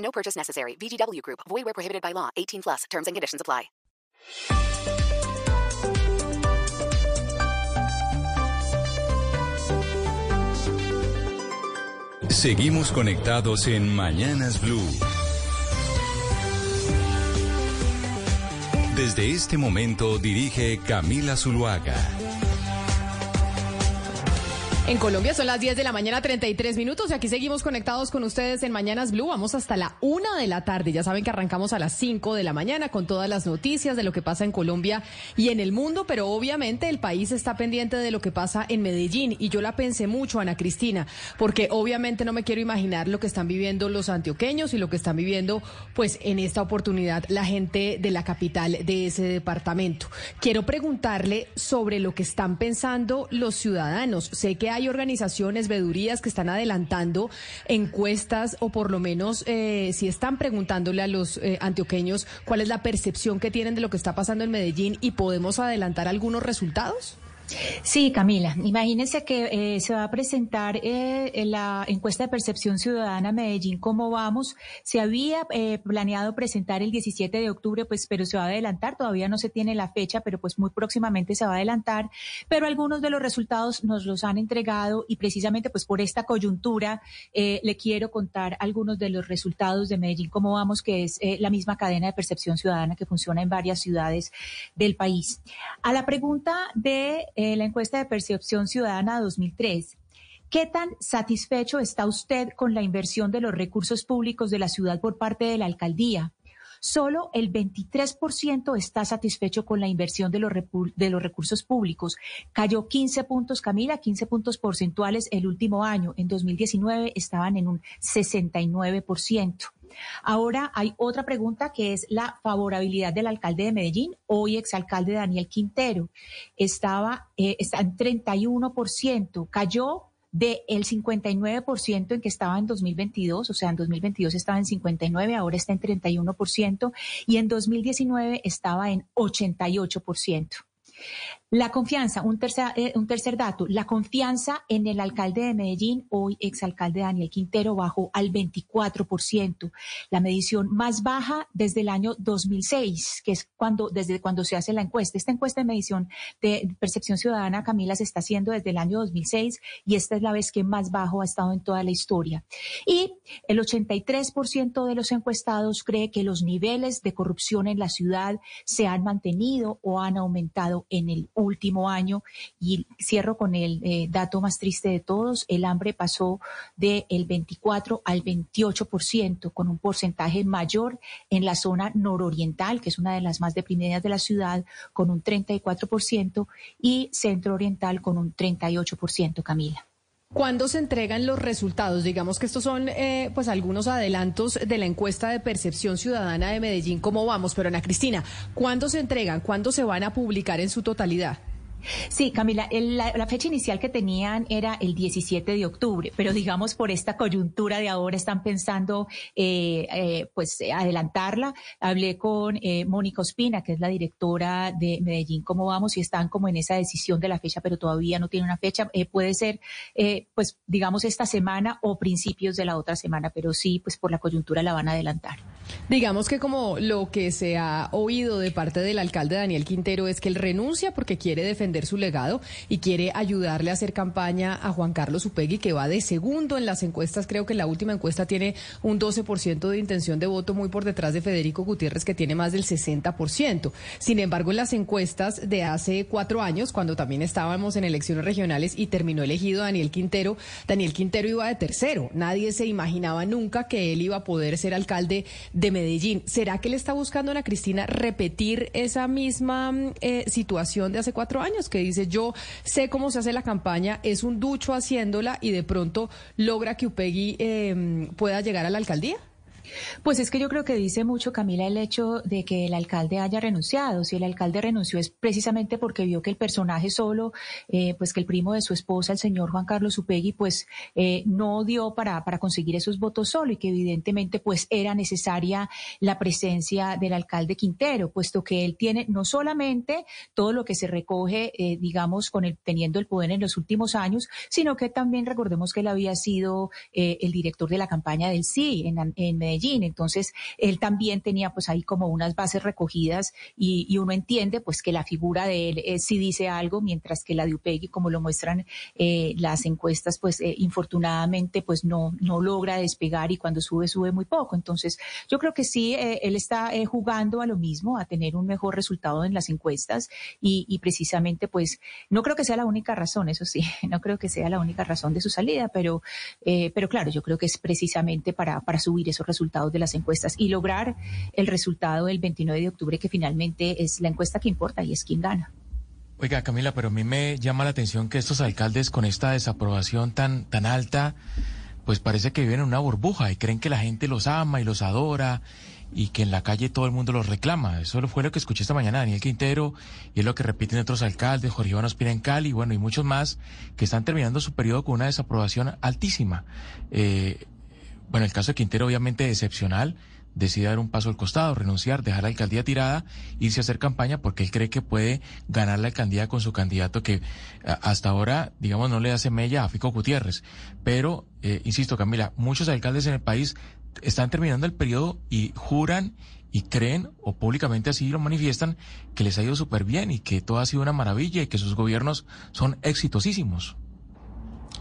No purchase necessary. VGW Group. Void where prohibited by law. 18 plus. Terms and conditions apply. Seguimos conectados en Mañanas Blue. Desde este momento dirige Camila Zuluaga. En Colombia son las 10 de la mañana, 33 minutos, y aquí seguimos conectados con ustedes en Mañanas Blue. Vamos hasta la una de la tarde. Ya saben que arrancamos a las 5 de la mañana con todas las noticias de lo que pasa en Colombia y en el mundo, pero obviamente el país está pendiente de lo que pasa en Medellín. Y yo la pensé mucho, Ana Cristina, porque obviamente no me quiero imaginar lo que están viviendo los antioqueños y lo que están viviendo, pues, en esta oportunidad la gente de la capital de ese departamento. Quiero preguntarle sobre lo que están pensando los ciudadanos. Sé que hay organizaciones, vedurías que están adelantando encuestas o por lo menos eh, si están preguntándole a los eh, antioqueños cuál es la percepción que tienen de lo que está pasando en Medellín y podemos adelantar algunos resultados. Sí, Camila, imagínese que eh, se va a presentar eh, la encuesta de percepción ciudadana Medellín, ¿cómo vamos? Se había eh, planeado presentar el 17 de octubre, pues, pero se va a adelantar, todavía no se tiene la fecha, pero pues muy próximamente se va a adelantar, pero algunos de los resultados nos los han entregado y precisamente pues por esta coyuntura le quiero contar algunos de los resultados de Medellín, cómo vamos, que es la misma cadena de percepción ciudadana que funciona en varias ciudades del país. A la pregunta de eh, la encuesta de percepción ciudadana 2003. ¿Qué tan satisfecho está usted con la inversión de los recursos públicos de la ciudad por parte de la alcaldía? Solo el 23% está satisfecho con la inversión de los, de los recursos públicos. Cayó 15 puntos, Camila, 15 puntos porcentuales el último año. En 2019 estaban en un 69%. Ahora hay otra pregunta que es la favorabilidad del alcalde de Medellín, hoy exalcalde Daniel Quintero. Estaba, eh, está en 31%, cayó del 59% en que estaba en 2022, o sea, en 2022 estaba en 59, ahora está en 31% y en 2019 estaba en 88%. La confianza, un tercer, eh, un tercer dato, la confianza en el alcalde de Medellín, hoy exalcalde Daniel Quintero, bajó al 24%, la medición más baja desde el año 2006, que es cuando, desde cuando se hace la encuesta. Esta encuesta de medición de percepción ciudadana, Camila, se está haciendo desde el año 2006 y esta es la vez que más bajo ha estado en toda la historia. Y el 83% de los encuestados cree que los niveles de corrupción en la ciudad se han mantenido o han aumentado en el último año. Y cierro con el eh, dato más triste de todos, el hambre pasó del 24 al 28%, con un porcentaje mayor en la zona nororiental, que es una de las más deprimidas de la ciudad, con un 34%, y centro oriental con un 38%, Camila. ¿Cuándo se entregan los resultados? Digamos que estos son eh, pues algunos adelantos de la encuesta de percepción ciudadana de Medellín, ¿cómo vamos? Pero Ana Cristina, ¿cuándo se entregan? ¿Cuándo se van a publicar en su totalidad? Sí, Camila, la, fecha inicial que tenían era el 17 de octubre, pero digamos por esta coyuntura de ahora están pensando eh, eh, pues adelantarla. Hablé con eh, Mónica Ospina, que es la directora de Medellín, ¿cómo vamos? Y están como en esa decisión de la fecha, pero todavía no tiene una fecha. puede ser, pues digamos, esta semana o principios de la otra semana, pero sí, pues por la coyuntura la van a adelantar. Digamos que como lo que se ha oído de parte del alcalde Daniel Quintero es que él renuncia porque quiere defender su legado y quiere ayudarle a hacer campaña a Juan Carlos Upegui, que va de segundo en las encuestas. Creo que la última encuesta tiene un 12% de intención de voto, muy por detrás de Federico Gutiérrez, que tiene más del 60%. Sin embargo, en las encuestas de hace cuatro años, cuando también estábamos en elecciones regionales y terminó elegido Daniel Quintero, Daniel Quintero iba de tercero. Nadie se imaginaba nunca que él iba a poder ser alcalde de Medellín. ¿Será que le está buscando a Ana Cristina repetir esa misma eh, situación de hace cuatro años? Que dice, yo sé cómo se hace la campaña, es un ducho haciéndola y de pronto logra que Upegui em, pueda llegar a la alcaldía? Pues es que yo creo que dice mucho, Camila, el hecho de que el alcalde haya renunciado. Si el alcalde renunció es precisamente porque vio que el personaje solo, eh, pues que el primo de su esposa, el señor Juan Carlos Upegui, pues eh, no dio para, para conseguir esos votos solo y que evidentemente pues era necesaria la presencia del alcalde Quintero, puesto que él tiene no solamente todo lo que se recoge, eh, digamos, con el, teniendo el poder en los últimos años, sino que también recordemos que él había sido el director de la campaña del sí en, en Medellín. Entonces, él también tenía pues ahí como unas bases recogidas y, uno entiende pues que la figura de él eh, sí dice algo, mientras que la de Upegui, como lo muestran eh, las encuestas, pues eh, infortunadamente pues no, no logra despegar y cuando sube, sube muy poco. Entonces, yo creo que sí, él está jugando a lo mismo, a tener un mejor resultado en las encuestas y, y precisamente pues no creo que sea la única razón, eso sí, no creo que sea la única razón de su salida, pero, pero claro, yo creo que es precisamente para, para subir esos resultados de las encuestas y lograr el resultado del 29 de octubre, que finalmente es la encuesta que importa y es quien gana. Oiga, Camila, pero a mí me llama la atención que estos alcaldes con esta desaprobación tan, tan alta, pues parece que viven en una burbuja y creen que la gente los ama y los adora y que en la calle todo el mundo los reclama. Eso fue lo que escuché esta mañana Daniel Quintero y es lo que repiten otros alcaldes, Jorge Iván Ospina en Cali, bueno, y muchos más que están terminando su periodo con una desaprobación altísima. Eh, bueno, el caso de Quintero obviamente excepcional, decide dar un paso al costado, renunciar, dejar la alcaldía tirada, irse a hacer campaña porque él cree que puede ganar la alcaldía con su candidato que hasta ahora, digamos, no le hace mella a Fico Gutiérrez. Pero, eh, insisto, Camila, muchos alcaldes en el país están terminando el periodo y juran y creen, o públicamente así lo manifiestan, que les ha ido súper bien y que todo ha sido una maravilla y que sus gobiernos son exitosísimos.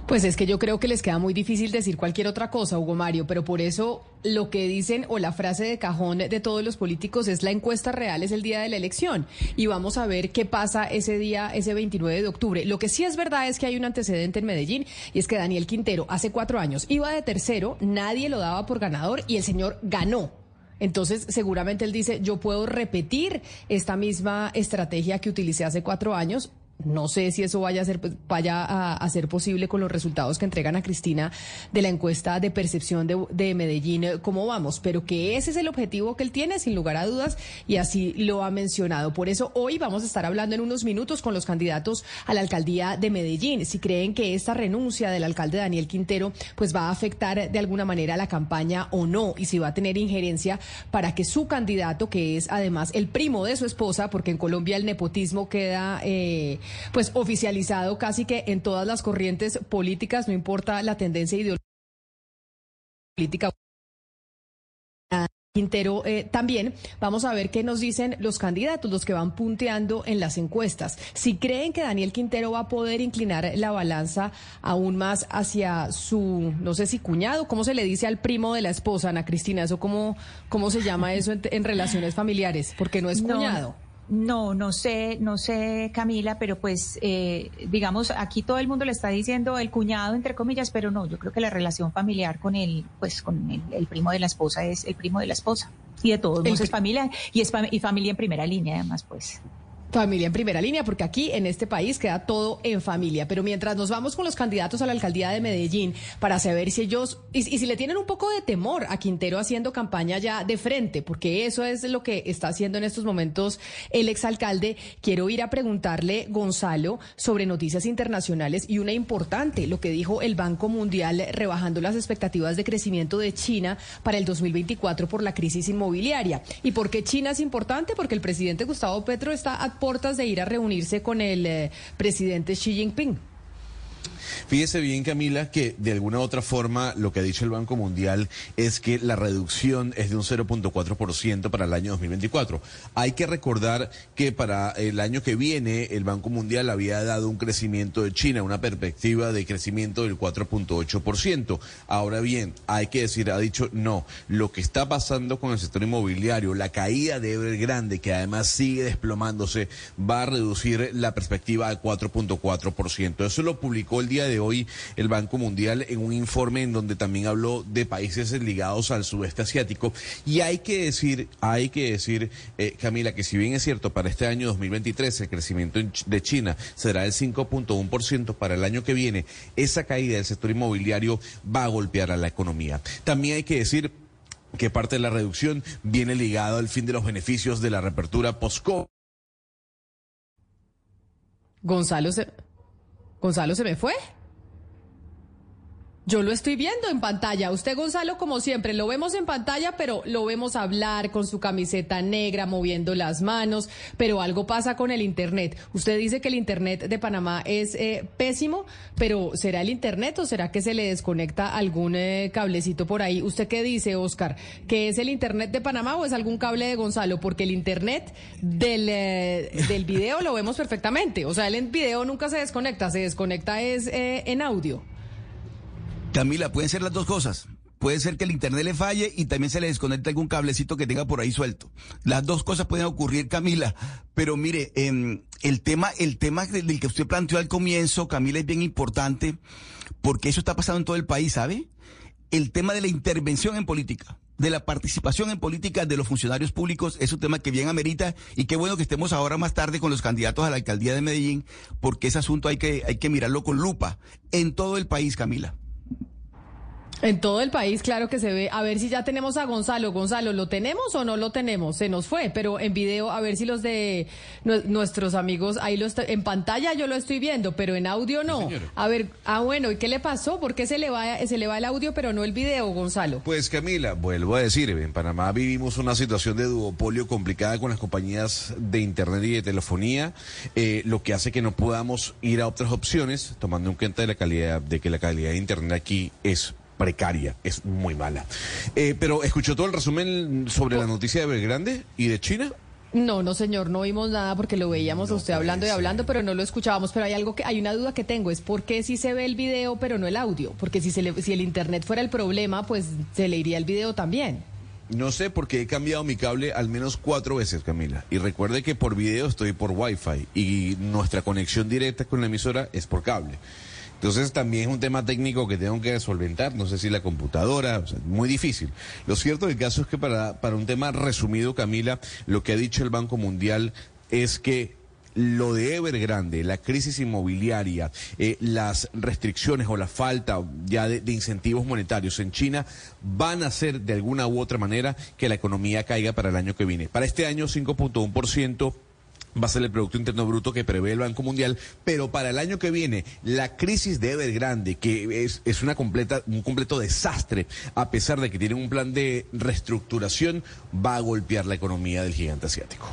Pues es que yo creo que les queda muy difícil decir cualquier otra cosa, Hugo Mario, pero por eso lo que dicen o la frase de cajón de todos los políticos es la encuesta real es el día de la elección y vamos a ver qué pasa ese día, ese 29 de octubre. Lo que sí es verdad es que hay un antecedente en Medellín y es que Daniel Quintero hace cuatro años iba de tercero, nadie lo daba por ganador y el señor ganó. Entonces, seguramente él dice, yo puedo repetir esta misma estrategia que utilicé hace cuatro años no sé si eso vaya a ser vaya a, ser posible con los resultados que entregan a Cristina de la encuesta de percepción de, de, Medellín, eh, cómo vamos, pero que ese es el objetivo que él tiene, sin lugar a dudas, y así lo ha mencionado. Por eso hoy vamos a estar hablando en unos minutos con los candidatos a la alcaldía de Medellín, si creen que esta renuncia del alcalde Daniel Quintero pues va a afectar de alguna manera la campaña o no, y si va a tener injerencia para que su candidato, que es además el primo de su esposa, porque en Colombia el nepotismo queda eh, pues oficializado casi que en todas las corrientes políticas, no importa la tendencia ideológica política. Quintero, eh, también vamos a ver qué nos dicen los candidatos, los que van punteando en las encuestas. Si creen que Daniel Quintero va a poder inclinar la balanza aún más hacia su, no sé si cuñado, ¿cómo se le dice al primo de la esposa, Ana Cristina? ¿Eso cómo, cómo se llama eso en, relaciones familiares? Porque no es cuñado. No, no sé, no sé, Camila, pero pues, eh, digamos, aquí todo el mundo le está diciendo el cuñado, entre comillas, pero no, yo creo que la relación familiar con el, pues, con el, primo de la esposa es el primo de la esposa. Y de todos modos es familia, y es y familia en primera línea, además, pues. Familia en primera línea, porque aquí en este país queda todo en familia. Pero mientras nos vamos con los candidatos a la alcaldía de Medellín para saber si ellos, y, si le tienen un poco de temor a Quintero haciendo campaña ya de frente, porque eso es lo que está haciendo en estos momentos el exalcalde, quiero ir a preguntarle, Gonzalo, sobre noticias internacionales y una importante, lo que dijo el Banco Mundial rebajando las expectativas de crecimiento de China para el 2024 por la crisis inmobiliaria. ¿Y por qué China es importante? Porque el presidente Gustavo Petro está portas de ir a reunirse con el eh, presidente Xi Jinping. Fíjese bien, Camila, que de alguna u otra forma lo que ha dicho el Banco Mundial es que la reducción es de un 0.4% para el año 2024. Hay que recordar que para el año que viene el Banco Mundial había dado un crecimiento de China, una perspectiva de crecimiento del 4.8%. Ahora bien, hay que decir, ha dicho no, lo que está pasando con el sector inmobiliario, la caída de Evergrande, que además sigue desplomándose, va a reducir la perspectiva al 4.4%. Eso lo publicó el día de hoy el Banco Mundial en un informe en donde también habló de países ligados al sudeste asiático. Y hay que decir, hay que decir, eh, Camila, que si bien es cierto, para este año 2023 el crecimiento de China será del 5.1% para el año que viene, esa caída del sector inmobiliario va a golpear a la economía. También hay que decir que parte de la reducción viene ligado al fin de los beneficios de la reapertura post-COVID. Gonzalo Gonzalo se me fue. Yo lo estoy viendo en pantalla. Usted, Gonzalo, como siempre, lo vemos en pantalla, pero lo vemos hablar con su camiseta negra, moviendo las manos, pero algo pasa con el Internet. Usted dice que el Internet de Panamá es eh, pésimo, pero ¿será el Internet o será que se le desconecta algún eh, cablecito por ahí? ¿Usted qué dice, Oscar? ¿Que es el Internet de Panamá o es algún cable de Gonzalo? Porque el Internet del, eh, del video lo vemos perfectamente. O sea, el video nunca se desconecta, se desconecta es en audio. Camila, pueden ser las dos cosas. Puede ser que el internet le falle y también se le desconecte algún cablecito que tenga por ahí suelto. Las dos cosas pueden ocurrir, Camila. Pero mire, em, el tema, el tema del que usted planteó al comienzo, Camila, es bien importante porque eso está pasando en todo el país, ¿sabe? El tema de la intervención en política de la participación en política de los funcionarios públicos es un tema que bien amerita y qué bueno que estemos ahora más tarde con los candidatos a la alcaldía de Medellín, porque ese asunto hay que, hay que mirarlo con lupa en todo el país, Camila. En todo el país, claro que se ve. A ver si ya tenemos a Gonzalo. Gonzalo, ¿lo tenemos o no lo tenemos? Se nos fue, pero en video, a ver si los de nuestros amigos, ahí lo en pantalla yo lo estoy viendo, pero en audio no. a ver, ah, bueno, ¿y qué le pasó? ¿Por qué se le va, se le va el audio, pero no el video, Gonzalo? Pues Camila, vuelvo a decir, en Panamá vivimos una situación de duopolio complicada con las compañías de internet y de telefonía, eh, lo que hace que no podamos ir a otras opciones, tomando en cuenta de la calidad, de que la calidad de internet aquí es precaria, es muy mala. Eh, pero, ¿escuchó todo el resumen sobre la noticia de Belgrande y de China? No, no, señor, no vimos nada porque lo veíamos a usted hablando y hablando, pero no lo escuchábamos. Pero hay algo que, hay una duda que tengo, es por qué si se ve el video, pero no el audio. Porque si, se le, si el internet fuera el problema, pues se le iría el video también. No sé porque he cambiado mi cable al menos cuatro veces, Camila. Y recuerde que por video estoy por Wi-Fi y nuestra conexión directa con la emisora es por cable. Entonces también es un tema técnico que tengo que solventar, no sé si la computadora, muy difícil. Lo cierto del caso es que para, para un tema resumido, Camila, lo que ha dicho el Banco Mundial es que lo de Evergrande, la crisis inmobiliaria, eh, las restricciones o la falta ya de, de, incentivos monetarios en China van a hacer de alguna u otra manera que la economía caiga para el año que viene. Para este año 5.1% va a ser el Producto Interno Bruto que prevé el Banco Mundial, pero para el año que viene, la crisis de Evergrande, que es, es una completa, un completo desastre, a pesar de que tienen un plan de reestructuración, va a golpear la economía del gigante asiático.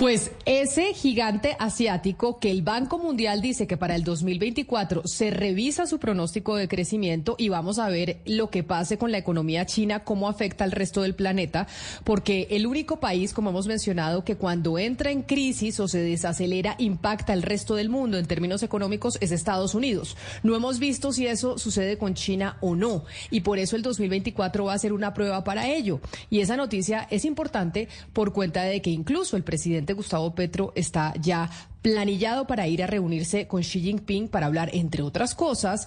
Pues ese gigante asiático que el Banco Mundial dice que para el 2024 se revisa su pronóstico de crecimiento y vamos a ver lo que pase con la economía china, cómo afecta al resto del planeta, porque el único país, como hemos mencionado, que cuando entra en crisis o se desacelera impacta al resto del mundo en términos económicos es Estados Unidos. No hemos visto si eso sucede con China o no y por eso el 2024 va a ser una prueba para ello. Y esa noticia es importante por cuenta de que incluso el presidente Gustavo Petro está ya planillado para ir a reunirse con Xi Jinping para hablar, entre otras cosas,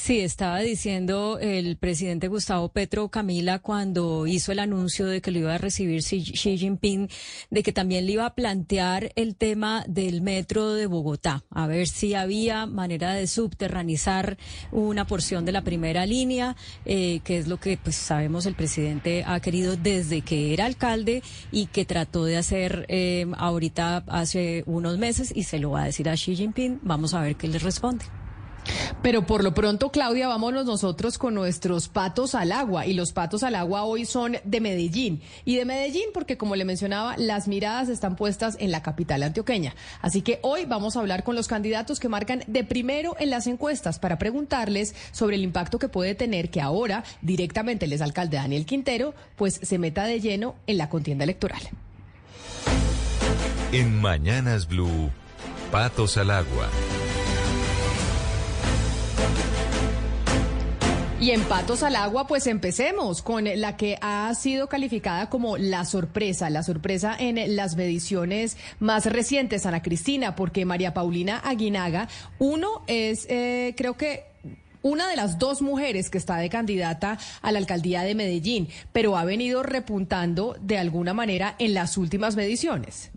Sí, estaba diciendo el presidente Gustavo Petro Camila cuando hizo el anuncio de que lo iba a recibir Xi Jinping, de que también le iba a plantear el tema del metro de Bogotá, a ver si había manera de subterranizar una porción de la primera línea, eh, que es lo que pues sabemos el presidente ha querido desde que era alcalde y que trató de hacer eh, ahorita hace unos meses y se lo va a decir a Xi Jinping. Vamos a ver qué le responde. Pero por lo pronto, Claudia, vámonos nosotros con nuestros patos al agua. Y los patos al agua hoy son de Medellín. Y de Medellín porque, como le mencionaba, las miradas están puestas en la capital antioqueña. Así que hoy vamos a hablar con los candidatos que marcan de primero en las encuestas para preguntarles sobre el impacto que puede tener que ahora directamente el exalcalde Daniel Quintero pues se meta de lleno en la contienda electoral. En Mañanas Blue, patos al agua. Y en Patos al Agua, pues empecemos con la que ha sido calificada como la sorpresa, la sorpresa en las mediciones más recientes, Ana Cristina, porque María Paulina Aguinaga, uno es, eh, creo que una de las dos mujeres que está de candidata a la alcaldía de Medellín, pero ha venido repuntando de alguna manera en las últimas mediciones.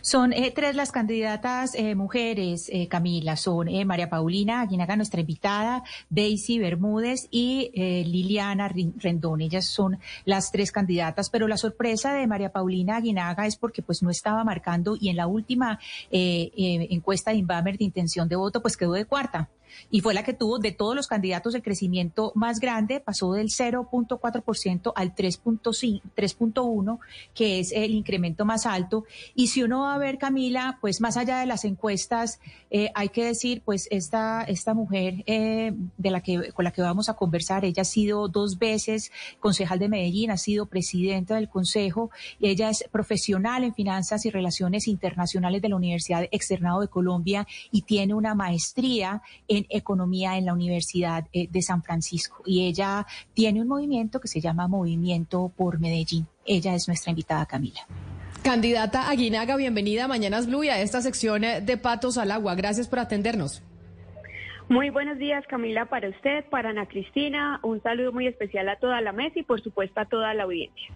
Son eh, tres las candidatas eh, mujeres, eh, Camila. Son eh, María Paulina Aguinaga, nuestra invitada, Daisy Bermúdez y eh, Liliana Rendón. Ellas son las tres candidatas, pero la sorpresa de María Paulina Aguinaga es porque pues no estaba marcando y en la última eh, encuesta de Inbamer de intención de voto pues quedó de cuarta. Y fue la que tuvo de todos los candidatos el crecimiento más grande, pasó del 0.4% al 3.5 3.1, que es el incremento más alto. Y si uno va a ver, Camila, pues más allá de las encuestas, eh, hay que decir, pues esta, esta mujer eh, de la que, con la que vamos a conversar, ella ha sido dos veces concejal de Medellín, ha sido presidenta del consejo, ella es profesional en finanzas y relaciones internacionales de la Universidad Externado de Colombia y tiene una maestría en economía en la Universidad eh, de San Francisco. Y ella tiene un movimiento que se llama Movimiento por Medellín. Ella es nuestra invitada, Camila. Candidata Aguinaga, bienvenida a Mañanas Blue y a esta sección eh, de Patos al Agua. Gracias por atendernos. Muy buenos días, Camila, para usted, para Ana Cristina. Un saludo muy especial a toda la mesa y, por supuesto, a toda la audiencia.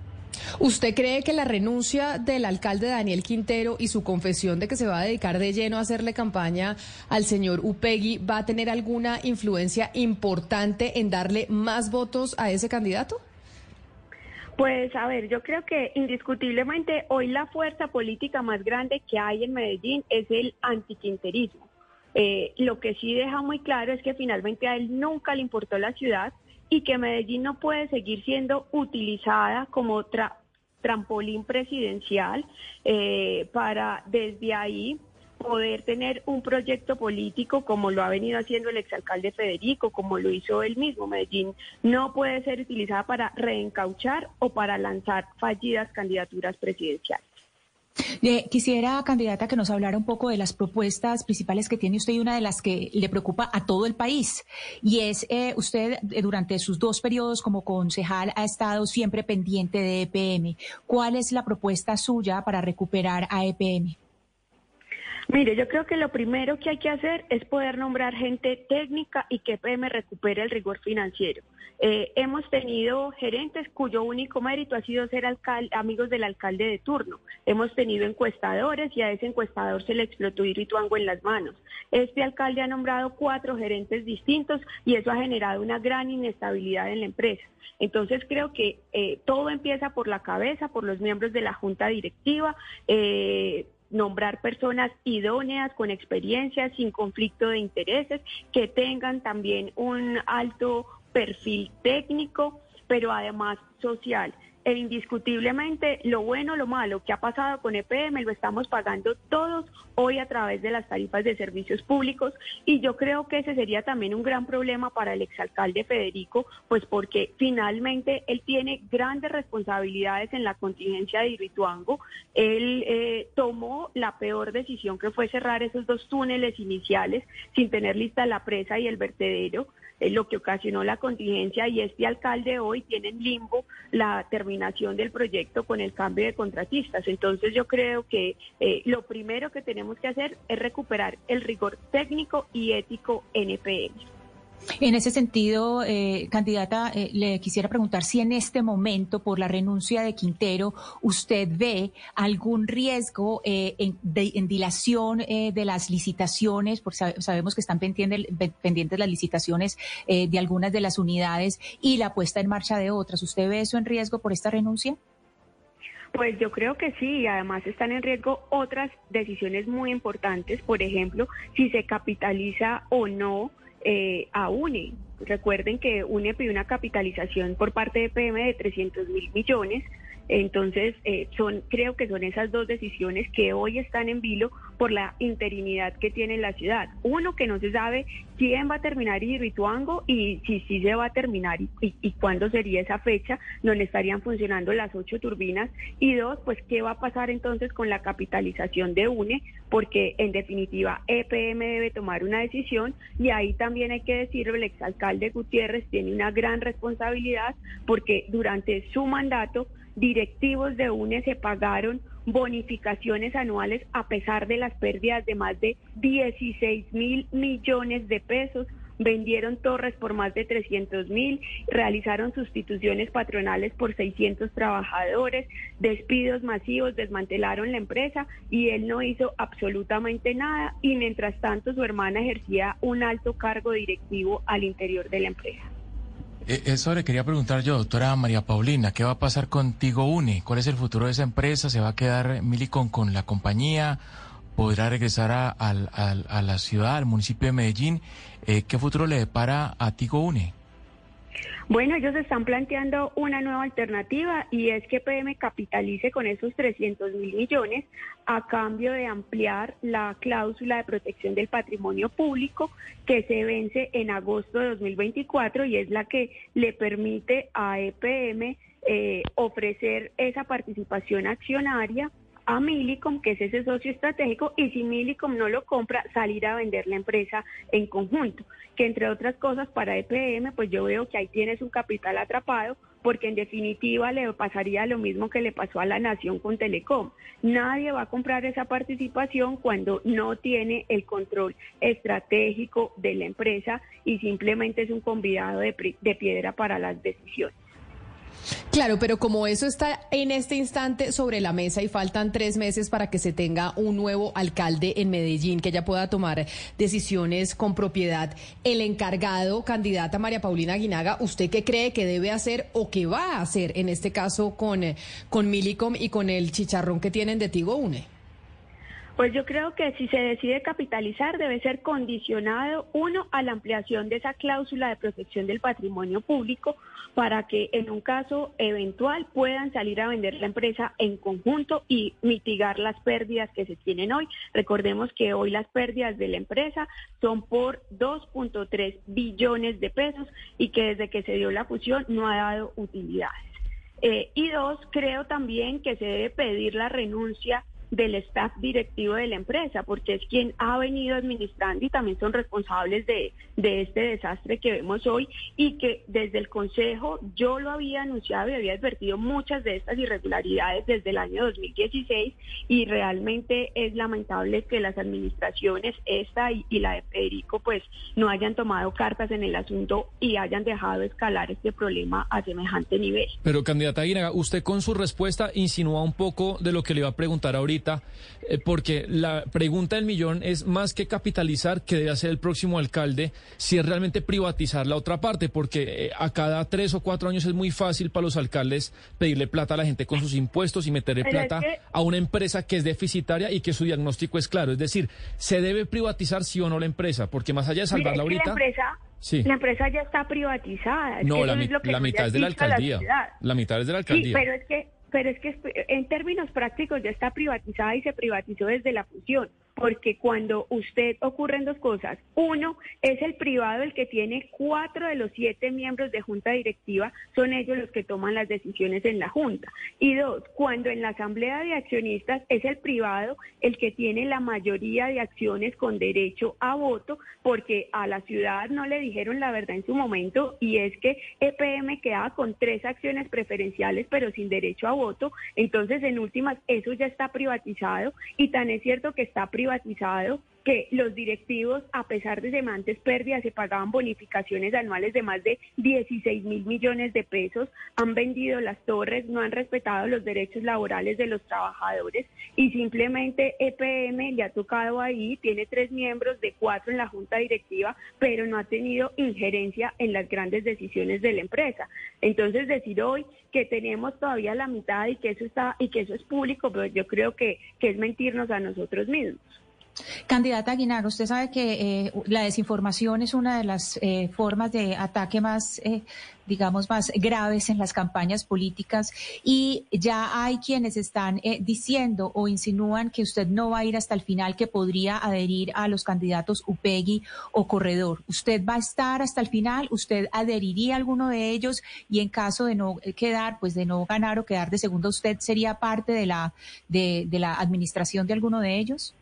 ¿Usted cree que la renuncia del alcalde Daniel Quintero y su confesión de que se va a dedicar de lleno a hacerle campaña al señor Upegui va a tener alguna influencia importante en darle más votos a ese candidato? Pues a ver, yo creo que indiscutiblemente hoy la fuerza política más grande que hay en Medellín es el antiquinterismo. Eh, lo que sí deja muy claro es que finalmente a él nunca le importó la ciudad y que Medellín no puede seguir siendo utilizada como tra- trampolín presidencial eh, para desde ahí poder tener un proyecto político como lo ha venido haciendo el exalcalde Federico, como lo hizo él mismo. Medellín no puede ser utilizada para reencauchar o para lanzar fallidas candidaturas presidenciales. Eh, quisiera, candidata, que nos hablara un poco de las propuestas principales que tiene usted y una de las que le preocupa a todo el país. Y es, eh, usted eh, durante sus dos periodos como concejal ha estado siempre pendiente de EPM. ¿Cuál es la propuesta suya para recuperar a EPM? Mire, yo creo que lo primero que hay que hacer es poder nombrar gente técnica y que PM recupere el rigor financiero. Eh, hemos tenido gerentes cuyo único mérito ha sido ser amigos del alcalde de turno. Hemos tenido encuestadores y a ese encuestador se le explotó Irituango en las manos. Este alcalde ha nombrado cuatro gerentes distintos y eso ha generado una gran inestabilidad en la empresa. Entonces creo que eh, todo empieza por la cabeza, por los miembros de la junta directiva. eh, nombrar personas idóneas, con experiencia, sin conflicto de intereses, que tengan también un alto perfil técnico, pero además social. E indiscutiblemente lo bueno, lo malo que ha pasado con EPM lo estamos pagando todos hoy a través de las tarifas de servicios públicos y yo creo que ese sería también un gran problema para el exalcalde Federico, pues porque finalmente él tiene grandes responsabilidades en la contingencia de Irituango. Él eh, tomó la peor decisión que fue cerrar esos dos túneles iniciales sin tener lista la presa y el vertedero lo que ocasionó la contingencia y este alcalde hoy tiene en limbo la terminación del proyecto con el cambio de contratistas. Entonces yo creo que eh, lo primero que tenemos que hacer es recuperar el rigor técnico y ético EPM. En ese sentido, eh, candidata, eh, le quisiera preguntar si en este momento, por la renuncia de Quintero, usted ve algún riesgo eh, en, de- en dilación eh, de las licitaciones, porque sabe- sabemos que están pendientes, pendientes las licitaciones eh, de algunas de las unidades y la puesta en marcha de otras. ¿Usted ve eso en riesgo por esta renuncia? Pues yo creo que sí, y además están en riesgo otras decisiones muy importantes, por ejemplo, si se capitaliza o no eh, a UNE. Recuerden que UNE pidió una capitalización por parte de PM de 300 mil millones. Entonces, eh, son, creo que son esas dos decisiones que hoy están en vilo por la interinidad que tiene la ciudad. Uno, que no se sabe quién va a terminar Irituango y si sí se va a terminar y, y- y cuándo sería esa fecha donde estarían funcionando las ocho turbinas. Y dos, pues qué va a pasar entonces con la capitalización de UNE, porque en definitiva EPM debe tomar una decisión y ahí también hay que decirlo, el exalcalde Gutiérrez tiene una gran responsabilidad porque durante su mandato directivos de UNE se pagaron bonificaciones anuales a pesar de las pérdidas de más de 16 mil millones de pesos, vendieron torres por más de 300 mil, realizaron sustituciones patronales por 600 trabajadores, despidos masivos, desmantelaron la empresa y él no hizo absolutamente nada y mientras tanto su hermana ejercía un alto cargo directivo al interior de la empresa. Eh, Eso le quería preguntar yo, doctora María Paulina, ¿qué va a pasar contigo Uni? ¿Cuál es el futuro de esa empresa? ¿Se va a quedar Milicon con la compañía? ¿Podrá regresar a, al- al- a la ciudad, al municipio de Medellín? Eh, ¿Qué futuro le depara a Tigo Une? Bueno, ellos están planteando una nueva alternativa y es que PM capitalice con esos 300 mil millones a cambio de ampliar la cláusula de protección del patrimonio público que se vence en agosto de 2024 y es la que le permite a EPM eh, ofrecer esa participación accionaria a Milicom, que es ese socio estratégico, y si Milicom no lo compra, salir a vender la empresa en conjunto. Que entre otras cosas, para EPM, pues yo veo que ahí tienes un capital atrapado, porque en definitiva le pasaría lo mismo que le pasó a la Nación con Telecom. Nadie va a comprar esa participación cuando no tiene el control estratégico de la empresa y simplemente es un convidado de, piedra para las decisiones. Claro, pero como eso está en este instante sobre la mesa y faltan tres meses para que se tenga un nuevo alcalde en Medellín que ya pueda tomar decisiones con propiedad, el encargado, candidata María Paulina Aguinaga, ¿usted qué cree que debe hacer o que va a hacer en este caso con, eh, con Milicom y con el chicharrón que tienen de Tigo Une? Pues yo creo que si se decide capitalizar debe ser condicionado, uno, a la ampliación de esa cláusula de protección del patrimonio público para que en un caso eventual puedan salir a vender la empresa en conjunto y mitigar las pérdidas que se tienen hoy. Recordemos que hoy las pérdidas de la empresa son por 2.3 billones de pesos y que desde que se dio la fusión no ha dado utilidades. Eh, y dos, creo también que se debe pedir la renuncia del staff directivo de la empresa, porque es quien ha venido administrando y también son responsables de, de este desastre que vemos hoy y que desde el Consejo yo lo había anunciado y había advertido muchas de estas irregularidades desde el año 2016 y realmente es lamentable que las administraciones, esta y, la de Federico, pues no hayan tomado cartas en el asunto y hayan dejado escalar este problema a semejante nivel. Pero, candidata Aguinaga, usted con su respuesta insinúa un poco de lo que le iba a preguntar ahorita, eh, porque la pregunta del millón es más que capitalizar, que debe hacer el próximo alcalde, si es realmente privatizar la otra parte, porque eh, a cada tres o cuatro años es muy fácil para los alcaldes pedirle plata a la gente con sus impuestos y meterle Pero es plata que- a una empresa que es deficitaria y que su diagnóstico es claro. Es decir, ¿se debe privatizar sí o no la empresa? Porque más allá de salvarla es que ahorita... La empresa, Sí. la empresa ya está privatizada. No, la, mi- mitad es de la alcaldía. La mitad es de la Sí, alcaldía. pero es que, pero es que en términos prácticos ya está privatizada y se privatizó desde la fusión, porque cuando usted ocurren dos cosas, uno es el privado el que tiene cuatro de los siete miembros de junta directiva, son ellos los que toman las decisiones en la junta, y dos, cuando en la asamblea de accionistas es el privado el que tiene la mayoría de acciones con derecho a voto, porque a la ciudad no le dijeron la verdad en su momento y es que EPM quedaba con tres acciones preferenciales pero sin derecho a voto, entonces en últimas eso ya está privatizado y tan es cierto que está privatizado ribatizado que los directivos, a pesar de semantes pérdidas, se pagaban bonificaciones anuales de más de 16 mil millones de pesos, han vendido las torres, no han respetado los derechos laborales de los trabajadores y simplemente EPM le ha tocado ahí, tiene tres miembros de cuatro en la junta directiva, pero no ha tenido injerencia en las grandes decisiones de la empresa. Entonces decir hoy que tenemos todavía la mitad y que eso está y que eso es público, pero yo creo que es mentirnos a nosotros mismos. Candidata Aguinaga, usted sabe que eh, la desinformación es una de las eh, formas de ataque más, eh, digamos, más graves en las campañas políticas y ya hay quienes están eh, diciendo o insinúan que usted no va a ir hasta el final, que podría adherir a los candidatos Upegui o Corredor. ¿Usted va a estar hasta el final? ¿Usted adheriría a alguno de ellos? Y en caso de no quedar, pues de no ganar o quedar de segundo, ¿usted sería parte de la, de, de la administración de alguno de ellos?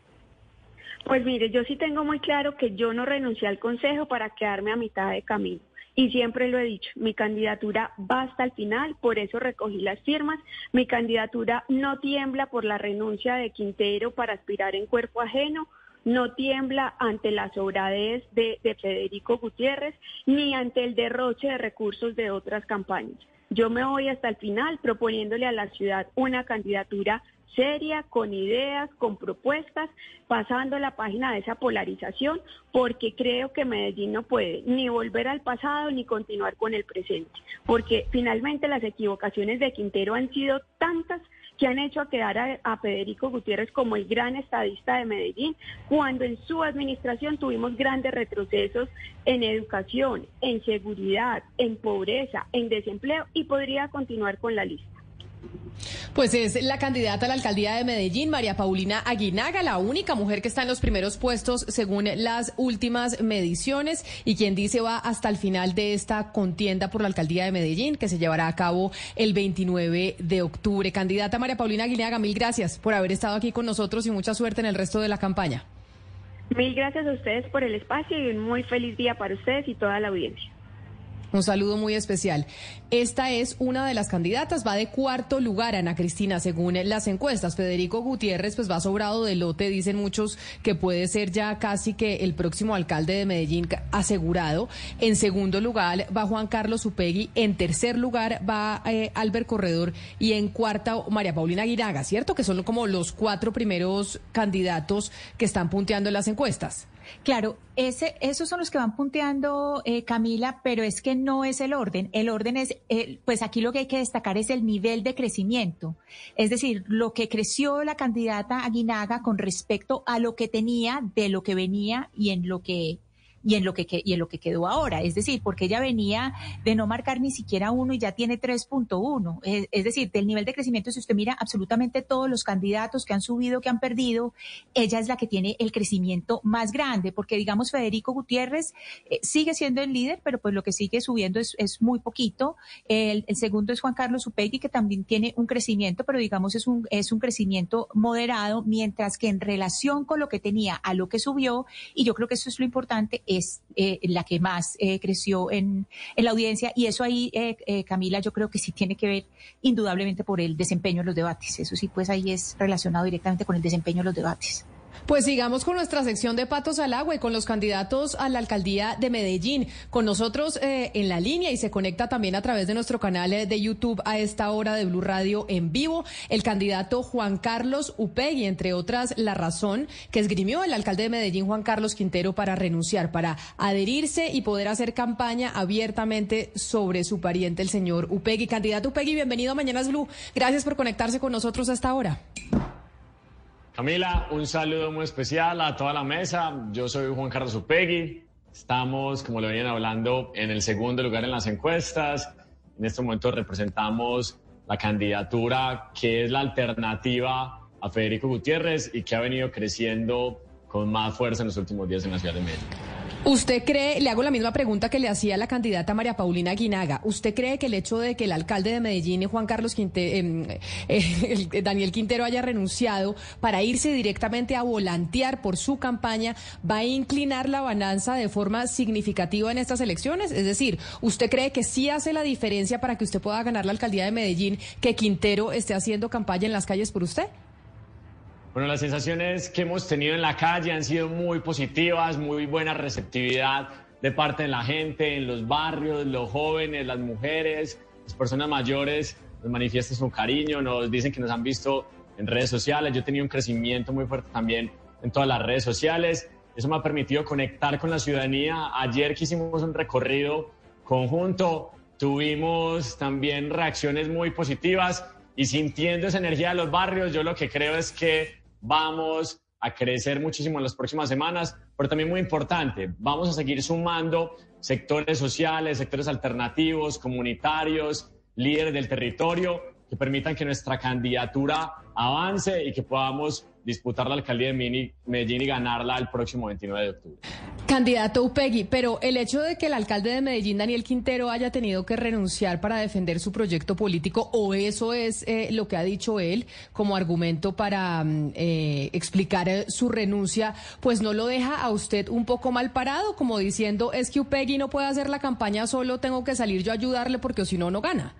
Pues mire, yo sí tengo muy claro que yo no renuncié al Consejo para quedarme a mitad de camino. Y siempre lo he dicho, mi candidatura va hasta el final, por eso recogí las firmas. Mi candidatura no tiembla por la renuncia de Quintero para aspirar en cuerpo ajeno. no tiembla ante la sobradez de, de Federico Gutiérrez ni ante el derroche de recursos de otras campañas. Yo me voy hasta el final proponiéndole a la ciudad una candidatura seria, con ideas, con propuestas, pasando la página de esa polarización, porque creo que Medellín no puede ni volver al pasado ni continuar con el presente, porque finalmente las equivocaciones de Quintero han sido tantas que han hecho a quedar a, Federico Gutiérrez como el gran estadista de Medellín, cuando en su administración tuvimos grandes retrocesos en educación, en seguridad, en pobreza, en desempleo y podría continuar con la lista. Pues es la candidata a la alcaldía de Medellín, María Paulina Aguinaga, la única mujer que está en los primeros puestos según las últimas mediciones y quien dice va hasta el final de esta contienda por la alcaldía de Medellín que se llevará a cabo el 29 de octubre. Candidata María Paulina Aguinaga, mil gracias por haber estado aquí con nosotros y mucha suerte en el resto de la campaña. Mil gracias a ustedes por el espacio y un muy feliz día para ustedes y toda la audiencia. Un saludo muy especial. Esta es una de las candidatas, va de cuarto lugar, Ana Cristina, según las encuestas. Federico Gutiérrez, pues va sobrado de lote, dicen muchos que puede ser ya casi que el próximo alcalde de Medellín asegurado. En segundo lugar va Juan Carlos Upegui, en tercer lugar va eh, Albert Corredor y en cuarta María Paulina Aguinaga, ¿cierto? Que son como los cuatro primeros candidatos que están punteando en las encuestas. Claro, ese, esos son los que van punteando, eh, Camila, pero es que no es el orden. El orden es, eh, pues aquí lo que hay que destacar es el nivel de crecimiento. Es decir, lo que creció la candidata Aguinaga con respecto a lo que tenía, de lo que venía y en lo que y en lo que y en lo que quedó ahora, es decir, porque ella venía de no marcar ni siquiera uno y ya tiene 3.1, es, es, decir, del nivel de crecimiento si usted mira absolutamente todos los candidatos que han subido, que han perdido, ella es la que tiene el crecimiento más grande, porque digamos Federico Gutiérrez eh, sigue siendo el líder, pero pues lo que sigue subiendo es, es muy poquito. El, el, segundo es Juan Carlos Upegui que también tiene un crecimiento, pero digamos es un es un crecimiento moderado, mientras que en relación con lo que tenía a lo que subió, y yo creo que eso es lo importante es eh, la que más eh, creció en, en, la audiencia y eso ahí, eh, Camila, yo creo que sí tiene que ver indudablemente por el desempeño en los debates. Eso sí, pues ahí es relacionado directamente con el desempeño en los debates. Pues sigamos con nuestra sección de patos al agua y con los candidatos a la alcaldía de Medellín. Con nosotros eh, en la línea y se conecta también a través de nuestro canal eh, de YouTube a esta hora de Blue Radio en vivo, el candidato Juan Carlos Upegui, entre otras la razón que esgrimió el alcalde de Medellín, Juan Carlos Quintero, para renunciar, para adherirse y poder hacer campaña abiertamente sobre su pariente, el señor Upegui. Candidato Upegui, bienvenido a Mañanas Blue. Gracias por conectarse con nosotros a esta hora. Camila, un saludo muy especial a toda la mesa. Yo soy Juan Carlos Upegui. Estamos, como lo venían hablando, en el segundo lugar en las encuestas. En este momento representamos la candidatura que es la alternativa a Federico Gutiérrez y que ha venido creciendo con más fuerza en los últimos días en la ciudad de Medellín. ¿Usted cree, le hago la misma pregunta que le hacía la candidata María Paulina Guinaga, ¿usted cree que el hecho de que el alcalde de Medellín, Juan Carlos Quintero, em, eh, Daniel Quintero, haya renunciado para irse directamente a volantear por su campaña, va a inclinar la balanza de forma significativa en estas elecciones? Es decir, ¿usted cree que sí hace la diferencia para que usted pueda ganar la alcaldía de Medellín que Quintero esté haciendo campaña en las calles por usted? Bueno, las sensaciones que hemos tenido en la calle han sido muy positivas, muy buena receptividad de parte de la gente, en los barrios, los jóvenes, las mujeres, las personas mayores nos manifiestan su cariño, nos dicen que nos han visto en redes sociales. Yo he tenido un crecimiento muy fuerte también en todas las redes sociales. Eso me ha permitido conectar con la ciudadanía. Ayer que hicimos un recorrido conjunto, tuvimos también reacciones muy positivas y sintiendo esa energía de los barrios, yo lo que creo es que vamos a crecer muchísimo en las próximas semanas, pero también muy importante, vamos a seguir sumando sectores sociales, sectores alternativos, comunitarios, líderes del territorio, que permitan que nuestra candidatura avance y que podamos disputar la alcaldía de Medellín y ganarla el próximo 29 de octubre. Candidato Upegui, pero el hecho de que el alcalde de Medellín, Daniel Quintero, haya tenido que renunciar para defender su proyecto político, o eso es eh, lo que ha dicho él como argumento para mm, eh, explicar eh, su renuncia, pues no lo deja a usted un poco mal parado, como diciendo, es que Upegui no puede hacer la campaña solo, tengo que salir yo a ayudarle porque si no, no gana.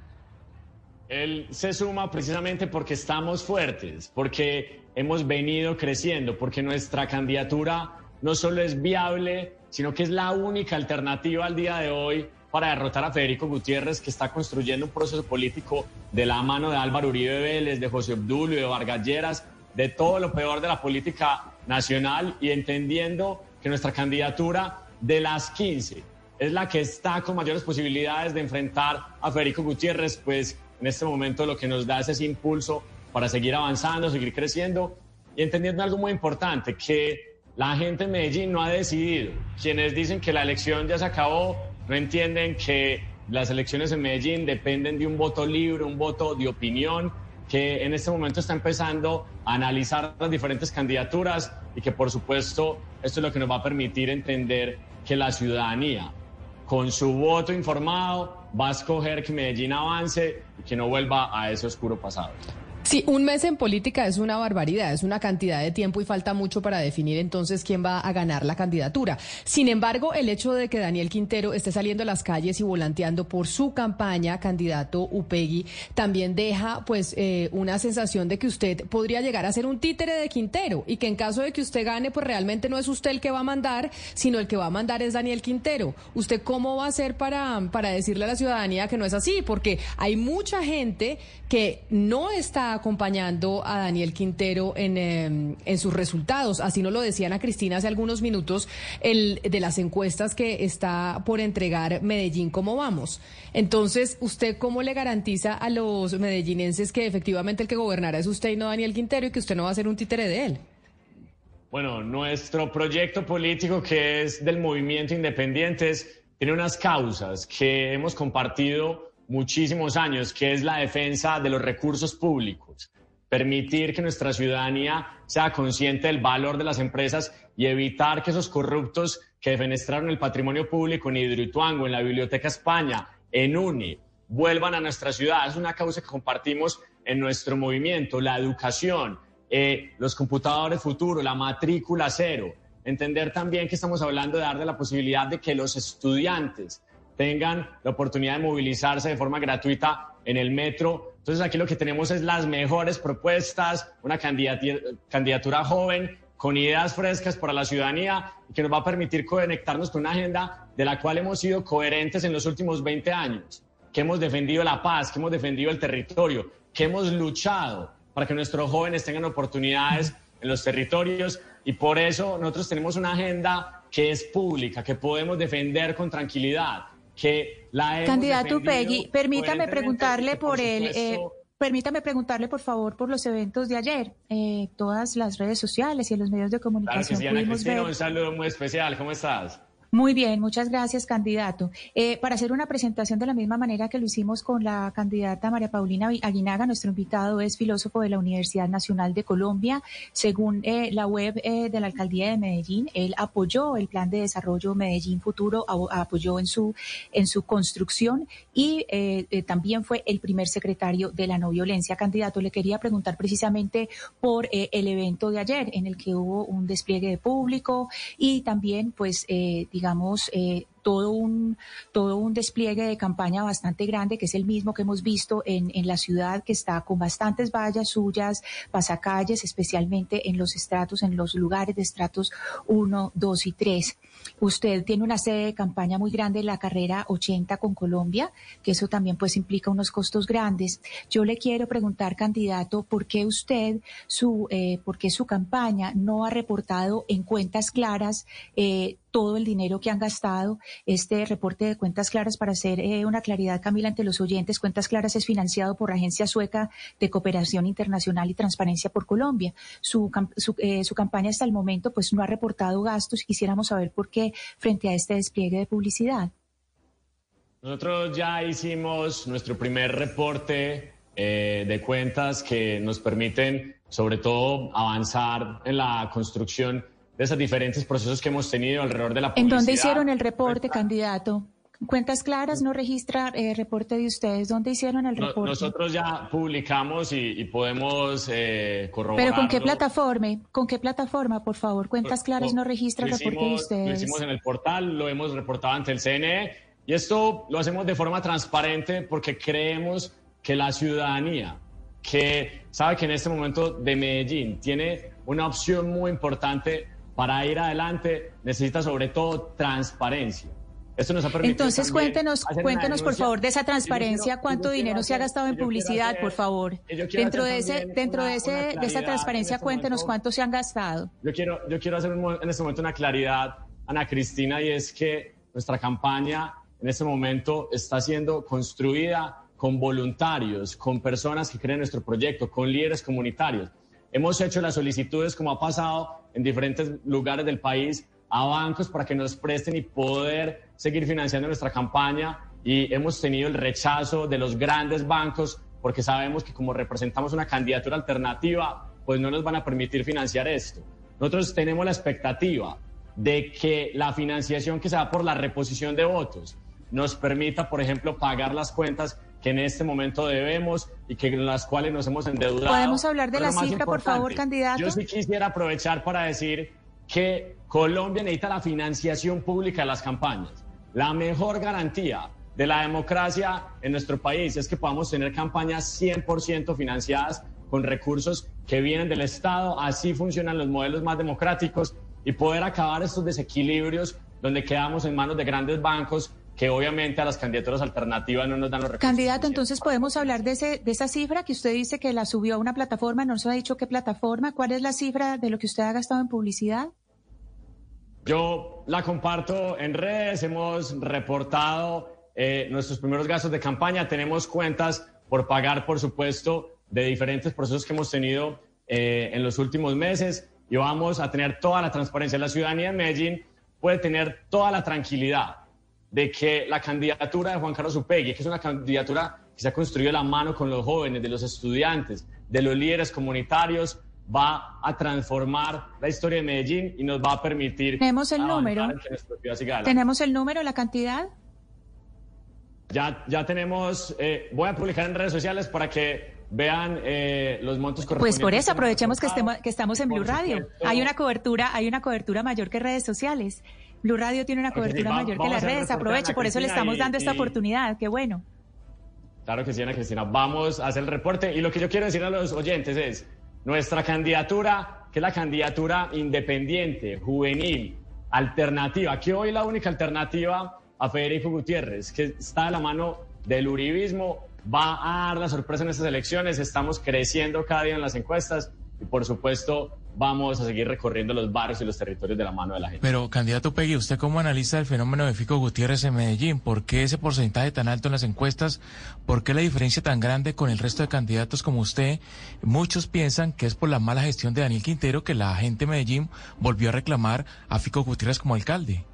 Él se suma precisamente porque estamos fuertes, porque hemos venido creciendo, porque nuestra candidatura no solo es viable, sino que es la única alternativa al día de hoy para derrotar a Federico Gutiérrez, que está construyendo un proceso político de la mano de Álvaro Uribe Vélez, de José Obdulio, de Vargas Lleras, de todo lo peor de la política nacional y entendiendo que nuestra candidatura de las 15 es la que está con mayores posibilidades de enfrentar a Federico Gutiérrez, pues en este momento lo que nos da es ese impulso para seguir avanzando, seguir creciendo y entendiendo algo muy importante, que la gente en Medellín no ha decidido. Quienes dicen que la elección ya se acabó, no entienden que las elecciones en Medellín dependen de un voto libre, un voto de opinión, que en este momento está empezando a analizar las diferentes candidaturas y que por supuesto esto es lo que nos va a permitir entender que la ciudadanía, con su voto informado, va a escoger que Medellín avance y que no vuelva a ese oscuro pasado. Sí, un mes en política es una barbaridad, es una cantidad de tiempo y falta mucho para definir entonces quién va a ganar la candidatura. Sin embargo, el hecho de que Daniel Quintero esté saliendo a las calles y volanteando por su campaña, candidato Upegui, también deja pues eh, una sensación de que usted podría llegar a ser un títere de Quintero y que en caso de que usted gane, pues realmente no es usted el que va a mandar, sino el que va a mandar es Daniel Quintero. ¿Usted cómo va a hacer para, para decirle a la ciudadanía que no es así? Porque hay mucha gente que no está acompañando a Daniel Quintero en, em, en, sus resultados. Así nos lo decían a Cristina hace algunos minutos el, de las encuestas que está por entregar Medellín, ¿cómo vamos? Entonces, ¿usted cómo le garantiza a los medellinenses que efectivamente el que gobernará es usted y no Daniel Quintero y que usted no va a ser un títere de él? Bueno, nuestro proyecto político que es del movimiento Independientes tiene unas causas que hemos compartido muchísimos años, que es la defensa de los recursos públicos, permitir que nuestra ciudadanía sea consciente del valor de las empresas y evitar que esos corruptos que defenestraron el patrimonio público en Hidroituango, en la Biblioteca España, en UNI, vuelvan a nuestra ciudad. Es una causa que compartimos en nuestro movimiento, la educación, eh, los computadores futuro, la matrícula cero. Entender también que estamos hablando de darle la posibilidad de que los estudiantes tengan la oportunidad de movilizarse de forma gratuita en el metro. Entonces aquí lo que tenemos es las mejores propuestas, una candidatura, joven con ideas frescas para la ciudadanía que nos va a permitir conectarnos con una agenda de la cual hemos sido coherentes en los últimos 20 años, que hemos defendido la paz, que hemos defendido el territorio, que hemos luchado para que nuestros jóvenes tengan oportunidades en los territorios y por eso nosotros tenemos una agenda que es pública, que podemos defender con tranquilidad, que la Candidato Peggy, permítame preguntarle por, el... Eh, permítame preguntarle, por favor, por los eventos de ayer. Eh, todas las redes sociales y en los medios de comunicación claro que sí, Un saludo muy especial. ¿Cómo estás? Muy bien, muchas gracias, candidato. Eh, para hacer una presentación de la misma manera que lo hicimos con la candidata María Paulina Aguinaga, nuestro invitado es filósofo de la Universidad Nacional de Colombia. Según eh, la web eh, de la Alcaldía de Medellín, él apoyó el Plan de Desarrollo Medellín Futuro, apoyó en su, en su construcción y también fue el primer secretario de la no violencia. Candidato, le quería preguntar precisamente por el evento de ayer en el que hubo un despliegue de público y también, pues, digamos, eh, todo un, todo un despliegue de campaña bastante grande, que es el mismo que hemos visto en, en la ciudad, que está con bastantes vallas suyas, pasacalles, especialmente en los estratos, en los lugares de estratos 1, 2 y 3. Usted tiene una sede de campaña muy grande en la carrera 80 con Colombia, que eso también pues implica unos costos grandes. Yo le quiero preguntar, candidato, ¿por qué usted, su, eh, por qué su campaña no ha reportado en cuentas claras eh, todo el dinero que han gastado. Este reporte de cuentas claras, para hacer eh, una claridad, Camila, ante los oyentes, cuentas claras es financiado por la Agencia Sueca de Cooperación Internacional y Transparencia por Colombia. Su, su, campaña hasta el momento pues no ha reportado gastos quisiéramos saber por frente a este despliegue de publicidad. Nosotros ya hicimos nuestro primer reporte eh, de cuentas que nos permiten sobre todo avanzar en la construcción de esos diferentes procesos que hemos tenido alrededor de la publicidad. ¿En dónde hicieron el reporte, candidato? Cuentas claras no registra el eh, reporte de ustedes. ¿Dónde hicieron el reporte? nosotros ya publicamos y, podemos eh, corroborar. ¿Pero con qué plataforma? ¿Con qué plataforma, por favor? Cuentas claras no registra el reporte de ustedes. Lo hicimos en el portal, lo hemos reportado ante el CNE y esto lo hacemos de forma transparente porque creemos que la ciudadanía, que sabe que en este momento de Medellín tiene una opción muy importante para ir adelante, necesita sobre todo transparencia. Esto nos ha permitido Entonces cuéntenos, cuéntenos por favor de esa quiero- transparencia, cuánto dinero se ha gastado en publicidad, hacer- por favor. Dentro de ese, dentro una- de ese, de esa claridad transparencia, en este cuéntenos momento. cuánto se han gastado. Yo quiero, yo quiero hacer un en este momento una claridad, Ana Cristina, y es que nuestra campaña en este momento está siendo construida con voluntarios, con personas que creen en nuestro proyecto, con líderes comunitarios. Hemos hecho las solicitudes, como ha pasado en diferentes lugares del país, a bancos para que nos presten y poder seguir financiando nuestra campaña. Y hemos tenido el rechazo de los grandes bancos porque sabemos que como representamos una candidatura alternativa, pues no nos van a permitir financiar esto. Nosotros tenemos la expectativa de que la financiación que se da por la reposición de votos nos permita, por ejemplo, pagar las cuentas que en este momento debemos y que en las cuales nos hemos endeudado. ¿Podemos hablar de Pero la cifra, por favor, candidato? Yo sí quisiera aprovechar para decir que Colombia necesita la financiación pública de las campañas. La mejor garantía de la democracia en nuestro país es que podamos tener campañas 100% financiadas con recursos que vienen del Estado. Así funcionan los modelos más democráticos y poder acabar estos desequilibrios donde quedamos en manos de grandes bancos que obviamente a las candidaturas alternativas no nos dan los recursos. Candidato, entonces podemos hablar de, ese, de esa cifra que usted dice que la subió a una plataforma, no nos ha dicho qué plataforma, cuál es la cifra de lo que usted ha gastado en publicidad. Yo la comparto en redes, hemos reportado eh, nuestros primeros gastos de campaña, tenemos cuentas por pagar, por supuesto, de diferentes procesos que hemos tenido eh, en los últimos meses y vamos a tener toda la transparencia. La ciudadanía de Medellín puede tener toda la tranquilidad de que la candidatura de Juan Carlos Upegui, que es una candidatura que se ha construido la mano con los jóvenes, de los estudiantes, de los líderes comunitarios, va a transformar la historia de Medellín y nos va a permitir Tenemos el número. ¿Tenemos el número, la cantidad? Ya, ya tenemos, eh, voy a publicar en redes sociales para que vean eh, los montos correspondientes. Pues por eso aprovechemos que, estemos, que estamos en Blue Radio. supuesto. Hay una cobertura, hay una cobertura mayor que redes sociales. Blue Radio tiene una sí, cobertura va- mayor que las redes. Ana por eso le estamos y- dando esta y- oportunidad. Qué bueno. Claro que sí, Ana Cristina. Vamos a hacer el reporte. Y lo que yo quiero decir a los oyentes es, nuestra candidatura, que es la candidatura independiente, juvenil, alternativa, que hoy la única alternativa a Federico Gutiérrez, que está de la mano del uribismo, va a dar la sorpresa en estas elecciones. Estamos creciendo cada día en las encuestas y, por supuesto, vamos a seguir recorriendo los barrios y los territorios de la mano de la gente. Pero, candidato Pegui, usted como analiza el fenómeno de Fico Gutiérrez en Medellín, ¿por qué ese porcentaje tan alto en las encuestas? ¿Por qué la diferencia tan grande con el resto de candidatos como usted? Muchos piensan que es por la mala gestión de Daniel Quintero que la gente de Medellín volvió a reclamar a Fico Gutiérrez como alcalde.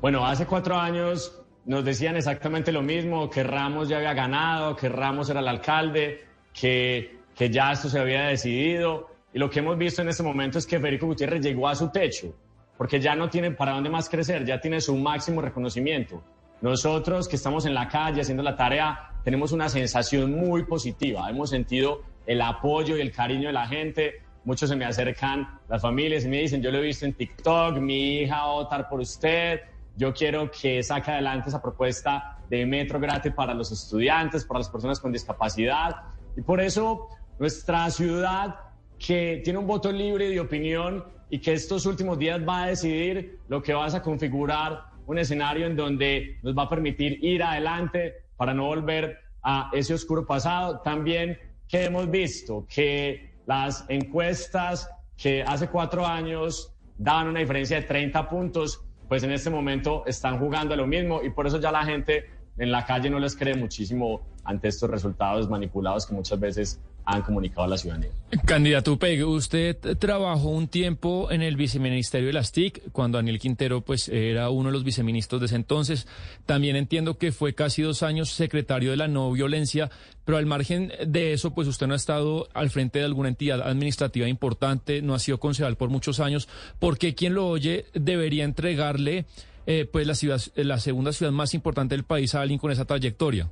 Bueno, hace cuatro años nos decían exactamente lo mismo, que Ramos ya había ganado, que Ramos era el alcalde, que, que ya esto se había decidido. Y lo que hemos visto en este momento es que Federico Gutiérrez llegó a su techo, porque ya no tiene para dónde más crecer, ya tiene su máximo reconocimiento. Nosotros que estamos en la calle haciendo la tarea, tenemos una sensación muy positiva. Hemos sentido el apoyo y el cariño de la gente. Muchos se me acercan, las familias, y me dicen, yo lo he visto en TikTok, mi hija va a votar por usted, yo quiero que saque adelante esa propuesta de metro gratis para los estudiantes, para las personas con discapacidad. Y por eso nuestra ciudad, que tiene un voto libre de opinión y que estos últimos días va a decidir lo que vas a configurar un escenario en donde nos va a permitir ir adelante para no volver a ese oscuro pasado. También que hemos visto que las encuestas que hace cuatro años daban una diferencia de 30 puntos, pues en este momento están jugando a lo mismo y por eso ya la gente en la calle no les cree muchísimo ante estos resultados manipulados que muchas veces han comunicado a la ciudadanía. Candidato Peg, usted trabajó un tiempo en el viceministerio de las TIC, cuando Daniel Quintero pues era uno de los viceministros de ese entonces. También entiendo que fue casi dos años secretario de la no violencia, pero al margen de eso, pues usted no ha estado al frente de alguna entidad administrativa importante, no ha sido concejal por muchos años. ¿Por qué quien lo oye debería entregarle eh, pues la, ciudad, la segunda ciudad más importante del país a alguien con esa trayectoria?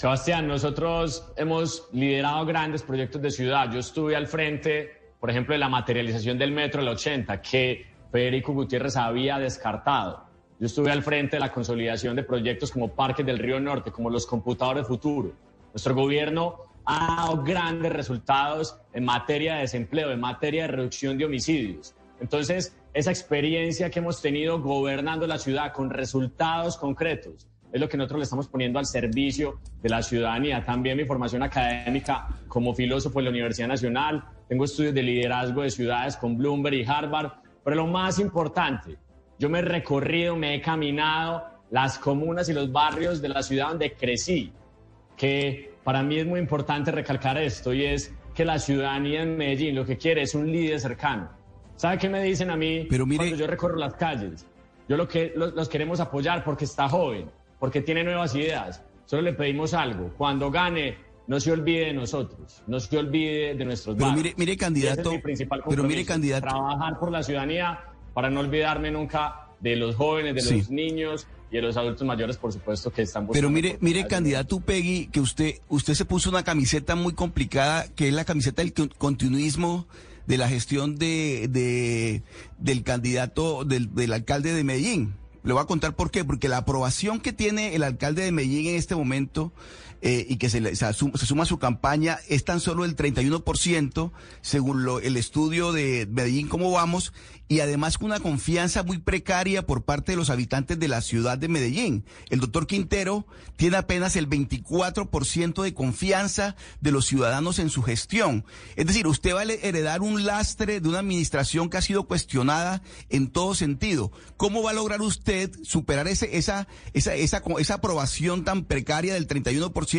Sebastián, nosotros hemos liderado grandes proyectos de ciudad. Yo estuve al frente, por ejemplo, de la materialización del metro del 80, que Federico Gutiérrez había descartado. Yo estuve al frente de la consolidación de proyectos como Parques del Río Norte, como los computadores futuro. Nuestro gobierno ha dado grandes resultados en materia de desempleo, en materia de reducción de homicidios. Entonces, esa experiencia que hemos tenido gobernando la ciudad con resultados concretos es lo que nosotros le estamos poniendo al servicio de la ciudadanía. También mi formación académica como filósofo en la Universidad Nacional, tengo estudios de liderazgo de ciudades con Bloomberg y Harvard, pero lo más importante, yo me he recorrido, me he caminado las comunas y los barrios de la ciudad donde crecí, que para mí es muy importante recalcar esto y es que la ciudadanía en Medellín lo que quiere es un líder cercano. ¿Sabe qué me dicen a mí Pero mire, cuando yo recorro las calles? Yo lo que los, los queremos apoyar porque está joven, porque tiene nuevas ideas. Solo le pedimos algo. Cuando gane, no se olvide de nosotros, no se olvide de nuestros Pero barrios. mire- mire, candidato, es mi principal pero mire, candidato. Trabajar por la ciudadanía para no olvidarme nunca de los jóvenes, de Sí. los niños y de los adultos mayores, por supuesto, que están buscando. Pero mire, mire, candidato Upegui, que usted, usted se puso una camiseta muy complicada, que es la camiseta del con- continuismo de la gestión de, de- del candidato, del, del alcalde de Medellín. Le voy a contar por qué, porque la aprobación que tiene el alcalde de Medellín en este momento eh, y que se, se, se suma a su campaña es tan solo el 31%, según lo- el estudio de Medellín, cómo vamos, y además con una confianza muy precaria por parte de los habitantes de la ciudad de Medellín. El doctor Quintero tiene apenas el 24% de confianza de los ciudadanos en su gestión. Es decir, usted va a heredar un lastre de una administración que ha sido cuestionada en todo sentido. ¿Cómo va a lograr usted superar ese, esa, esa, esa, esa aprobación tan precaria del 31%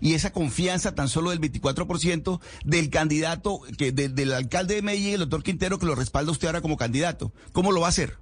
y esa confianza tan solo del 24% del candidato, que, de- del alcalde de Medellín, el doctor Quintero, que lo respalda usted ahora como candidato? ¿Cómo lo va a hacer?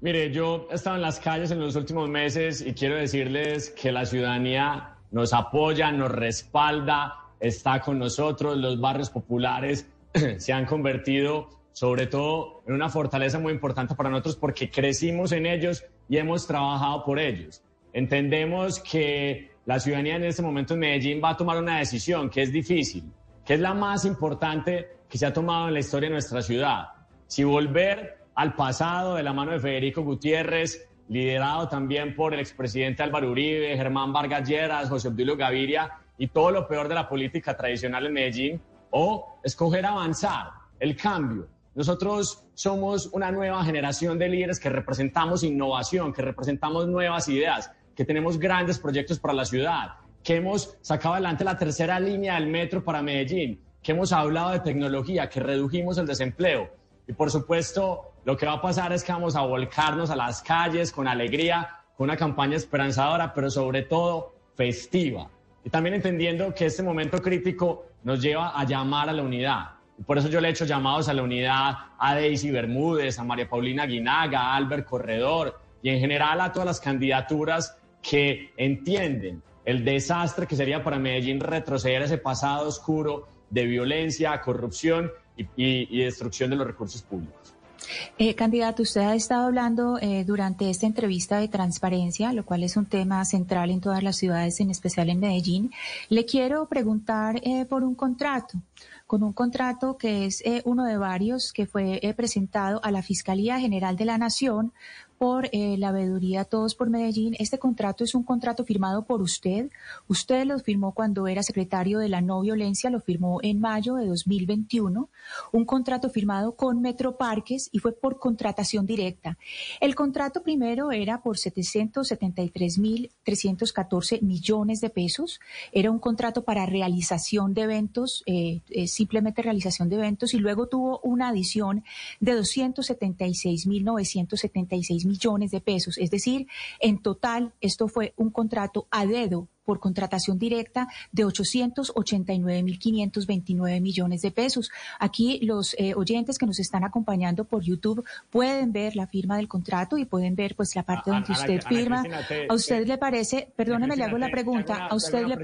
Mire, yo he estado en las calles en los últimos meses y quiero decirles que la ciudadanía nos apoya, nos respalda, está con nosotros. Los barrios populares se han convertido sobre todo en una fortaleza muy importante para nosotros porque crecimos en ellos y hemos trabajado por ellos. Entendemos que la ciudadanía en este momento en Medellín va a tomar una decisión que es difícil, que es la más importante que se ha tomado en la historia de nuestra ciudad. Si volver al pasado de la mano de Federico Gutiérrez, liderado también por el expresidente Álvaro Uribe, Germán Vargas Lleras, José Obdulio Gaviria y todo lo peor de la política tradicional en Medellín, o escoger avanzar, el cambio. Nosotros somos una nueva generación de líderes que representamos innovación, que representamos nuevas ideas, que tenemos grandes proyectos para la ciudad, que hemos sacado adelante la tercera línea del metro para Medellín, que hemos hablado de tecnología, que redujimos el desempleo. Y por supuesto, lo que va a pasar es que vamos a volcarnos a las calles con alegría, con una campaña esperanzadora, pero sobre todo festiva. Y también entendiendo que este momento crítico nos lleva a llamar a la unidad. Y por eso yo le he hecho llamados a la unidad a Daisy Bermúdez, a María Paulina Guinaga, a Albert Corredor y en general a todas las candidaturas que entienden el desastre que sería para Medellín retroceder a ese pasado oscuro de violencia, corrupción y, y- y destrucción de los recursos públicos. Eh, candidato, usted ha estado hablando eh, durante esta entrevista de transparencia, lo cual es un tema central en todas las ciudades, en especial en Medellín. Le quiero preguntar eh, por un contrato, con un contrato que es eh, uno de varios que fue eh, presentado a la Fiscalía General de la Nación por eh, la veeduría Todos por Medellín. Este contrato es un contrato firmado por usted. Usted lo firmó cuando era secretario de la no violencia, lo firmó en mayo de 2021. Un contrato firmado con Metroparques y fue por contratación directa. El contrato primero era por 773.314 millones de pesos. Era un contrato para realización de eventos, eh, eh, simplemente realización de eventos, y luego tuvo una adición de 276.976 millones de pesos. Es decir, en total, esto fue un contrato a dedo por contratación directa de 889.529 millones de pesos. Aquí los eh, oyentes que nos están acompañando por YouTube pueden ver la firma del contrato y pueden ver pues la parte donde Ana- usted firma. Cristina, te- ¿A usted te- le parece, perdóneme, le hago la pregunta, una- a te usted le...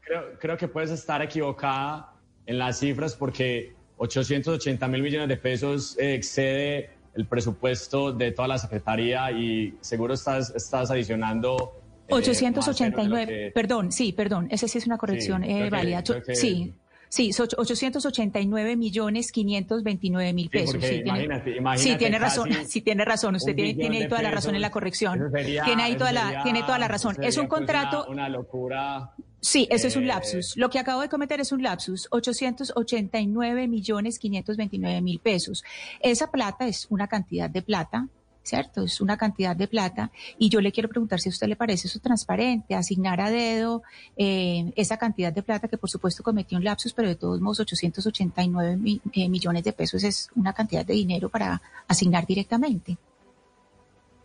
Creo, creo que puedes estar equivocada en las cifras porque 880 mil millones de pesos eh, excede el presupuesto de toda la Secretaría y seguro estás, estás adicionando... eh, más cero de lo 889, que- perdón, sí, perdón, esa sí es una corrección Sí, eh, que- válida. creo que- sí, Sí, 889 millones 529 mil pesos. Sí, tiene, sí, tiene razón. Sí, tiene razón. Usted tiene, tiene ahí toda la razón en la corrección. tiene ahí toda la, tiene toda la razón. Es un contrato. Una, locura. Sí, eso es un eh, lapsus. Lo que acabo de cometer es un lapsus. 889 millones 529 mil pesos. Esa plata es una cantidad de plata ¿cierto? Es una cantidad de plata y yo le quiero preguntar si a usted le parece eso transparente, asignar a dedo eh, esa cantidad de plata que por supuesto cometió un lapsus, pero de todos modos 889 eh, millones de pesos es una cantidad de dinero para asignar directamente.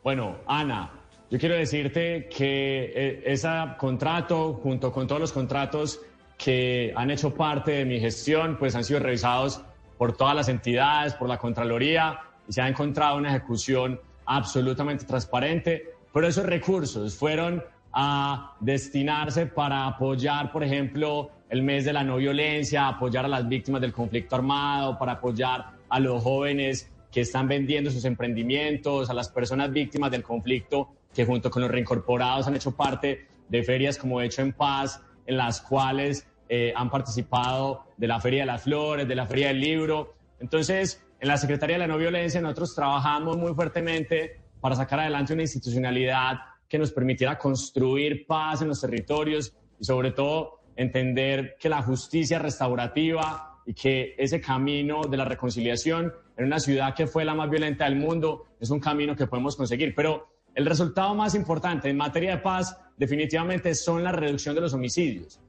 Bueno, Ana, yo quiero decirte que eh, ese contrato, junto con todos los contratos que han hecho parte de mi gestión, pues han sido revisados por todas las entidades, por la Contraloría, y se ha encontrado una ejecución absolutamente transparente, pero esos recursos fueron a destinarse para apoyar, por ejemplo, el mes de la no violencia, apoyar a las víctimas del conflicto armado, para apoyar a los jóvenes que están vendiendo sus emprendimientos, a las personas víctimas del conflicto que junto con los reincorporados han hecho parte de ferias como Hecho en Paz, en las cuales eh, han participado de la Feria de las Flores, de la Feria del Libro. Entonces, en la Secretaría de la No Violencia nosotros trabajamos muy fuertemente para sacar adelante una institucionalidad que nos permitiera construir paz en los territorios y sobre todo entender que la justicia restaurativa y que ese camino de la reconciliación en una ciudad que fue la más violenta del mundo es un camino que podemos conseguir. Pero el resultado más importante en materia de paz definitivamente son la reducción de los homicidios.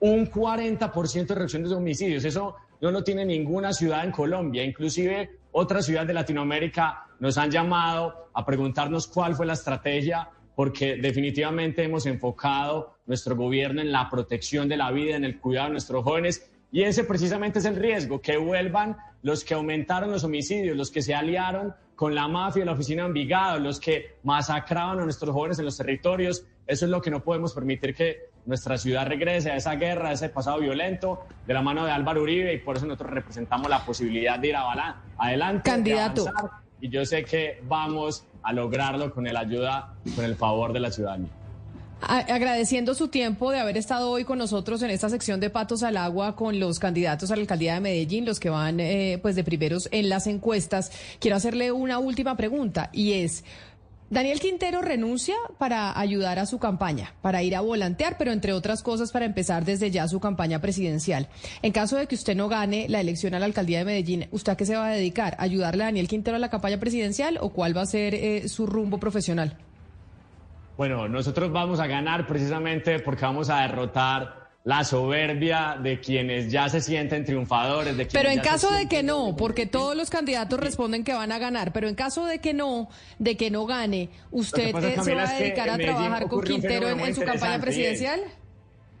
Un 40% de reducción de los homicidios. Eso no lo tiene ninguna ciudad en Colombia. Inclusive otras ciudades de Latinoamérica nos han llamado a preguntarnos cuál fue la estrategia, porque definitivamente hemos enfocado nuestro gobierno en la protección de la vida, en el cuidado de nuestros jóvenes. Y ese precisamente es el riesgo, que vuelvan los que aumentaron los homicidios, los que se aliaron con la mafia de la oficina de Envigado, los que masacraban a nuestros jóvenes en los territorios. Eso es lo que no podemos permitir que nuestra ciudad regrese a esa guerra, a ese pasado violento, de la mano de Álvaro Uribe, y por eso nosotros representamos la posibilidad de ir a adelante. Candidato. y yo sé que vamos a lograrlo con la ayuda, con el favor de la ciudadanía. Agradeciendo su tiempo de haber estado hoy con nosotros en esta sección de Patos al Agua con los candidatos a la alcaldía de Medellín, los que van eh, pues de primeros en las encuestas. Quiero hacerle una última pregunta y es, Daniel Quintero renuncia para ayudar a su campaña, para ir a volantear, pero entre otras cosas para empezar desde ya su campaña presidencial. En caso de que usted no gane la elección a la alcaldía de Medellín, ¿usted a qué se va a dedicar? ¿Ayudarle a Daniel Quintero a la campaña presidencial o cuál va a ser eh, su rumbo profesional? Bueno, nosotros vamos a ganar precisamente porque vamos a derrotar la soberbia de quienes ya se sienten triunfadores. De pero en caso de que no, porque todos los candidatos responden que van a ganar, pero en caso de que no, de que no gane, ¿usted eh, se va a dedicar a trabajar con Quintero en, su campaña presidencial?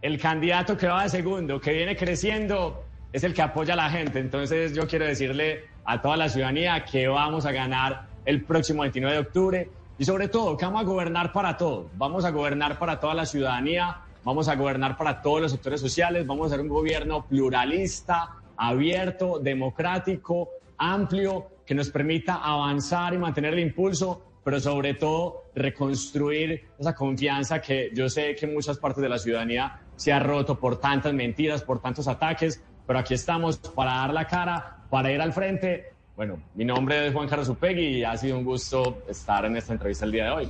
El candidato que va de segundo, que viene creciendo, es el que apoya a la gente. Entonces yo quiero decirle a toda la ciudadanía que vamos a ganar el próximo 29 de octubre y sobre todo que vamos a gobernar para todos. Vamos a gobernar para toda la ciudadanía vamos a gobernar para todos los sectores sociales, vamos a ser un gobierno pluralista, abierto, democrático, amplio, que nos permita avanzar y mantener el impulso, pero sobre todo reconstruir esa confianza que yo sé que muchas partes de la ciudadanía se ha roto por tantas mentiras, por tantos ataques, pero aquí estamos para dar la cara, para ir al frente. Bueno, mi nombre es Juan Carlos Upegui y ha sido un gusto estar en esta entrevista el día de hoy.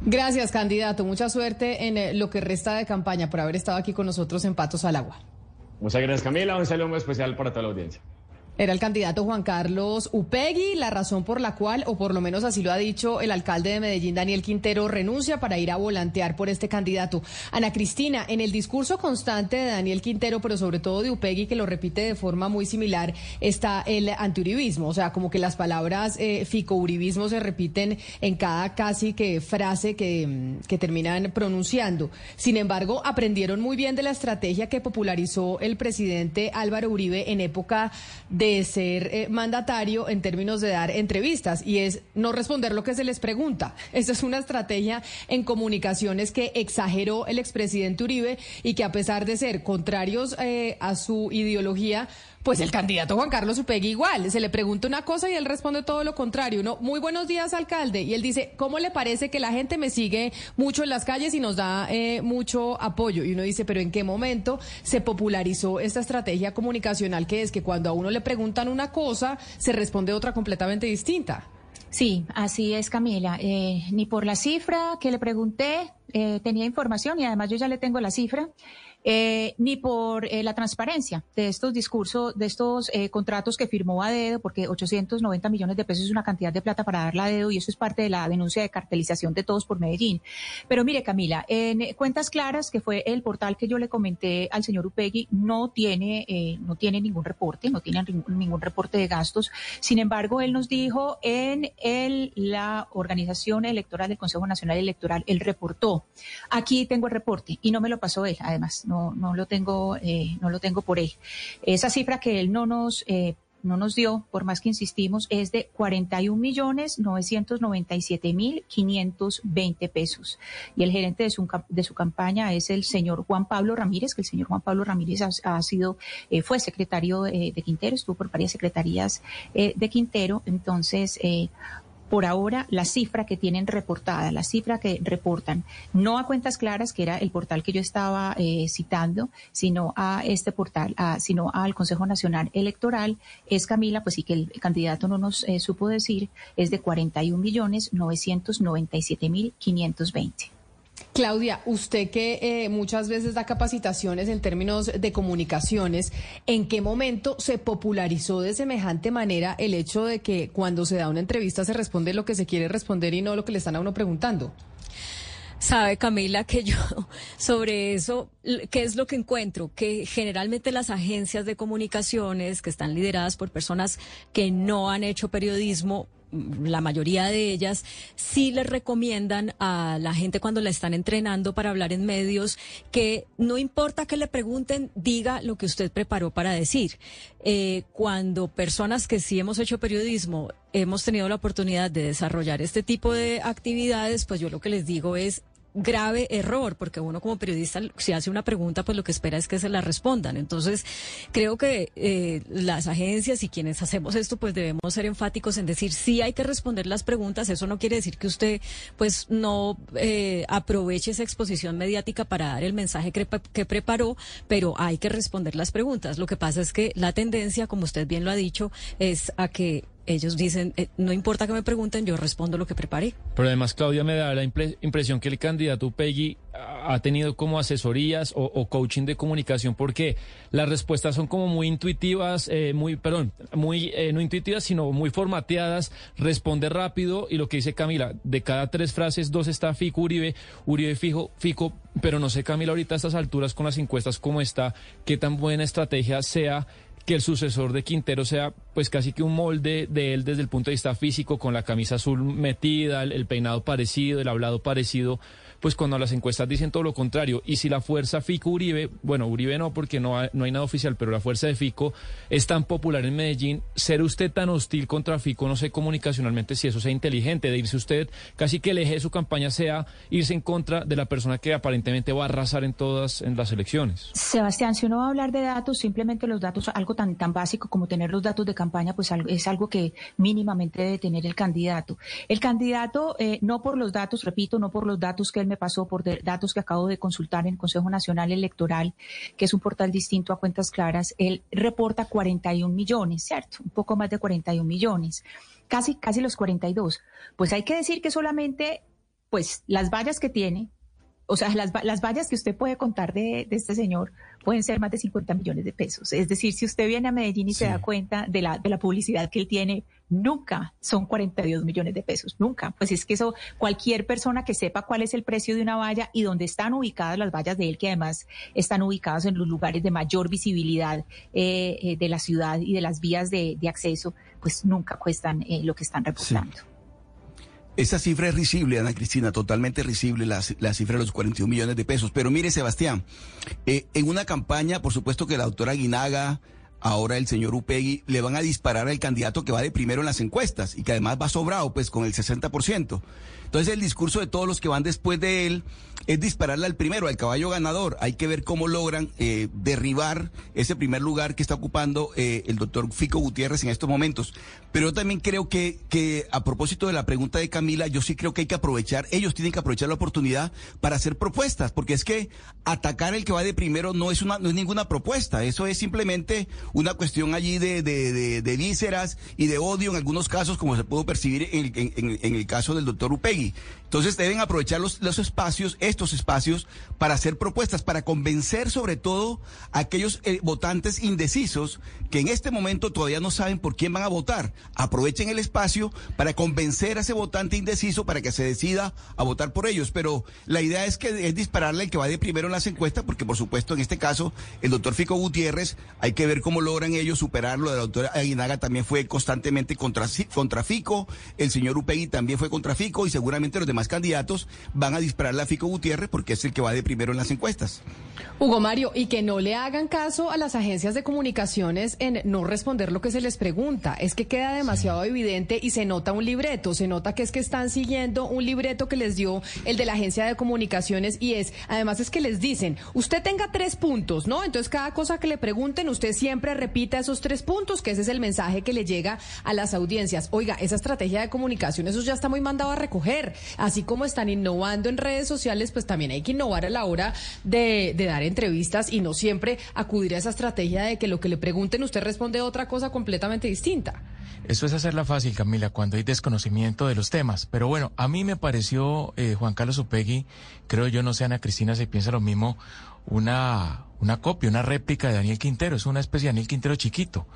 Gracias, candidato. Mucha suerte en eh, lo que resta de campaña por haber estado aquí con nosotros en Patos al Agua. Muchas gracias, Camila. Un saludo muy especial para toda la audiencia. Era el candidato Juan Carlos Upegui, la razón por la cual, o por lo menos así lo ha dicho el alcalde de Medellín, Daniel Quintero, renuncia para ir a volantear por este candidato. Ana Cristina, en el discurso constante de Daniel Quintero, pero sobre todo de Upegui, que lo repite de forma muy similar, está el antiuribismo. O sea, como que las palabras eh, ficouribismo se repiten en cada casi que frase que, que terminan pronunciando. Sin embargo, aprendieron muy bien de la estrategia que popularizó el presidente Álvaro Uribe en época de de ser eh, mandatario en términos de dar entrevistas y es no responder lo que se les pregunta. Esa es una estrategia en comunicaciones que exageró el expresidente Uribe y que a pesar de ser contrarios eh, a su ideología, Pues el candidato Juan Carlos Upegui igual, se le pregunta una cosa y él responde todo lo contrario. Uno, muy buenos días, alcalde. Y él dice, ¿cómo le parece que la gente me sigue mucho en las calles y nos da eh, mucho apoyo? Y uno dice, pero ¿en qué momento se popularizó esta estrategia comunicacional que es que cuando a uno le preguntan una cosa, se responde otra completamente distinta? Sí, así es, Camila. Eh, ni por la cifra que le pregunté, eh, tenía información y además yo ya le tengo la cifra. Eh, ni por eh, la transparencia de estos discursos, de estos eh, contratos que firmó a dedo, porque 890 millones de pesos es una cantidad de plata para darle a dedo y eso es parte de la denuncia de cartelización de todos por Medellín. Pero mire, Camila, en Cuentas Claras, que fue el portal que yo le comenté al señor Upegui, no tiene, no tiene ningún reporte, no tiene ningún reporte de gastos. Sin embargo, él nos dijo en el, la organización electoral del Consejo Nacional Electoral, él reportó. Aquí tengo el reporte y no me lo pasó él, además lo tengo, eh, no lo tengo por él. Esa cifra que él no nos eh, no nos dio, por más que insistimos, es de 41 millones 997 mil 520 pesos. Y el gerente de su, de su campaña es el señor Juan Pablo Ramírez, que el señor Juan Pablo Ramírez ha, sido, eh, fue secretario de Quintero, estuvo por varias secretarías de Quintero. Entonces, por ahora la cifra que tienen reportada, la cifra que reportan, no a cuentas claras, que era el portal que yo estaba eh, citando, sino a este portal, sino al Consejo Nacional Electoral, es Camila, pues sí que el candidato no nos eh, supo decir, es de 41 millones 997 mil 520. Claudia, usted que eh, muchas veces da capacitaciones en términos de comunicaciones, ¿en qué momento se popularizó de semejante manera el hecho de que cuando se da una entrevista se responde lo que se quiere responder y no lo que le están a uno preguntando? Sabe, Camila, que yo sobre eso, ¿qué es lo que encuentro? Que generalmente las agencias de comunicaciones que están lideradas por personas que no han hecho periodismo, la mayoría de ellas sí les recomiendan a la gente cuando la están entrenando para hablar en medios que no importa que le pregunten, diga lo que usted preparó para decir. Eh, cuando personas que sí hemos hecho periodismo hemos tenido la oportunidad de desarrollar este tipo de actividades, pues yo lo que les digo es grave error, porque uno como periodista, si hace una pregunta, pues lo que espera es que se la respondan. Entonces, creo que eh, las agencias y quienes hacemos esto, pues debemos ser enfáticos en decir, sí hay que responder las preguntas. Eso no quiere decir que usted, pues, no eh, aproveche esa exposición mediática para dar el mensaje que, que preparó, pero hay que responder las preguntas. Lo que pasa es que la tendencia, como usted bien lo ha dicho, es a que ellos dicen, eh, no importa que me pregunten, yo respondo lo que preparé. Pero además, Claudia, me da la impresión que el candidato Peggy ha tenido como asesorías o, coaching de comunicación porque las respuestas son como muy intuitivas, eh, muy, perdón, muy, eh, no intuitivas, sino muy formateadas, responde rápido y lo que dice Camila, de cada tres frases, dos está Fico, Uribe, Uribe Fijo, Fico, pero no sé Camila ahorita a estas alturas con las encuestas cómo está, qué tan buena estrategia sea que el sucesor de Quintero sea pues casi que un molde de él desde el punto de vista físico, con la camisa azul metida, el, peinado parecido, el hablado parecido, pues cuando las encuestas dicen todo lo contrario. Y si la fuerza Fico Uribe, bueno, Uribe no porque no, no hay nada oficial, pero la fuerza de Fico es tan popular en Medellín, ser usted tan hostil contra Fico, no sé comunicacionalmente si eso sea inteligente, de irse usted, casi que el eje de su campaña sea irse en contra de la persona que aparentemente va a arrasar en todas en las elecciones. Sebastián, si uno va a hablar de datos, simplemente los datos, algo tan, tan básico como tener los datos de campaña, pues es algo que mínimamente debe tener el candidato. El candidato, eh, no por los datos, repito, no por los datos que él me pasó por datos que acabo de consultar en el Consejo Nacional Electoral, que es un portal distinto a Cuentas Claras, él reporta 41 millones, ¿cierto? Un poco más de 41 millones, casi, casi los 42. Pues hay que decir que solamente, pues, las vallas que tiene, o sea, las, las vallas que usted puede contar de, este señor pueden ser más de 50 millones de pesos. Es decir, si usted viene a Medellín y se da cuenta de la, de la publicidad que él tiene, nunca son 42 millones de pesos, nunca. Pues es que eso, cualquier persona que sepa cuál es el precio de una valla y dónde están ubicadas las vallas de él, que además están ubicadas en los lugares de mayor visibilidad eh, eh, de la ciudad y de las vías de, acceso, pues nunca cuestan eh, lo que están reportando. Esa cifra es risible, Ana Cristina, totalmente risible, la, cifra de los 41 millones de pesos. Pero mire, Sebastián, eh, en una campaña, por supuesto que la doctora Guinaga ahora el señor Upegui, le van a disparar al candidato que va de primero en las encuestas y que además va sobrado, pues con el 60%. Entonces el discurso de todos los que van después de él es dispararle al primero, al caballo ganador. Hay que ver cómo logran eh, derribar ese primer lugar que está ocupando eh, el doctor Fico Gutiérrez en estos momentos. Pero yo también creo que, que a propósito de la pregunta de Camila, yo sí creo que hay que aprovechar, ellos tienen que aprovechar la oportunidad para hacer propuestas, porque es que atacar el que va de primero no es una, no es ninguna propuesta, eso es simplemente una cuestión allí de, de, vísceras y de odio en algunos casos, como se pudo percibir en, en, en el caso del doctor Entonces deben aprovechar los, espacios, estos espacios, para hacer propuestas, para convencer sobre todo a aquellos eh, votantes indecisos que en este momento todavía no saben por quién van a votar. Aprovechen el espacio para convencer a ese votante indeciso para que se decida a votar por ellos. Pero la idea es que es dispararle al que va de primero en las encuestas, porque por supuesto en este caso el doctor Fico Gutiérrez, hay que ver cómo logran ellos superarlo. La doctora Aguinaga también fue constantemente contra, contra Fico, el señor Upegui también fue contra Fico y seguramente los demás candidatos van a dispararle a Fico Gutiérrez porque es el que va de primero en las encuestas. Hugo Mario, y que no le hagan caso a las agencias de comunicaciones en no responder lo que se les pregunta. Es que queda demasiado evidente y se nota un libreto, se nota que es que están siguiendo un libreto que les dio el de la agencia de comunicaciones y es, además es que les dicen, usted tenga tres puntos, ¿no? Entonces cada cosa que le pregunten, usted siempre repita esos tres puntos, que ese es el mensaje que le llega a las audiencias. Oiga, esa estrategia de comunicación, eso ya está muy mandado a recoger. Así como están innovando en redes sociales, pues también hay que innovar a la hora de, dar entrevistas y no siempre acudir a esa estrategia de que lo que le pregunten usted responde otra cosa completamente distinta. Eso es hacerla fácil, Camila, cuando hay desconocimiento de los temas. Pero bueno, a mí me pareció, eh, Juan Carlos Upegui, creo yo, no sé, Ana Cristina, si piensa lo mismo, una, una copia, una réplica de Daniel Quintero. Es una especie de Daniel Quintero chiquito.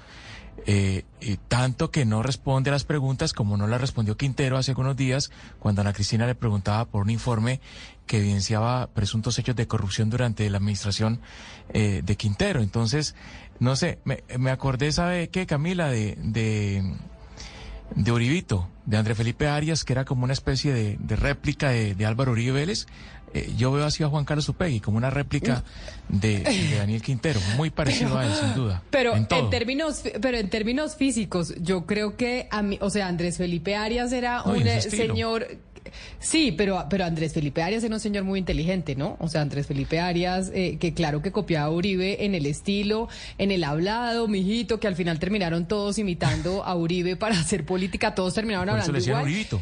Eh, tanto que no responde a las preguntas como no la respondió Quintero hace algunos días cuando Ana Cristina le preguntaba por un informe que evidenciaba presuntos hechos de corrupción durante la administración eh, de Quintero. Entonces, no sé, me, me acordé, ¿sabe qué, Camila? De, de, de Uribito, de André Felipe Arias, que era como una especie de, de réplica de, de Álvaro Uribe Vélez. Eh, yo veo así a Juan Carlos Upegui como una réplica de, de Daniel Quintero, muy parecido a él, sin duda. Pero en, términos, pero en términos físicos, yo creo que a mí, o sea, Andrés Felipe Arias era No, un eh, señor. Sí, pero, pero Andrés Felipe Arias era un señor muy inteligente, ¿no? O sea, Andrés Felipe Arias, eh, que claro que copiaba a Uribe en el estilo, en el hablado, mijito, que al final terminaron todos imitando a Uribe para hacer política, todos terminaron Por eso hablando le igual. Uribito.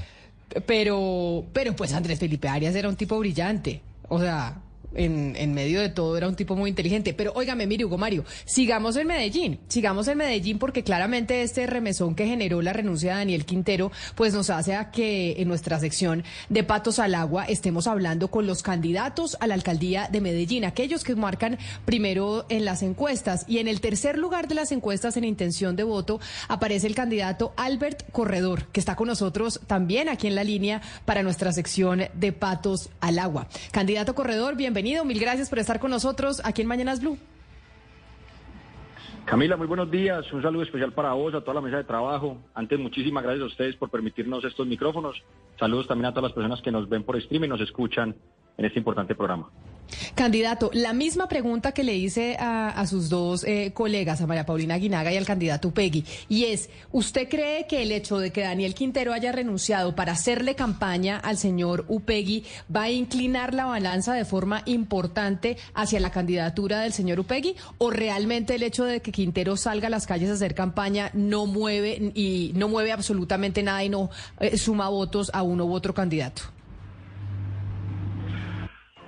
Pero, pero pues Andrés Felipe Arias era un tipo brillante. O sea, en, medio de todo era un tipo muy inteligente. Pero óigame, mire, Hugo Mario, sigamos en Medellín, sigamos en Medellín porque claramente este remesón que generó la renuncia de Daniel Quintero, pues nos hace a que en nuestra sección de Patos al Agua estemos hablando con los candidatos a la alcaldía de Medellín, aquellos que marcan primero en las encuestas. Y en el tercer lugar de las encuestas en intención de voto aparece el candidato Albert Corredor, que está con nosotros también aquí en la línea para nuestra sección de Patos al Agua. Candidato Corredor, bienvenido. Mil gracias por estar con nosotros aquí en Mañanas Blue. Camila, muy buenos días. Un saludo especial para vos, a toda la mesa de trabajo. Antes, muchísimas gracias a ustedes por permitirnos estos micrófonos. Saludos también a todas las personas que nos ven por stream y nos escuchan en este importante programa. Candidato, la misma pregunta que le hice a, sus dos eh, colegas, a María Paulina Aguinaga y al candidato Upegui, y es, ¿usted cree que el hecho de que Daniel Quintero haya renunciado para hacerle campaña al señor Upegui va a inclinar la balanza de forma importante hacia la candidatura del señor Upegui? ¿O realmente el hecho de que Quintero salga a las calles a hacer campaña no mueve y no mueve absolutamente nada y no eh, suma votos a uno u otro candidato?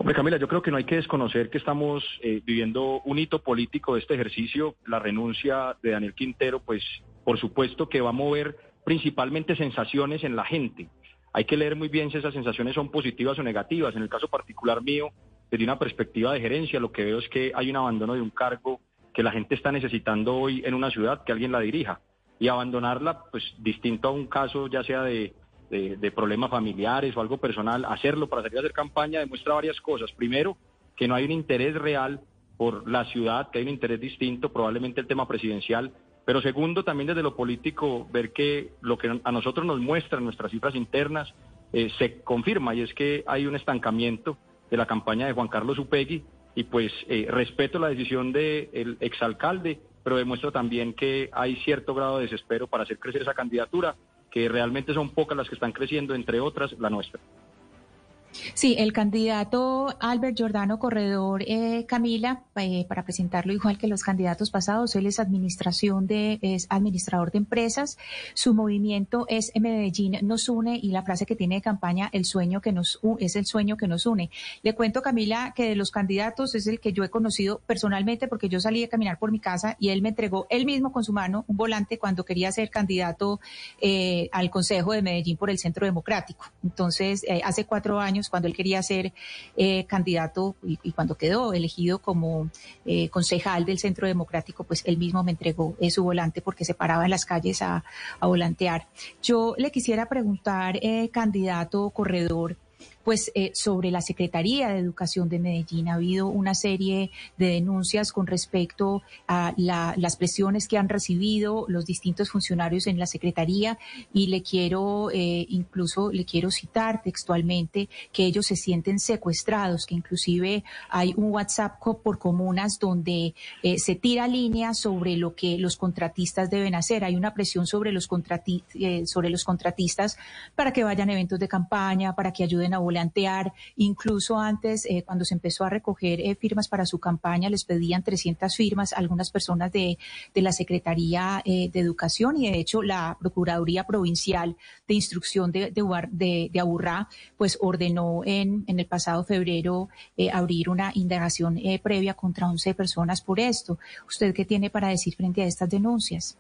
Hombre, Camila, yo creo que no hay que desconocer que estamos eh, viviendo un hito político de este ejercicio. La renuncia de Daniel Quintero, pues por supuesto que va a mover principalmente sensaciones en la gente. Hay que leer muy bien si esas sensaciones son positivas o negativas. En el caso particular mío, desde una perspectiva de gerencia, lo que veo es que hay un abandono de un cargo que la gente está necesitando hoy en una ciudad, que alguien la dirija. Y abandonarla, pues distinto a un caso ya sea de de, de, problemas familiares o algo personal, hacerlo para salir a hacer campaña demuestra varias cosas. Primero, que no hay un interés real por la ciudad, que hay un interés distinto, probablemente el tema presidencial. Pero segundo, también desde lo político, ver que lo que a nosotros nos muestran nuestras cifras internas eh, se confirma y es que hay un estancamiento de la campaña de Juan Carlos Upegui y pues eh, respeto la decisión del exalcalde, pero demuestra también que hay cierto grado de desespero para hacer crecer esa candidatura, que realmente son pocas las que están creciendo, entre otras la nuestra. Sí, el candidato Albert Giordano Corredor, eh, Camila, eh, para presentarlo igual que los candidatos pasados, él es administración de, es administrador de empresas. Su movimiento es Medellín nos une y la frase que tiene de campaña, el sueño que nos es el sueño que nos une. Le cuento, Camila, que de los candidatos es el que yo he conocido personalmente porque yo salí a caminar por mi casa y él me entregó él mismo con su mano un volante cuando quería ser candidato eh, al Consejo de Medellín por el Centro Democrático. Entonces, hace cuatro años cuando él quería ser eh, candidato y, cuando quedó elegido como eh, concejal del Centro Democrático, pues él mismo me entregó eh, su volante porque se paraba en las calles a, a volantear. Yo le quisiera preguntar, candidato corredor, pues eh, sobre la Secretaría de Educación de Medellín ha habido una serie de denuncias con respecto a las presiones que han recibido los distintos funcionarios en la Secretaría y le quiero eh, incluso le quiero citar textualmente que ellos se sienten secuestrados, que inclusive hay un WhatsApp por comunas donde eh, se tira línea sobre lo que los contratistas deben hacer. Hay una presión sobre los, sobre los contratistas para que vayan a eventos de campaña, para que ayuden a volar plantear, incluso antes, eh, cuando se empezó a recoger eh, firmas para su campaña, les pedían 300 firmas algunas personas de, de la Secretaría eh, de Educación y de hecho la Procuraduría Provincial de Instrucción de, de, de, Aburrá, pues ordenó en, en el pasado febrero abrir una indagación previa contra 11 personas por esto. ¿Usted qué tiene para decir frente a estas denuncias?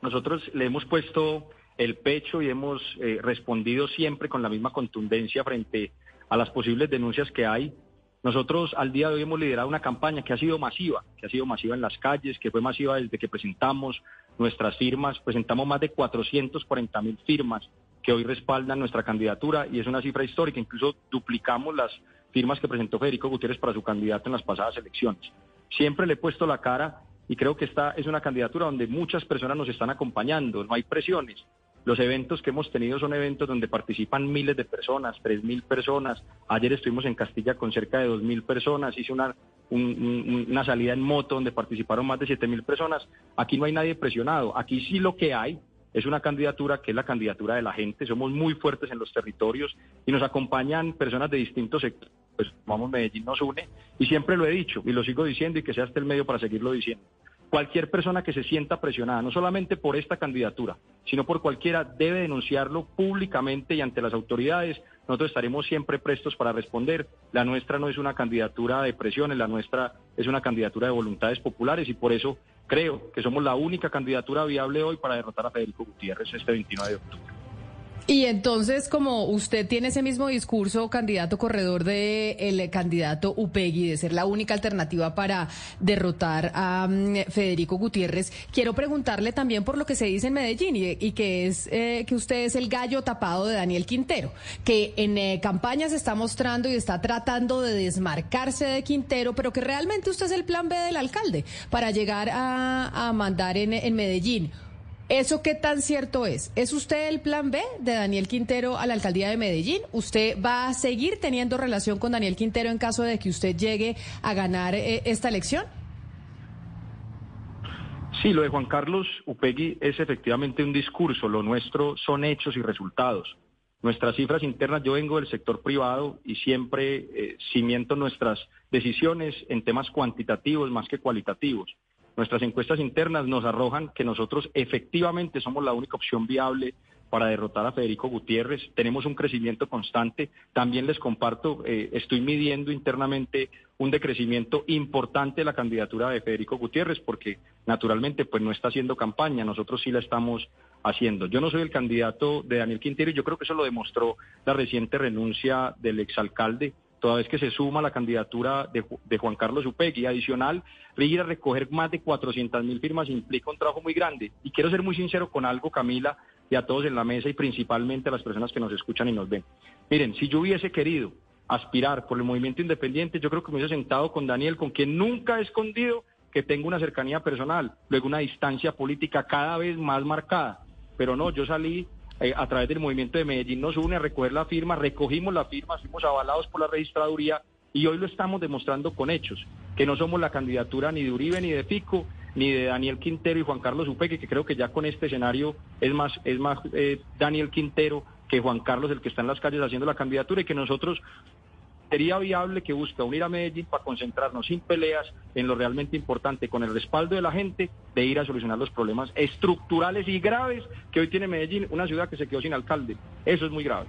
Nosotros le hemos puesto el pecho y hemos eh, respondido siempre con la misma contundencia frente a las posibles denuncias que hay. Nosotros al día de hoy hemos liderado una campaña que ha sido masiva, que ha sido masiva en las calles, que fue masiva desde que presentamos nuestras firmas. Presentamos más de 440 mil firmas que hoy respaldan nuestra candidatura y es una cifra histórica. Incluso duplicamos las firmas que presentó Federico Gutiérrez para su candidato en las pasadas elecciones. Siempre le he puesto la cara y creo que esta es una candidatura donde muchas personas nos están acompañando, no hay presiones. Los eventos que hemos tenido son eventos donde participan miles de personas, tres mil personas. Ayer estuvimos en Castilla con cerca de dos mil personas. Hice una, una salida en moto donde participaron más de siete mil personas. Aquí no hay nadie presionado. Aquí sí lo que hay es una candidatura que es la candidatura de la gente. Somos muy fuertes en los territorios y nos acompañan personas de distintos sectores. Pues vamos, Medellín nos une y siempre lo he dicho y lo sigo diciendo y que sea este el medio para seguirlo diciendo. Cualquier persona que se sienta presionada, no solamente por esta candidatura, sino por cualquiera, debe denunciarlo públicamente y ante las autoridades. Nosotros estaremos siempre prestos para responder. La nuestra no es una candidatura de presiones, la nuestra es una candidatura de voluntades populares y por eso creo que somos la única candidatura viable hoy para derrotar a Federico Gutiérrez este 29 de octubre. Y entonces, como usted tiene ese mismo discurso, candidato corredor de el candidato Upegui, de ser la única alternativa para derrotar a mm, Federico Gutiérrez, quiero preguntarle también por lo que se dice en Medellín y, que es eh, que usted es el gallo tapado de Daniel Quintero, que en eh, campaña se está mostrando y está tratando de desmarcarse de Quintero, pero que realmente usted es el plan B del alcalde para llegar a, mandar en, en Medellín. ¿Eso qué tan cierto es? ¿Es usted el plan B de Daniel Quintero a la alcaldía de Medellín? ¿Usted va a seguir teniendo relación con Daniel Quintero en caso de que usted llegue a ganar eh, esta elección? Sí, lo de Juan Carlos Upegui es efectivamente un discurso, lo nuestro son hechos y resultados. Nuestras cifras internas, yo vengo del sector privado y siempre eh, cimiento nuestras decisiones en temas cuantitativos más que cualitativos. Nuestras encuestas internas nos arrojan que nosotros efectivamente somos la única opción viable para derrotar a Federico Gutiérrez. Tenemos un crecimiento constante. También les comparto, eh, estoy midiendo internamente un decrecimiento importante de la candidatura de Federico Gutiérrez porque naturalmente pues no está haciendo campaña, nosotros sí la estamos haciendo. Yo no soy el candidato de Daniel Quintero y yo creo que eso lo demostró la reciente renuncia del exalcalde toda vez que se suma la candidatura de, Juan Carlos Upegui. Adicional, ir a recoger más de 400 mil firmas implica un trabajo muy grande. Y quiero ser muy sincero con algo, Camila, y a todos en la mesa y principalmente a las personas que nos escuchan y nos ven. Miren, si yo hubiese querido aspirar por el movimiento independiente, yo creo que me hubiese sentado con Daniel, con quien nunca he escondido que tengo una cercanía personal, luego una distancia política cada vez más marcada. Pero no, yo salí eh, a través del movimiento de Medellín nos une a recoger la firma, recogimos la firma, fuimos avalados por la registraduría y hoy lo estamos demostrando con hechos. que no somos la candidatura ni de Uribe ni de Pico, ni de Daniel Quintero y Juan Carlos Upeque, que creo que ya con este escenario es más, es más eh, Daniel Quintero que Juan Carlos el que está en las calles haciendo la candidatura y que nosotros sería viable que busca unir a Medellín para concentrarnos sin peleas en lo realmente importante, con el respaldo de la gente, de ir a solucionar los problemas estructurales y graves que hoy tiene Medellín, una ciudad que se quedó sin alcalde. Eso es muy grave.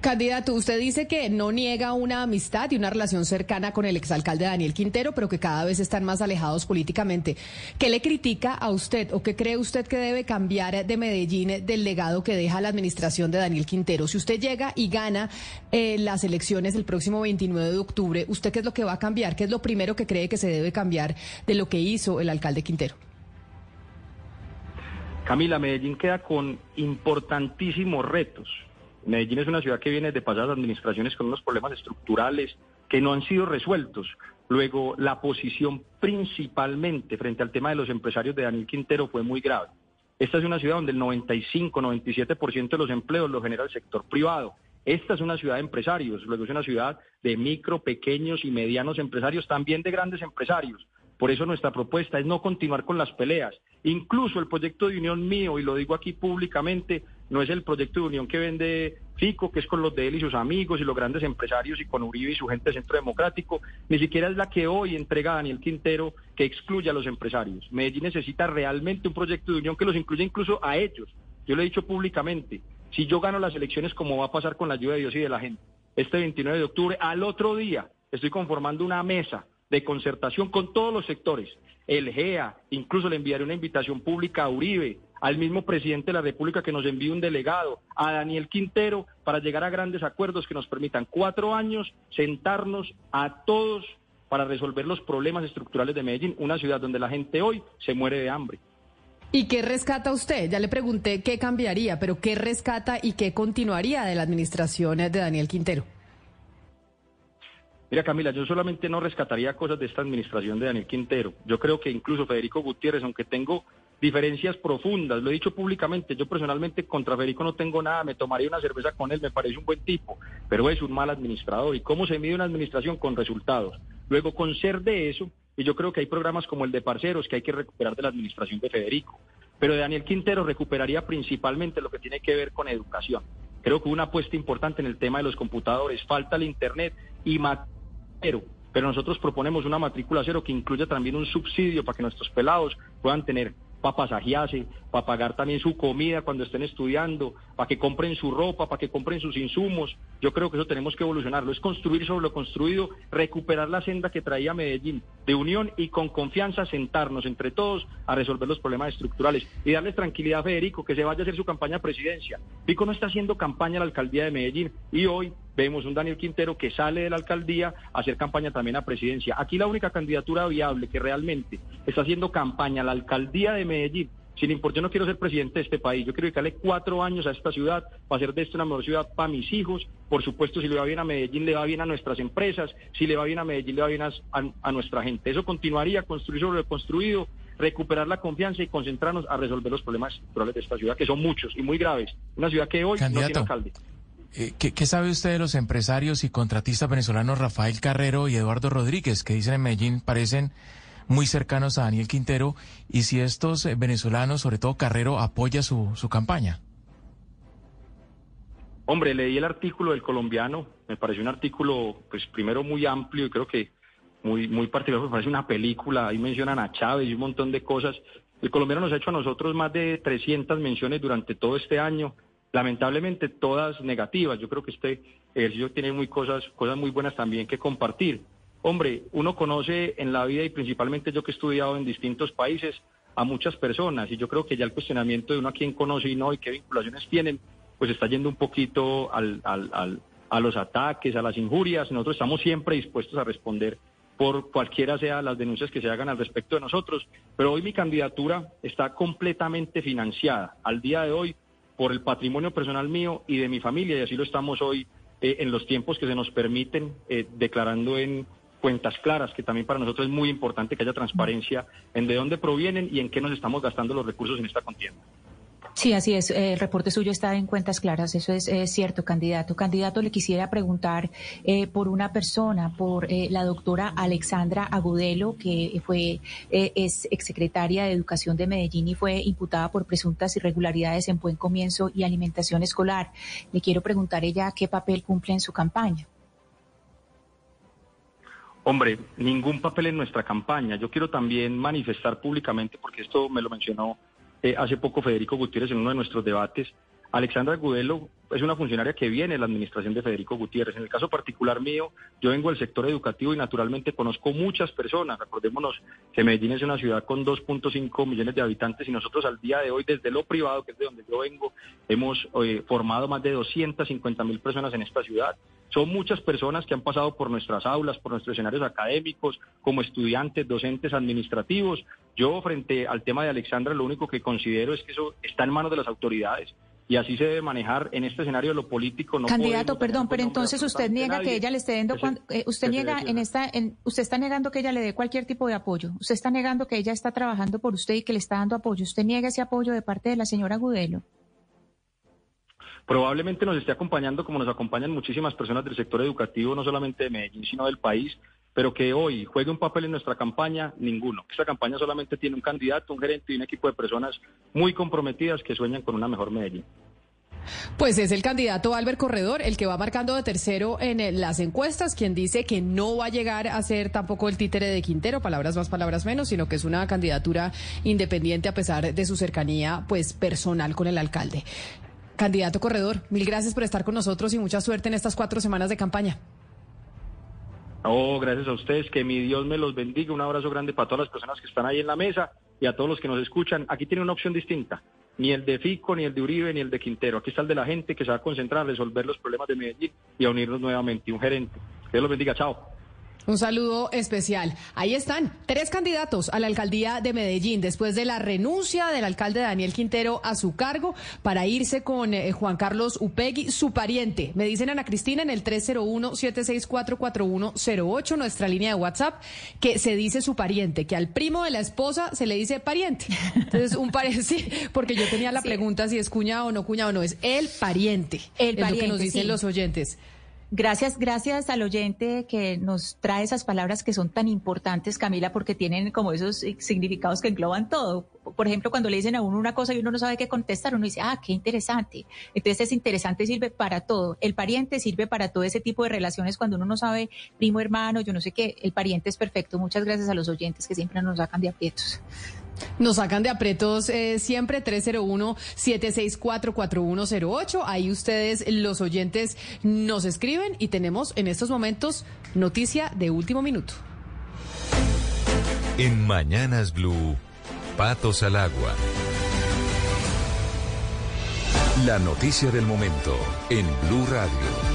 Candidato, usted dice que no niega una amistad y una relación cercana con el exalcalde Daniel Quintero, pero que cada vez están más alejados políticamente. ¿Qué le critica a usted o qué cree usted que debe cambiar de Medellín del legado que deja la administración de Daniel Quintero? Si usted llega y gana eh, las elecciones el próximo 29 de octubre, ¿usted qué es lo que va a cambiar? ¿Qué es lo primero que cree que se debe cambiar de lo que hizo el alcalde Quintero? Camila, Medellín queda con importantísimos retos Medellín es una ciudad que viene de pasadas administraciones con unos problemas estructurales que no han sido resueltos. Luego, la posición principalmente frente al tema de los empresarios de Daniel Quintero fue muy grave. Esta es una ciudad donde el 95-97% de los empleos los genera el sector privado. Esta es una ciudad de empresarios, luego es una ciudad de micro, pequeños y medianos empresarios, también de grandes empresarios. Por eso nuestra propuesta es no continuar con las peleas. Incluso el proyecto de unión mío, y lo digo aquí públicamente, no es el proyecto de unión que vende Fico, que es con los de él y sus amigos y los grandes empresarios y con Uribe y su gente de Centro Democrático, ni siquiera es la que hoy entrega Daniel Quintero que excluye a los empresarios. Medellín necesita realmente un proyecto de unión que los incluya incluso a ellos. Yo lo he dicho públicamente, si yo gano las elecciones como va a pasar con la ayuda de Dios y de la gente, este 29 de octubre, al otro día estoy conformando una mesa de concertación con todos los sectores, el GEA, incluso le enviaré una invitación pública a Uribe, al mismo presidente de la República que nos envíe un delegado, a Daniel Quintero, para llegar a grandes acuerdos que nos permitan cuatro años sentarnos a todos para resolver los problemas estructurales de Medellín, una ciudad donde la gente hoy se muere de hambre. ¿Y qué rescata usted? Ya le pregunté qué cambiaría, pero ¿qué rescata y qué continuaría de la administración de Daniel Quintero? Mira, Camila, yo solamente no rescataría cosas de esta administración de Daniel Quintero. Yo creo que incluso Federico Gutiérrez, aunque tengo diferencias profundas, lo he dicho públicamente, yo personalmente contra Federico no tengo nada, me tomaría una cerveza con él, me parece un buen tipo, pero es un mal administrador. ¿Y cómo se mide una administración? Con resultados. Luego, con ser de eso, y yo creo que hay programas como el de Parceros que hay que recuperar de la administración de Federico. Pero Daniel Quintero recuperaría principalmente lo que tiene que ver con educación. Creo que una apuesta importante en el tema de los computadores, falta el Internet y pero nosotros proponemos una matrícula cero que incluya también un subsidio para que nuestros pelados puedan tener para pasajearse, para pagar también su comida cuando estén estudiando, para que compren su ropa, para que compren sus insumos. Yo creo que eso tenemos que evolucionarlo, es construir sobre lo construido, recuperar la senda que traía Medellín de unión y con confianza sentarnos entre todos a resolver los problemas estructurales y darles tranquilidad a Federico que se vaya a hacer su campaña a presidencia. Pico no está haciendo campaña a la alcaldía de Medellín y hoy vemos un Daniel Quintero que sale de la alcaldía a hacer campaña también a presidencia. Aquí la única candidatura viable que realmente está haciendo campaña la alcaldía de Medellín sin importar, yo no quiero ser presidente de este país, yo quiero dedicarle cuatro años a esta ciudad para hacer de esto una mejor ciudad para mis hijos. Por supuesto, si le va bien a Medellín, le va bien a nuestras empresas, si le va bien a Medellín, le va bien a, nuestra gente. Eso continuaría, construir sobre lo construido, recuperar la confianza y concentrarnos a resolver los problemas estructurales de esta ciudad, que son muchos y muy graves. Una ciudad que hoy no tiene alcalde. Eh, ¿qué, ¿Qué sabe usted de los empresarios y contratistas venezolanos Rafael Carrero y Eduardo Rodríguez, que dicen en Medellín parecen muy cercanos a Daniel Quintero y si estos eh, venezolanos, sobre todo Carrero, apoya su, su campaña. Hombre, leí el artículo del colombiano, me pareció un artículo, pues primero muy amplio y creo que muy, muy particular, me parece una película, ahí mencionan a Chávez y un montón de cosas. El colombiano nos ha hecho a nosotros más de 300 menciones durante todo este año, lamentablemente todas negativas. Yo creo que este ejercicio tiene muy cosas, cosas muy buenas también que compartir. Hombre, uno conoce en la vida y principalmente yo que he estudiado en distintos países a muchas personas y yo creo que ya el cuestionamiento de uno a quién conoce y no y qué vinculaciones tienen, pues está yendo un poquito al, al, a los ataques, a las injurias. Nosotros estamos siempre dispuestos a responder por cualquiera sea las denuncias que se hagan al respecto de nosotros, pero hoy mi candidatura está completamente financiada al día de hoy por el patrimonio personal mío y de mi familia y así lo estamos hoy eh, en los tiempos que se nos permiten, eh, declarando en cuentas claras, que también para nosotros es muy importante que haya transparencia en de dónde provienen y en qué nos estamos gastando los recursos en esta contienda. Sí, así es. El reporte suyo está en cuentas claras. Eso es, cierto, candidato. Candidato, le quisiera preguntar eh, por una persona, por eh, la doctora Alexandra Agudelo, que fue eh, es exsecretaria de Educación de Medellín y fue imputada por presuntas irregularidades en buen comienzo y alimentación escolar. Le quiero preguntar ella qué papel cumple en su campaña. Hombre, ningún papel en nuestra campaña. Yo quiero también manifestar públicamente, porque esto me lo mencionó eh, hace poco Federico Gutiérrez en uno de nuestros debates. Alexandra Gudelo es una funcionaria que viene de la administración de Federico Gutiérrez. En el caso particular mío, yo vengo del sector educativo y naturalmente conozco muchas personas. Recordémonos que Medellín es una ciudad con 2.5 millones de habitantes y nosotros al día de hoy, desde lo privado, que es de donde yo vengo, hemos eh, formado más de 250 mil personas en esta ciudad. Son muchas personas que han pasado por nuestras aulas, por nuestros escenarios académicos, como estudiantes, docentes, administrativos. Yo, frente al tema de Alexandra, lo único que considero es que eso está en manos de las autoridades y así se debe manejar en este escenario lo político. No Candidato, perdón, pero entonces usted niega que ella le esté dando, eh, usted niega en esta, en, usted está negando que ella le dé cualquier tipo de apoyo. Usted está negando que ella está trabajando por usted y que le está dando apoyo. Usted niega ese apoyo de parte de la señora Gudelo probablemente nos esté acompañando como nos acompañan muchísimas personas del sector educativo, no solamente de Medellín, sino del país, pero que hoy juegue un papel en nuestra campaña, ninguno. Esta campaña solamente tiene un candidato, un gerente y un equipo de personas muy comprometidas que sueñan con una mejor Medellín. Pues es el candidato Albert Corredor el que va marcando de tercero en las encuestas, quien dice que no va a llegar a ser tampoco el títere de Quintero, palabras más, palabras menos, sino que es una candidatura independiente a pesar de su cercanía pues personal con el alcalde. Candidato Corredor, mil gracias por estar con nosotros y mucha suerte en estas cuatro semanas de campaña. Oh, gracias a ustedes, que mi Dios me los bendiga. Un abrazo grande para todas las personas que están ahí en la mesa y a todos los que nos escuchan. Aquí tiene una opción distinta, ni el de Fico, ni el de Uribe, ni el de Quintero. Aquí está el de la gente que se va a concentrar a resolver los problemas de Medellín y a unirnos nuevamente. Un gerente. Dios los bendiga, chao. Un saludo especial. Ahí están, tres candidatos a la alcaldía de Medellín después de la renuncia del alcalde Daniel Quintero a su cargo para irse con eh, Juan Carlos Upegui, su pariente. Me dicen Ana Cristina en el 301-764-4108, nuestra línea de WhatsApp, que se dice su pariente, que al primo de la esposa se le dice pariente. Entonces, un pariente, sí, porque yo tenía la pregunta si es cuñado o no cuñado, no, es el pariente. El pariente, es lo que nos dicen los oyentes. Gracias, gracias al oyente que nos trae esas palabras que son tan importantes, Camila, porque tienen como esos significados que engloban todo. Por ejemplo, cuando le dicen a uno una cosa y uno no sabe qué contestar, uno dice, ah, qué interesante. Entonces, es interesante sirve para todo. El pariente sirve para todo ese tipo de relaciones cuando uno no sabe primo, hermano, yo no sé qué. El pariente es perfecto. Muchas gracias a los oyentes que siempre nos sacan de aprietos. Nos sacan de apretos eh, siempre 301-764-4108. Ahí ustedes, los oyentes, nos escriben y tenemos en estos momentos noticia de último minuto. En Mañanas Blue, Patos al Agua. La noticia del momento en Blue Radio.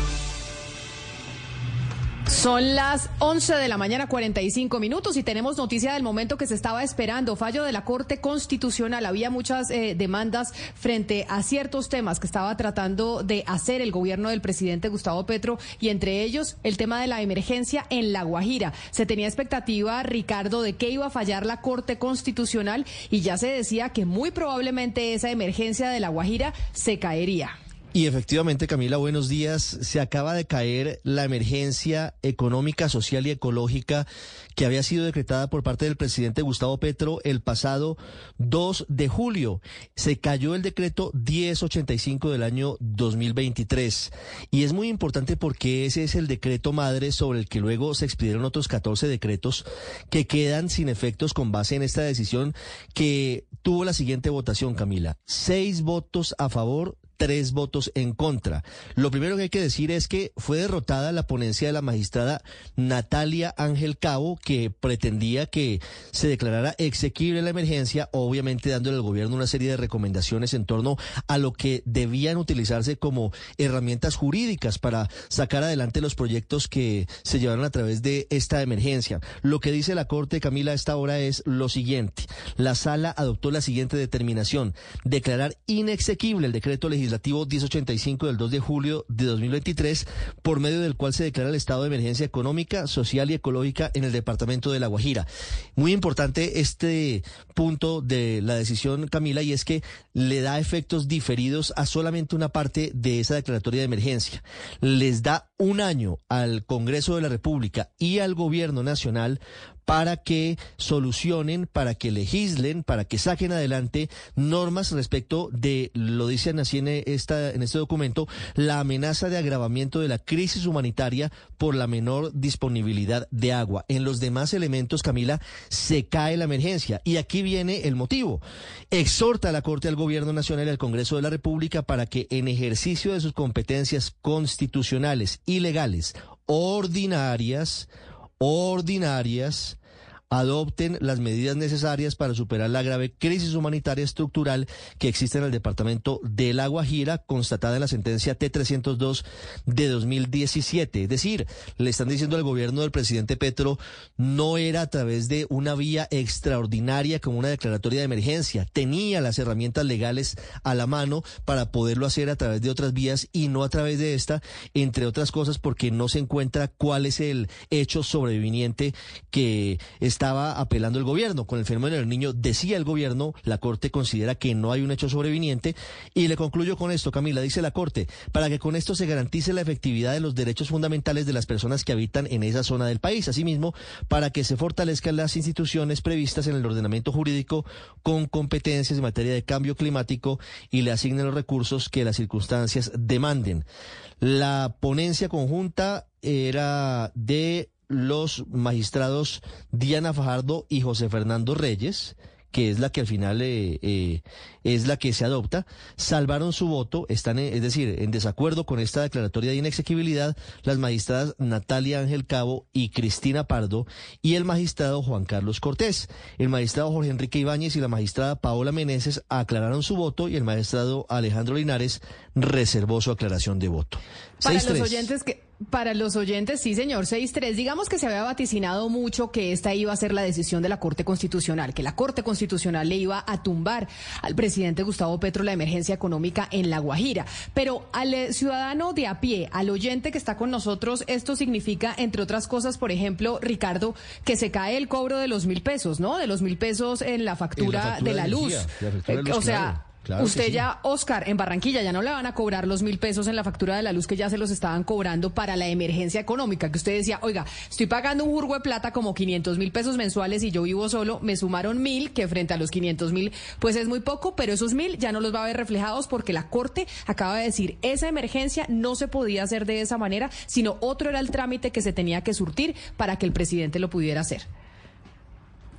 Son las 11 de la mañana, 45 minutos, y tenemos noticia del momento que se estaba esperando. Fallo de la Corte Constitucional. Había muchas eh, demandas frente a ciertos temas que estaba tratando de hacer el gobierno del presidente Gustavo Petro, y entre ellos el tema de la emergencia en La Guajira. Se tenía expectativa, Ricardo, de que iba a fallar la Corte Constitucional, y ya se decía que muy probablemente esa emergencia de La Guajira se caería. Y efectivamente, Camila, buenos días. Se acaba de caer la emergencia económica, social y ecológica que había sido decretada por parte del presidente Gustavo Petro el pasado 2 de julio. Se cayó el decreto 1085 del año 2023. Y es muy importante porque ese es el decreto madre sobre el que luego se expidieron otros 14 decretos que quedan sin efectos con base en esta decisión que tuvo la siguiente votación, Camila. Seis votos a favor, tres votos en contra. Lo primero que hay que decir es que fue derrotada la ponencia de la magistrada Natalia Ángel Cabo, que pretendía que se declarara exequible la emergencia, obviamente dándole al gobierno una serie de recomendaciones en torno a lo que debían utilizarse como herramientas jurídicas para sacar adelante los proyectos que se llevaron a través de esta emergencia. Lo que dice la Corte, Camila, a esta hora es lo siguiente. La sala adoptó la siguiente determinación, declarar inexequible el decreto legislativo legislativo 1085 del 2 de julio de 2023, por medio del cual se declara el estado de emergencia económica, social y ecológica en el departamento de La Guajira. Muy importante este punto de la decisión, Camila, y es que le da efectos diferidos a solamente una parte de esa declaratoria de emergencia. Les da un año al Congreso de la República y al Gobierno Nacional para que solucionen, para que legislen, para que saquen adelante normas respecto de, lo dicen así en, esta, en este documento, la amenaza de agravamiento de la crisis humanitaria por la menor disponibilidad de agua. En los demás elementos, Camila, se cae la emergencia. Y aquí viene el motivo. Exhorta a la Corte al Gobierno Nacional y al Congreso de la República para que en ejercicio de sus competencias constitucionales y legales ordinarias, ordinarias adopten las medidas necesarias para superar la grave crisis humanitaria estructural que existe en el departamento de La Guajira, constatada en la sentencia T-302 de 2017. Es decir, le están diciendo al gobierno del presidente Petro, no era a través de una vía extraordinaria como una declaratoria de emergencia. Tenía las herramientas legales a la mano para poderlo hacer a través de otras vías y no a través de esta, entre otras cosas porque no se encuentra cuál es el hecho sobreviviente que estaba apelando el gobierno. Con el fenómeno del niño, decía el gobierno, la Corte considera que no hay un hecho sobreviviente. Y le concluyo con esto, Camila, dice la Corte, para que con esto se garantice la efectividad de los derechos fundamentales de las personas que habitan en esa zona del país. Asimismo, para que se fortalezcan las instituciones previstas en el ordenamiento jurídico con competencias en materia de cambio climático y le asignen los recursos que las circunstancias demanden. La ponencia conjunta era de los magistrados Diana Fajardo y José Fernando Reyes, que es la que al final eh, eh, es la que se adopta, salvaron su voto, están, es decir, en desacuerdo con esta declaratoria de inexequibilidad, las magistradas Natalia Ángel Cabo y Cristina Pardo y el magistrado Juan Carlos Cortés. El magistrado Jorge Enrique Ibáñez y la magistrada Paola Meneses aclararon su voto y el magistrado Alejandro Linares reservó su aclaración de voto. Para los oyentes que para los oyentes, sí, señor, 6-3. Digamos que se había vaticinado mucho que esta iba a ser la decisión de la Corte Constitucional, que la Corte Constitucional le iba a tumbar al presidente Gustavo Petro la emergencia económica en La Guajira. Pero al eh, ciudadano de a pie, al oyente que está con nosotros, esto significa, entre otras cosas, por ejemplo, Ricardo, que se cae el cobro de los mil pesos, ¿no? De los mil pesos en la factura, de la luz. Eh, o sea. Usted ya, Oscar, en Barranquilla ya no le van a cobrar los mil pesos en la factura de la luz que ya se los estaban cobrando para la emergencia económica, que usted decía, oiga, estoy pagando un jurgo de plata como 500 mil pesos mensuales y yo vivo solo, me sumaron mil, que frente a los 500 mil, pues es muy poco, pero esos mil ya no los va a ver reflejados porque la Corte acaba de decir, esa emergencia no se podía hacer de esa manera, sino otro era el trámite que se tenía que surtir para que el presidente lo pudiera hacer.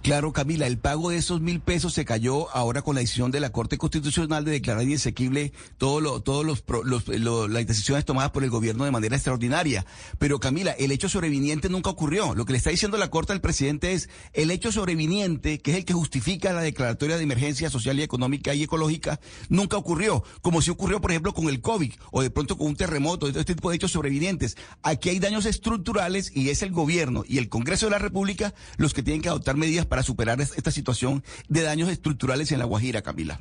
Claro, Camila, el pago de esos mil pesos se cayó ahora con la decisión de la Corte Constitucional de declarar inexequible todos lo, todos los, las decisiones tomadas por el gobierno de manera extraordinaria. Pero Camila, el hecho sobreviniente nunca ocurrió. Lo que le está diciendo la Corte al presidente es el hecho sobreviniente, que es el que justifica la declaratoria de emergencia social y económica y ecológica, nunca ocurrió. Como si ocurrió, por ejemplo, con el COVID o de pronto con un terremoto, este tipo de hechos sobrevinientes. Aquí hay daños estructurales y es el gobierno y el Congreso de la República los que tienen que adoptar medidas para superar esta situación de daños estructurales en la Guajira, Camila.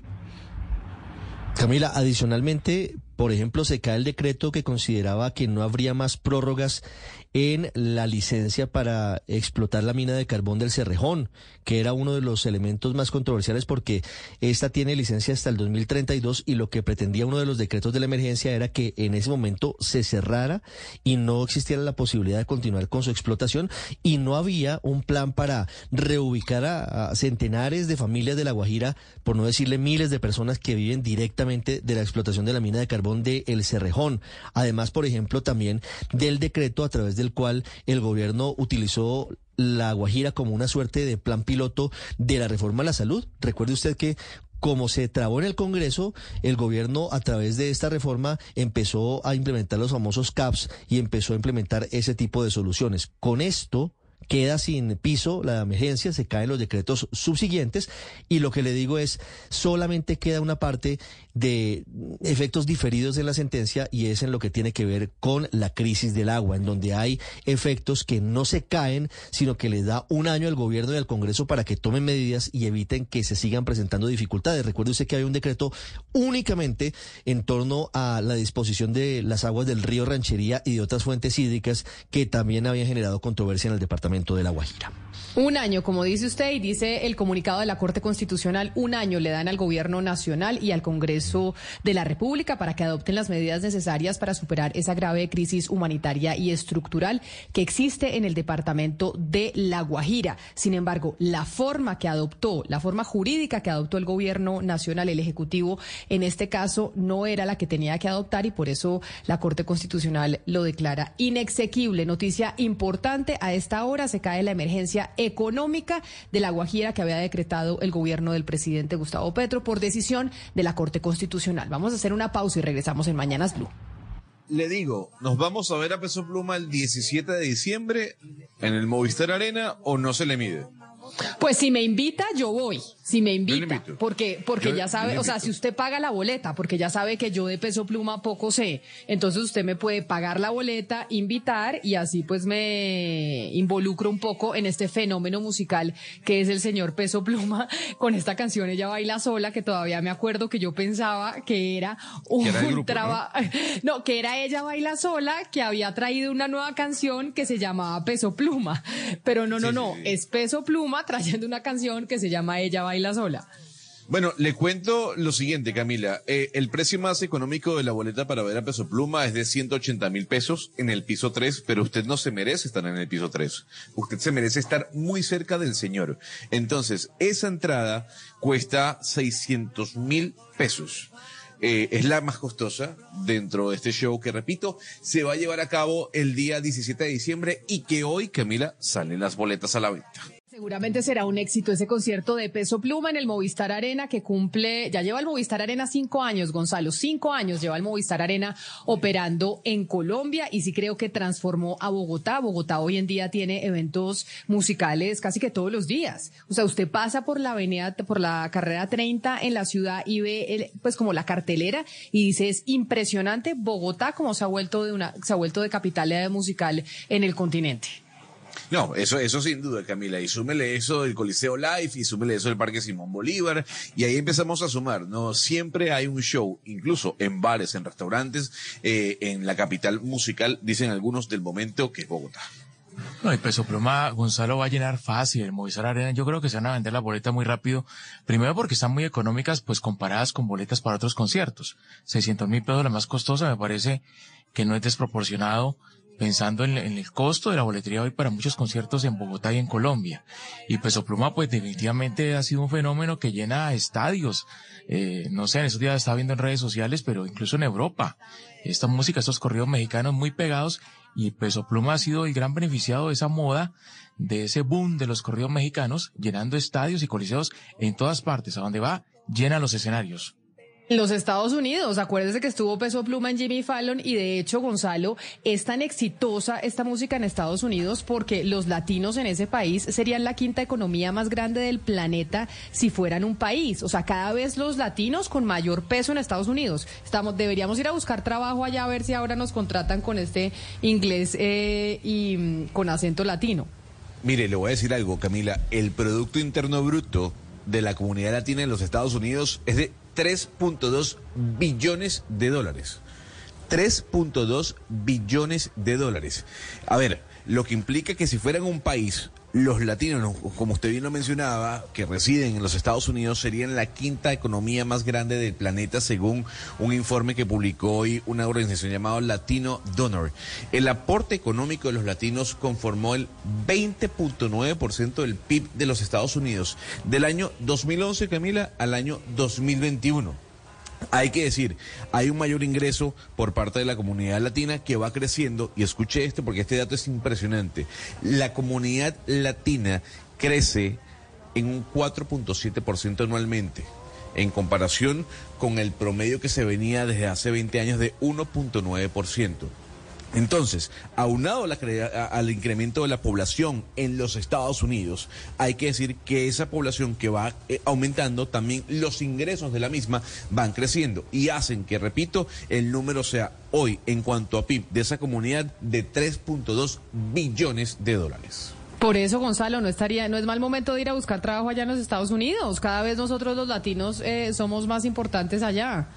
Camila, adicionalmente, por ejemplo, se cae el decreto que consideraba que no habría más prórrogas en la licencia para explotar la mina de carbón del Cerrejón, que era uno de los elementos más controversiales porque esta tiene licencia hasta el 2032 y lo que pretendía uno de los decretos de la emergencia era que en ese momento se cerrara y no existiera la posibilidad de continuar con su explotación y no había un plan para reubicar a, centenares de familias de La Guajira, por no decirle miles de personas que viven directamente de la explotación de la mina de carbón de El Cerrejón. Además, por ejemplo, también del decreto a través de el cual el gobierno utilizó la Guajira como una suerte de plan piloto de la reforma a la salud. Recuerde usted que como se trabó en el Congreso, el gobierno a través de esta reforma empezó a implementar los famosos CAPS y empezó a implementar ese tipo de soluciones. Con esto, queda sin piso la emergencia, se caen los decretos subsiguientes y lo que le digo es, solamente queda una parte de efectos diferidos en la sentencia y es en lo que tiene que ver con la crisis del agua, en donde hay efectos que no se caen, sino que le da un año al gobierno y al Congreso para que tomen medidas y eviten que se sigan presentando dificultades. Recuerde usted que hay un decreto únicamente en torno a la disposición de las aguas del río Ranchería y de otras fuentes hídricas que también habían generado controversia en el departamento de La Guajira. Un año, como dice usted, y dice el comunicado de la Corte Constitucional, un año le dan al Gobierno Nacional y al Congreso de la República para que adopten las medidas necesarias para superar esa grave crisis humanitaria y estructural que existe en el departamento de La Guajira. Sin embargo, la forma que adoptó, la forma jurídica que adoptó el Gobierno Nacional, el Ejecutivo, en este caso no era la que tenía que adoptar y por eso la Corte Constitucional lo declara inexequible. Noticia importante, a esta hora se cae la emergencia económica de La Guajira que había decretado el gobierno del presidente Gustavo Petro por decisión de la Corte Constitucional. Vamos a hacer una pausa y regresamos en Mañanas Blue. Le digo, ¿nos vamos a ver a Peso Pluma el 17 de diciembre en el Movistar Arena o no se le mide? Pues si me invita, yo voy. Si me invita, porque porque ya sabe, o sea, si usted paga la boleta, porque ya sabe que yo de peso pluma poco sé, entonces usted me puede pagar la boleta, invitar y así pues me involucro un poco en este fenómeno musical que es el señor peso pluma con esta canción ella baila sola que todavía me acuerdo que yo pensaba que era un trabajo, ¿no? que era ella baila sola que había traído una nueva canción que se llamaba peso pluma, pero no no no es peso pluma trayendo una canción que se llama ella baila la sola. Bueno, le cuento lo siguiente, Camila. Eh, el precio más económico de la boleta para ver a Peso Pluma es de 180 mil pesos en el piso 3, pero usted no se merece estar en el piso 3. Usted se merece estar muy cerca del señor. Entonces, esa entrada cuesta 600 mil pesos. Eh, es la más costosa dentro de este show que, repito, se va a llevar a cabo el día 17 de diciembre y que hoy, Camila, salen las boletas a la venta. Seguramente será un éxito ese concierto de Peso Pluma en el Movistar Arena que cumple, ya lleva el Movistar Arena cinco años, Gonzalo, cinco años lleva el Movistar Arena operando en Colombia y sí creo que transformó a Bogotá. Bogotá hoy en día tiene eventos musicales casi que todos los días. O sea, usted pasa por la avenida, por la carrera 30 en la ciudad y ve pues como la cartelera y dice es impresionante Bogotá como se ha vuelto de una, se ha vuelto de capital musical en el continente. No, eso, eso sin duda, Camila. Y súmele eso del Coliseo Life y súmele eso del Parque Simón Bolívar. Y ahí empezamos a sumar, ¿no? Siempre hay un show, incluso en bares, en restaurantes, eh, en la capital musical, dicen algunos del momento, que es Bogotá. No, y Peso Pluma, Gonzalo va a llenar fácil el Movistar Arena. Yo creo que se van a vender la boleta muy rápido. Primero porque están muy económicas, pues comparadas con boletas para otros conciertos. 600 mil pesos la más costosa, me parece que no es desproporcionado pensando en, el costo de la boletería hoy para muchos conciertos en Bogotá y en Colombia. Y Peso Pluma, pues definitivamente ha sido un fenómeno que llena estadios. Eh, no sé, en esos días estaba viendo en redes sociales, pero incluso en Europa. Esta música, estos corridos mexicanos muy pegados y Peso Pluma ha sido el gran beneficiado de esa moda, de ese boom de los corridos mexicanos, llenando estadios y coliseos en todas partes. A donde va, llena los escenarios. Los Estados Unidos, acuérdese que estuvo Peso Pluma en Jimmy Fallon y de hecho, Gonzalo, es tan exitosa esta música en Estados Unidos porque los latinos en ese país serían la quinta economía más grande del planeta si fueran un país. O sea, cada vez los latinos con mayor peso en Estados Unidos. Estamos, deberíamos ir a buscar trabajo allá a ver si ahora nos contratan con este inglés eh, y mm, con acento latino. Mire, le voy a decir algo, Camila. El Producto Interno Bruto de la comunidad latina en los Estados Unidos es de 3.2 billones de dólares. 3.2 billones de dólares. A ver, lo que implica que si fueran un país los latinos, como usted bien lo mencionaba, que residen en los Estados Unidos, serían la quinta economía más grande del planeta, según un informe que publicó hoy una organización llamada Latino Donor. El aporte económico de los latinos conformó el 20.9% del PIB de los Estados Unidos del año 2011, Camila, al año 2021. Hay que decir, hay un mayor ingreso por parte de la comunidad latina que va creciendo, y escuche esto porque este dato es impresionante. La comunidad latina crece en un 4.7% anualmente, en comparación con el promedio que se venía desde hace 20 años de 1.9%. Entonces, aunado al incremento de la población en los Estados Unidos, hay que decir que esa población que va eh, aumentando, también los ingresos de la misma van creciendo y hacen que, repito, el número sea hoy, en cuanto a PIB de esa comunidad, de 3.2 billones de dólares. Por eso, Gonzalo, no estaría, no es mal momento de ir a buscar trabajo allá en los Estados Unidos. Cada vez nosotros los latinos eh, somos más importantes allá.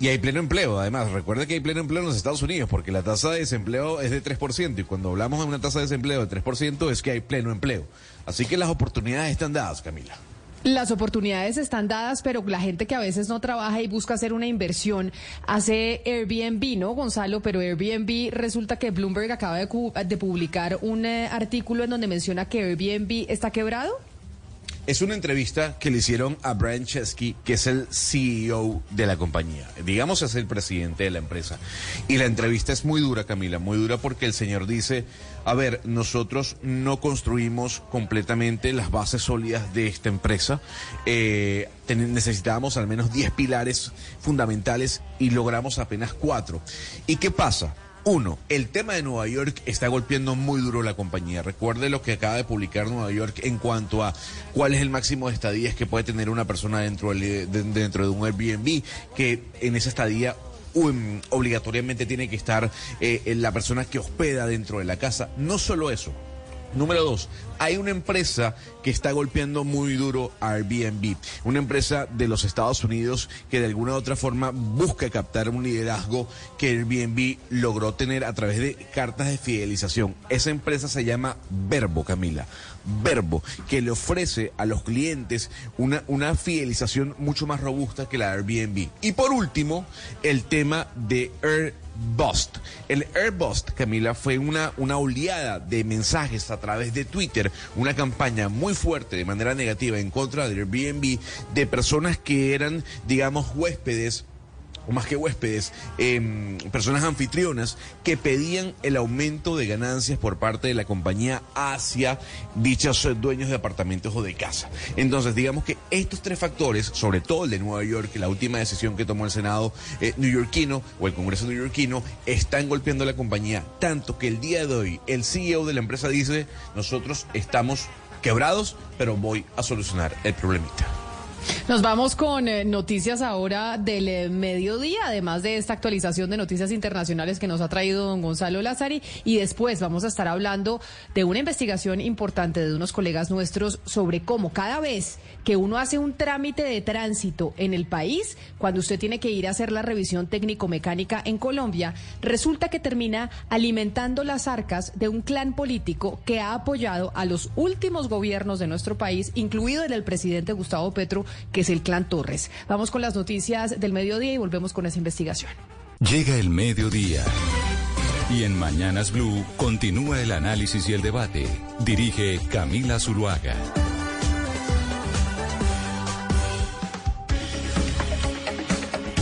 Y hay pleno empleo, además. Recuerda que hay pleno empleo en los Estados Unidos, porque la tasa de desempleo es de 3%, y cuando hablamos de una tasa de desempleo de 3% es que hay pleno empleo. Así que las oportunidades están dadas, Camila. Las oportunidades están dadas, pero la gente que a veces no trabaja y busca hacer una inversión hace Airbnb, ¿no, Gonzalo? Pero Airbnb resulta que Bloomberg acaba de, publicar un eh, artículo en donde menciona que Airbnb está quebrado. Es una entrevista que le hicieron a Brian Chesky, que es el CEO de la compañía. Digamos, es el presidente de la empresa. Y la entrevista es muy dura, Camila, muy dura porque el señor dice, a ver, nosotros no construimos completamente las bases sólidas de esta empresa. Eh, necesitábamos al menos 10 pilares fundamentales y logramos apenas 4. ¿Y qué pasa? Uno, el tema de Nueva York está golpeando muy duro la compañía. Recuerde lo que acaba de publicar Nueva York en cuanto a cuál es el máximo de estadías que puede tener una persona dentro, de, dentro de un Airbnb, que en esa estadía um, obligatoriamente tiene que estar eh, la persona que hospeda dentro de la casa. No solo eso, Número dos, hay una empresa que está golpeando muy duro a Airbnb, una empresa de los Estados Unidos que de alguna u otra forma busca captar un liderazgo que Airbnb logró tener a través de cartas de fidelización. Esa empresa se llama Verbo, Camila. Verbo, que le ofrece a los clientes una, una fidelización mucho más robusta que la Airbnb. Y por último, el tema de Airbnb Bust. El Airbust, Camila, fue una, una oleada de mensajes a través de Twitter, una campaña muy fuerte de manera negativa en contra de Airbnb de personas que eran, digamos, huéspedes o más que huéspedes, em, personas anfitrionas que pedían el aumento de ganancias por parte de la compañía hacia dichos dueños de apartamentos o de casa. Entonces, digamos que estos tres factores, sobre todo el de Nueva York, la última decisión que tomó el Senado eh, neoyorquino o el Congreso neoyorquino, están golpeando a la compañía, tanto que el día de hoy el CEO de la empresa dice, nosotros estamos quebrados, pero voy a solucionar el problemita. Nos vamos con eh, noticias ahora del eh, mediodía, además de esta actualización de noticias internacionales que nos ha traído don Gonzalo Lazari. Y después vamos a estar hablando de una investigación importante de unos colegas nuestros sobre cómo cada vez que uno hace un trámite de tránsito en el país, cuando usted tiene que ir a hacer la revisión técnico-mecánica en Colombia, resulta que termina alimentando las arcas de un clan político que ha apoyado a los últimos gobiernos de nuestro país, incluido el del presidente Gustavo Petro, que es el clan Torres. Vamos con las noticias del mediodía y volvemos con esa investigación. Llega el mediodía. Y en Mañanas Blue continúa el análisis y el debate. Dirige Camila Zuluaga.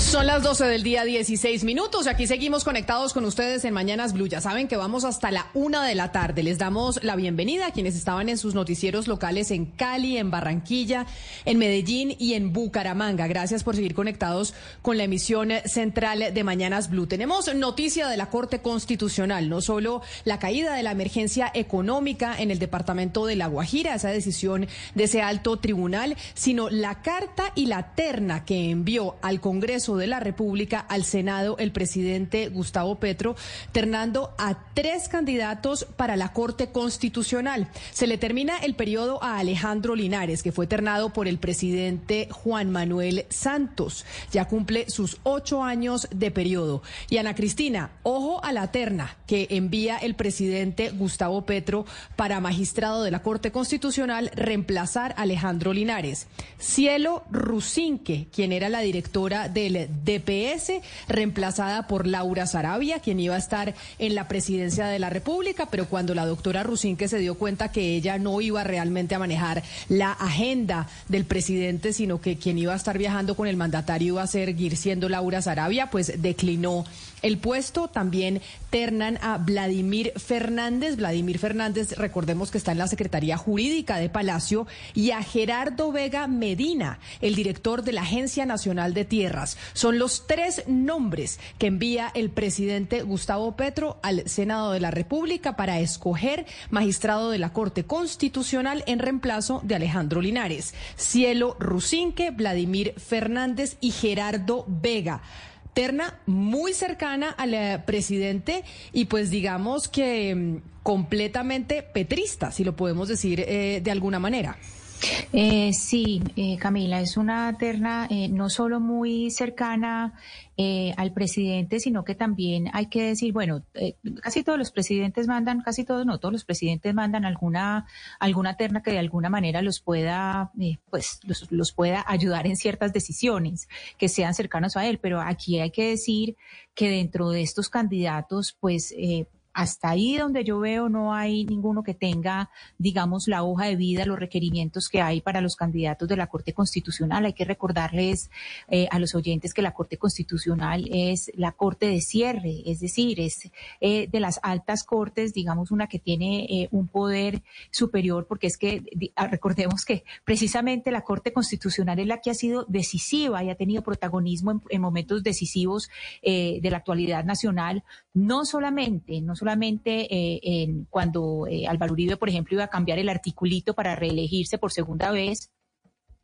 Son las 12 del día 16 minutos. Aquí seguimos conectados con ustedes en Mañanas Blue. Ya saben que vamos hasta la una de la tarde. Les damos la bienvenida a quienes estaban en sus noticieros locales en Cali, en Barranquilla, en Medellín y en Bucaramanga. Gracias por seguir conectados con la emisión central de Mañanas Blue. Tenemos noticia de la Corte Constitucional, no solo la caída de la emergencia económica en el departamento de La Guajira, esa decisión de ese alto tribunal, sino la carta y la terna que envió al Congreso de la República al Senado el presidente Gustavo Petro, ternando a tres candidatos para la Corte Constitucional. Se le termina el periodo a Alejandro Linares, que fue ternado por el presidente Juan Manuel Santos. Ya cumple sus ocho años de periodo. Y Ana Cristina, ojo a la terna que envía el presidente Gustavo Petro para magistrado de la Corte Constitucional reemplazar a Alejandro Linares. Cielo Rusinque, quien era la directora del DPS, reemplazada por Laura Sarabia, quien iba a estar en la presidencia de la República, pero cuando la doctora Rusinque se dio cuenta que ella no iba realmente a manejar la agenda del presidente, sino que quien iba a estar viajando con el mandatario iba a seguir siendo Laura Sarabia, pues declinó el puesto. También ternan a Vladimir Fernández. Vladimir Fernández, recordemos que está en la Secretaría Jurídica de Palacio, y a Gerardo Vega Medina, el director de la Agencia Nacional de Tierras. Son los tres nombres que envía el presidente Gustavo Petro al Senado de la República para escoger magistrado de la Corte Constitucional en reemplazo de Alejandro Linares. Cielo Rusinque, Vladimir Fernández y Gerardo Vega terna muy cercana al presidente y pues digamos que mm, completamente petrista, si lo podemos decir eh, de alguna manera. Eh, sí, eh, Camila, es una terna eh, no solo muy cercana eh, al presidente, sino que también hay que decir, bueno, eh, casi todos los presidentes mandan, casi todos, no, todos los presidentes mandan alguna, alguna terna que de alguna manera los pueda, eh, pues, los, los pueda ayudar en ciertas decisiones que sean cercanos a él. Pero aquí hay que decir que dentro de estos candidatos, pues, hasta ahí donde yo veo no hay ninguno que tenga, digamos, la hoja de vida, los requerimientos que hay para los candidatos de la Corte Constitucional. Hay que recordarles eh, a los oyentes que la Corte Constitucional es la Corte de cierre, es decir, es eh, de las altas cortes, digamos, una que tiene eh, un poder superior, porque es que ah, recordemos que precisamente la Corte Constitucional es la que ha sido decisiva y ha tenido protagonismo en, en momentos decisivos de la actualidad nacional, no solamente, no solamente eh, en, cuando eh, Álvaro Uribe, por ejemplo, iba a cambiar el articulito para reelegirse por segunda vez,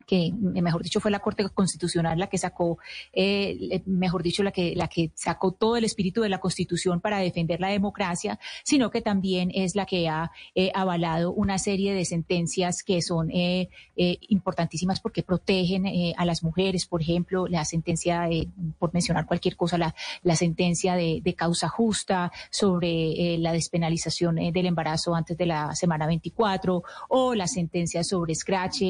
que eh, mejor dicho fue la Corte Constitucional la que sacó, eh, eh, mejor dicho, la que, la que sacó todo el espíritu de la Constitución para defender la democracia, sino que también es la que ha eh, avalado una serie de sentencias que son eh, eh, importantísimas porque protegen a las mujeres, por ejemplo, la sentencia, eh, por mencionar cualquier cosa, la, la sentencia de, de causa justa sobre la despenalización del embarazo antes de la semana 24 o la sentencia sobre Scratch.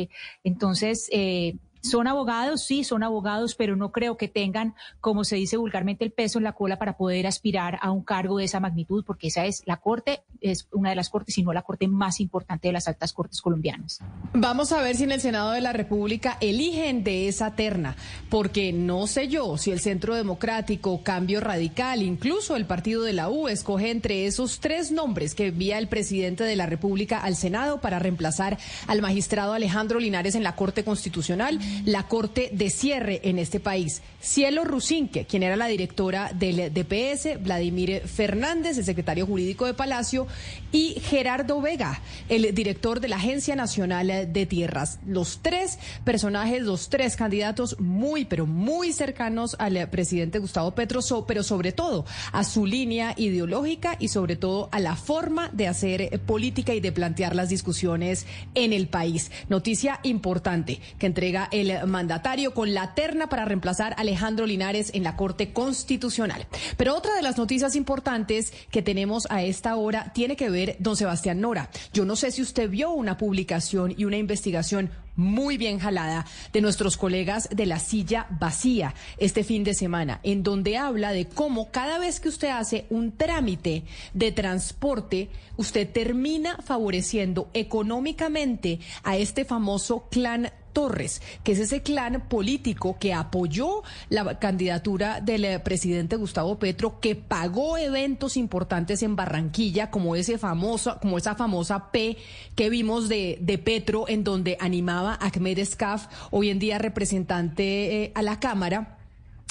Entonces, eh, son abogados, sí, son abogados, pero no creo que tengan, como se dice vulgarmente, el peso en la cola para poder aspirar a un cargo de esa magnitud, porque esa es la corte, es una de las cortes, si no la corte más importante de las altas cortes colombianas. Vamos a ver si en el Senado de la República eligen de esa terna, porque no sé yo si el Centro Democrático, Cambio Radical, incluso el partido de la U escoge entre esos tres nombres que envía el presidente de la República al Senado para reemplazar al magistrado Alejandro Linares en la Corte Constitucional, la Corte de cierre en este país. Cielo Rusinque, quien era la directora del DPS, Vladimir Fernández, el secretario jurídico de Palacio, y Gerardo Vega, el director de la Agencia Nacional de Tierras. Los tres personajes, los tres candidatos muy, pero muy cercanos al presidente Gustavo Petro, pero sobre todo a su línea ideológica y sobre todo a la forma de hacer política y de plantear las discusiones en el país. Noticia importante que entrega el mandatario con la terna para reemplazar a Alejandro Linares en la Corte Constitucional. Pero otra de las noticias importantes que tenemos a esta hora tiene que ver, don Sebastián Nora. Yo no sé si usted vio una publicación y una investigación muy bien jalada de nuestros colegas de la silla vacía este fin de semana, en donde habla de cómo cada vez que usted hace un trámite de transporte, usted termina favoreciendo económicamente a este famoso clan Torres, que es ese clan político que apoyó la candidatura del eh, presidente Gustavo Petro, que pagó eventos importantes en Barranquilla, como ese famoso, como esa famosa P que vimos de, de Petro, en donde animaba a Ahmed Escaf, hoy en día representante eh, a la Cámara.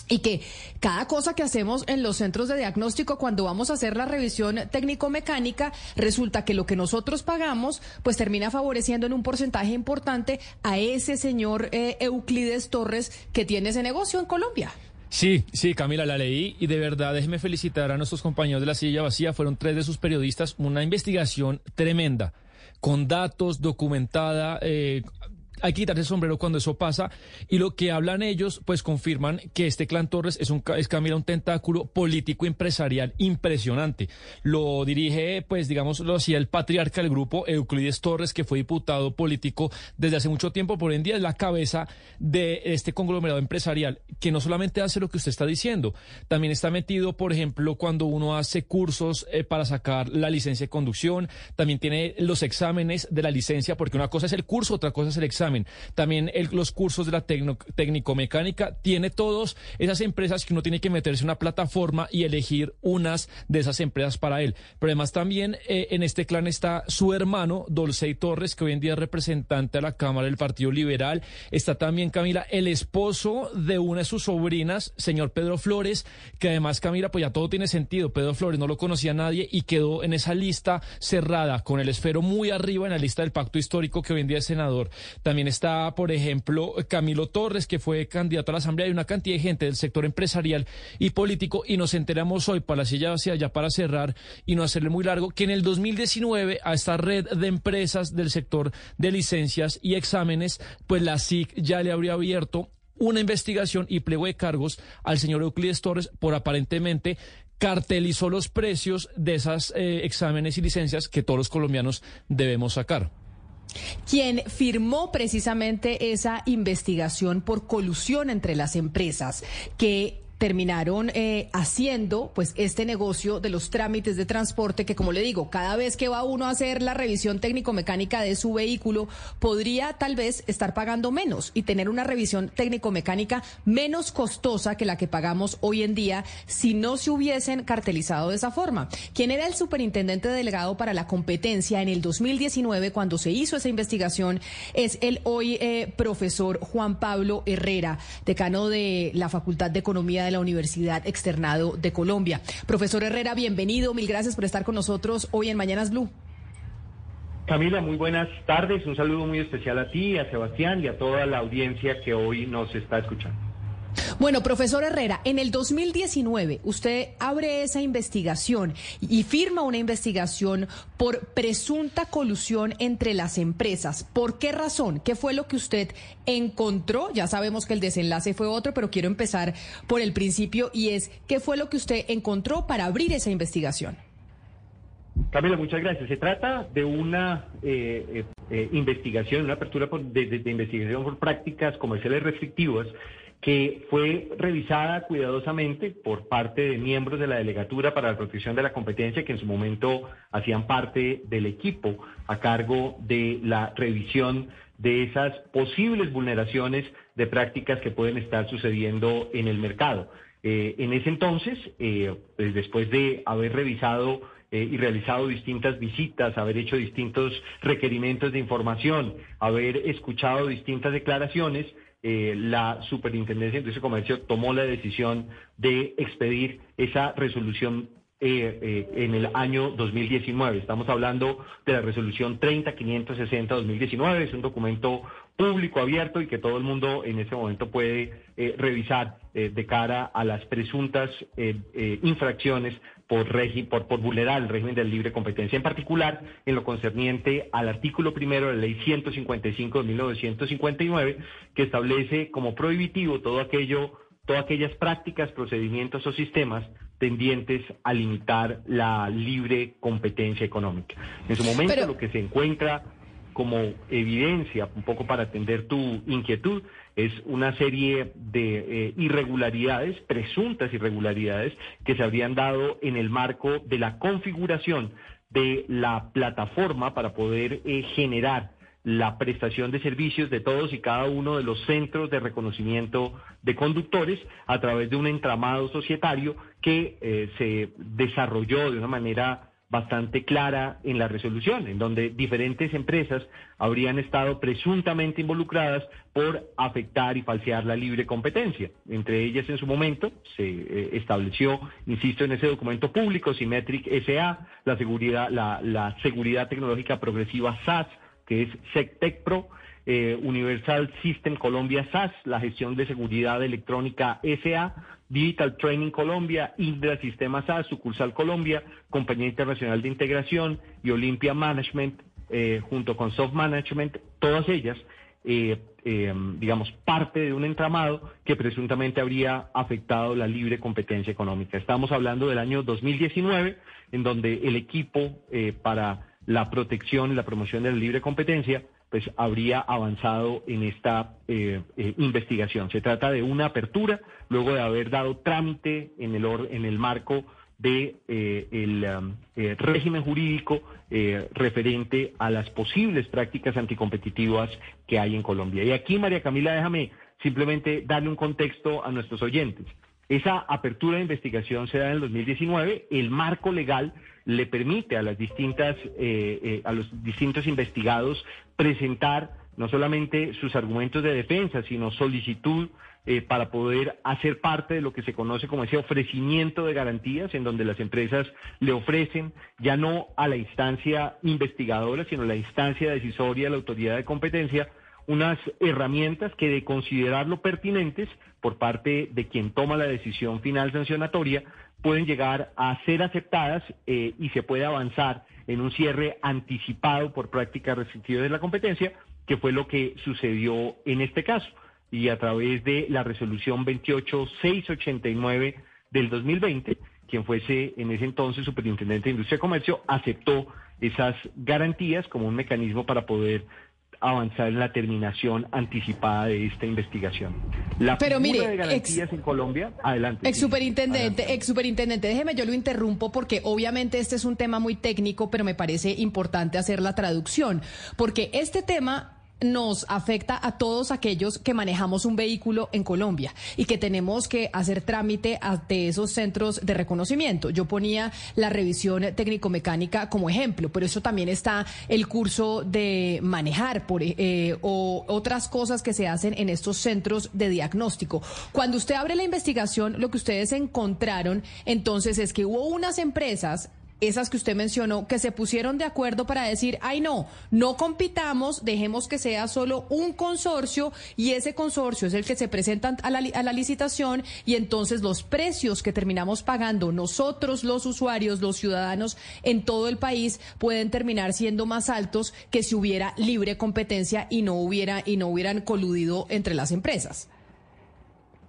Y que cada cosa que hacemos en los centros de diagnóstico, cuando vamos a hacer la revisión técnico-mecánica, resulta que lo que nosotros pagamos, pues termina favoreciendo en un porcentaje importante a ese señor eh, Euclides Torres que tiene ese negocio en Colombia. Sí, sí, Camila, la leí y de verdad déjeme felicitar a nuestros compañeros de la silla vacía. Fueron tres de sus periodistas, una investigación tremenda, con datos, documentada. eh, hay que quitarse el sombrero cuando eso pasa y lo que hablan ellos pues confirman que este clan Torres es un es Camila un tentáculo político empresarial impresionante. Lo dirige pues digamos lo hacía el patriarca del grupo Euclides Torres que fue diputado político desde hace mucho tiempo por hoy en día es la cabeza de este conglomerado empresarial que no solamente hace lo que usted está diciendo, también está metido por ejemplo cuando uno hace cursos eh, para sacar la licencia de conducción, también tiene los exámenes de la licencia porque una cosa es el curso, otra cosa es el examen examen. También los cursos de la técnico-mecánica, tiene todos esas empresas que uno tiene que meterse en una plataforma y elegir unas de esas empresas para él. Pero además también eh, en este clan está su hermano, Dolcey Torres, que hoy en día es representante a la Cámara del Partido Liberal. Está también, Camila, el esposo de una de sus sobrinas, señor Pedro Flores, que además, Camila, pues ya todo tiene sentido. Pedro Flores no lo conocía nadie y quedó en esa lista cerrada, con el esfero muy arriba en la lista del pacto histórico que hoy en día es senador. Está, por ejemplo, Camilo Torres, que fue candidato a la Asamblea, y una cantidad de gente del sector empresarial y político. Y nos enteramos hoy, para silla hacia allá, para cerrar y no hacerle muy largo, que en el 2019 a esta red de empresas del sector de licencias y exámenes, pues la SIC ya le habría abierto una investigación y pliego de cargos al señor Euclides Torres por aparentemente cartelizó los precios de esas eh, exámenes y licencias que todos los colombianos debemos sacar. Quien firmó precisamente esa investigación por colusión entre las empresas que terminaron eh, haciendo pues este negocio de los trámites de transporte que como le digo cada vez que va uno a hacer la revisión técnico-mecánica de su vehículo podría tal vez estar pagando menos y tener una revisión técnico-mecánica menos costosa que la que pagamos hoy en día si no se hubiesen cartelizado de esa forma. ¿Quién era el superintendente delegado para la competencia en el 2019 cuando se hizo esa investigación? Es el hoy eh, profesor Juan Pablo Herrera, decano de la Facultad de Economía de la Universidad Externado de Colombia. Profesor Herrera, bienvenido. Mil gracias por estar con nosotros hoy en Mañanas Blue. Camila, muy buenas tardes. Un saludo muy especial a ti, a Sebastián y a toda la audiencia que hoy nos está escuchando. Bueno, profesor Herrera, en el 2019 usted abre esa investigación y firma una investigación por presunta colusión entre las empresas. ¿Por qué razón? ¿Qué fue lo que usted encontró? Ya sabemos que el desenlace fue otro, pero quiero empezar por el principio y es, ¿qué fue lo que usted encontró para abrir esa investigación? Camila, muchas gracias. Se trata de una eh, eh, eh, investigación, una apertura por- de, investigación por prácticas comerciales restrictivas que fue revisada cuidadosamente por parte de miembros de la Delegatura para la Protección de la Competencia que en su momento hacían parte del equipo a cargo de la revisión de esas posibles vulneraciones de prácticas que pueden estar sucediendo en el mercado. Eh, en ese entonces, eh, pues después de haber revisado eh, y realizado distintas visitas, haber hecho distintos requerimientos de información, haber escuchado distintas declaraciones, eh, la Superintendencia de Industria y Comercio tomó la decisión de expedir esa resolución eh, eh, en el año 2019. Estamos hablando de la resolución 30.560-2019. Es un documento público, abierto y que todo el mundo en ese momento puede revisar de cara a las presuntas infracciones por, regi- por, por vulnerar el régimen de libre competencia, en particular en lo concerniente al artículo primero de la ley 155 de 1959, que establece como prohibitivo todo aquello, todas aquellas prácticas, procedimientos o sistemas tendientes a limitar la libre competencia económica. En su momento Pero- lo que se encuentra como evidencia, un poco para atender tu inquietud, es una serie de eh, irregularidades, presuntas irregularidades, que se habrían dado en el marco de la configuración de la plataforma para poder eh, generar la prestación de servicios de todos y cada uno de los centros de reconocimiento de conductores a través de un entramado societario que eh, se desarrolló de una manera bastante clara en la resolución, en donde diferentes empresas habrían estado presuntamente involucradas por afectar y falsear la libre competencia. Entre ellas, en su momento, se eh, estableció, insisto, en ese documento público, Symmetric SA, la seguridad, la, seguridad tecnológica progresiva SAS, que es SecTech Pro, eh, Universal System Colombia SAS, la gestión de seguridad electrónica SA, Digital Training Colombia, Indra Sistema SAS, sucursal Colombia, Compañía Internacional de Integración y Olympia Management, eh, junto con Soft Management, todas ellas, eh, eh, digamos, parte de un entramado que presuntamente habría afectado la libre competencia económica. Estamos hablando del año 2019, en donde el equipo eh, para la protección y la promoción de la libre competencia pues habría avanzado en esta eh, eh, investigación. Se trata de una apertura luego de haber dado trámite en el, or- en el marco de eh, el um, eh, régimen jurídico referente a las posibles prácticas anticompetitivas que hay en Colombia. Y aquí, María Camila, déjame simplemente darle un contexto a nuestros oyentes. Esa apertura de investigación se da en el 2019. El marco legal le permite a las distintas, a los distintos investigados presentar no solamente sus argumentos de defensa, sino solicitud eh, para poder hacer parte de lo que se conoce como ese ofrecimiento de garantías, en donde las empresas le ofrecen ya no a la instancia investigadora, sino a la instancia decisoria de la autoridad de competencia, unas herramientas que de considerarlo pertinentes por parte de quien toma la decisión final sancionatoria, pueden llegar a ser aceptadas eh, y se puede avanzar en un cierre anticipado por prácticas restrictivas de la competencia, que fue lo que sucedió en este caso. Y a través de la resolución 28689 del 2020, quien fuese en ese entonces superintendente de Industria y Comercio, aceptó esas garantías como un mecanismo para poder avanzar en la terminación anticipada de esta investigación. La Pero mire, de garantías en Colombia, adelante. Ex superintendente, ex superintendente, déjeme yo lo interrumpo porque obviamente este es un tema muy técnico, pero me parece importante hacer la traducción, porque este tema nos afecta a todos aquellos que manejamos un vehículo en Colombia y que tenemos que hacer trámite ante esos centros de reconocimiento. Yo ponía la revisión técnico-mecánica como ejemplo, pero eso también está el curso de manejar por, eh, o otras cosas que se hacen en estos centros de diagnóstico. Cuando usted abre la investigación, lo que ustedes encontraron entonces es que hubo unas empresas esas que usted mencionó, que se pusieron de acuerdo para decir, ay no, no compitamos, dejemos que sea solo un consorcio y ese consorcio es el que se presenta a la, a la licitación y entonces los precios que terminamos pagando nosotros los usuarios, los ciudadanos en todo el país pueden terminar siendo más altos que si hubiera libre competencia y no hubiera y no hubieran coludido entre las empresas.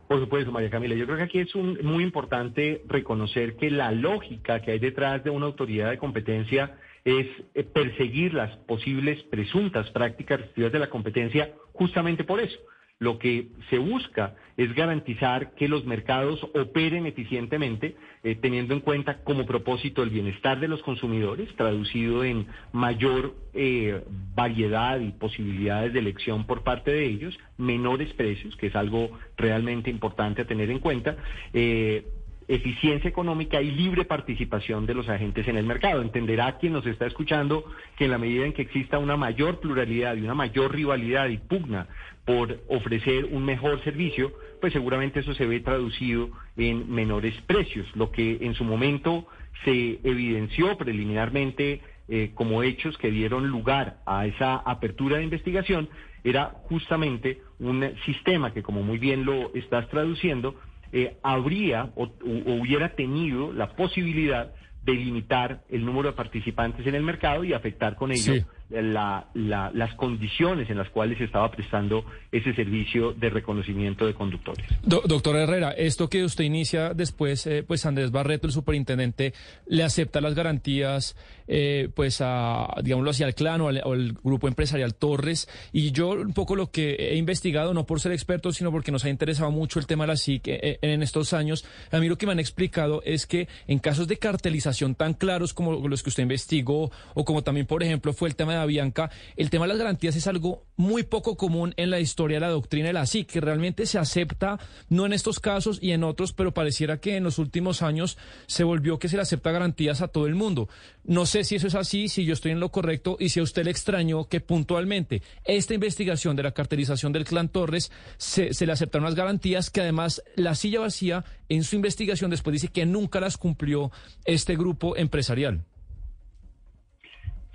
Por supuesto, María Camila. Yo creo que aquí es un, muy importante reconocer que la lógica que hay detrás de una autoridad de competencia es eh, perseguir las posibles presuntas prácticas restrictivas de la competencia justamente por eso lo que se busca es garantizar que los mercados operen eficientemente, eh, teniendo en cuenta como propósito el bienestar de los consumidores, traducido en mayor eh, variedad y posibilidades de elección por parte de ellos, menores precios, que es algo realmente importante a tener en cuenta. Eh, eficiencia económica y libre participación de los agentes en el mercado. Entenderá quien nos está escuchando que en la medida en que exista una mayor pluralidad y una mayor rivalidad y pugna por ofrecer un mejor servicio, pues seguramente eso se ve traducido en menores precios, lo que en su momento se evidenció preliminarmente eh, como hechos que dieron lugar a esa apertura de investigación era justamente un sistema que, como muy bien lo estás traduciendo, eh, habría o, hubiera tenido la posibilidad de limitar el número de participantes en el mercado y afectar con ello la, las condiciones en las cuales se estaba prestando ese servicio de reconocimiento de conductores. doctor Herrera, esto que usted inicia después, eh, pues Andrés Barreto, el superintendente, le acepta las garantías, eh, pues a, digámoslo así, al clan o al, grupo empresarial Torres. Y yo un poco lo que he investigado, no por ser experto, sino porque nos ha interesado mucho el tema de la SIC eh, en estos años, a mí lo que me han explicado es que en casos de cartelización tan claros como los que usted investigó, o como también, por ejemplo, fue el tema de Bianca, el tema de las garantías es algo muy poco común en la historia de la doctrina de la SIC, que realmente se acepta, no en estos casos y en otros, pero pareciera que en los últimos años se volvió que se le acepta garantías a todo el mundo. No sé si eso es así, si yo estoy en lo correcto y si a usted le extrañó que puntualmente esta investigación de la carterización del clan Torres se, se le aceptaron las garantías que además la silla vacía en su investigación después dice que nunca las cumplió este grupo empresarial.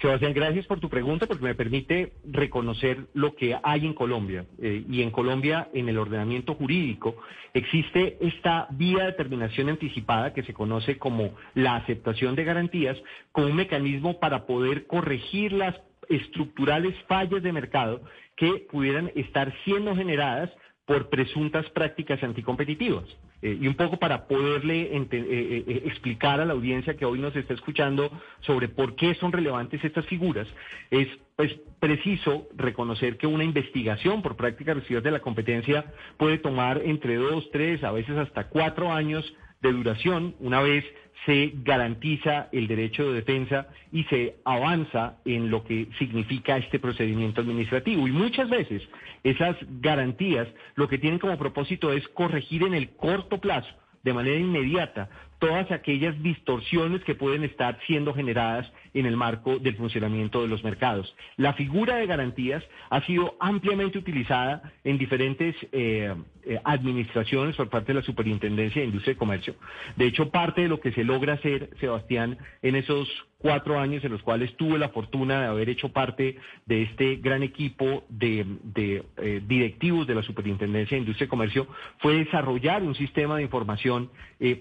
Sebastián, gracias por tu pregunta porque me permite reconocer lo que hay en Colombia. Eh, y en Colombia, en el ordenamiento jurídico, existe esta vía de terminación anticipada que se conoce como la aceptación de garantías, como un mecanismo para poder corregir las estructurales fallas de mercado que pudieran estar siendo generadas por presuntas prácticas anticompetitivas. Eh, y un poco para poderle eh, eh, explicar a la audiencia que hoy nos está escuchando sobre por qué son relevantes estas figuras, es pues preciso reconocer que una investigación por prácticas recibidas de la competencia puede tomar entre dos, tres, a veces hasta cuatro años de duración una vez se garantiza el derecho de defensa y se avanza en lo que significa este procedimiento administrativo. Y muchas veces esas garantías lo que tienen como propósito es corregir en el corto plazo de manera inmediata todas aquellas distorsiones que pueden estar siendo generadas en el marco del funcionamiento de los mercados. La figura de garantías ha sido ampliamente utilizada en diferentes eh, eh, administraciones por parte de la Superintendencia de Industria y Comercio. De hecho, parte de lo que se logra hacer, Sebastián, en esos cuatro años en los cuales tuve la fortuna de haber hecho parte de este gran equipo de, eh, directivos de la Superintendencia de Industria y Comercio, fue desarrollar un sistema de información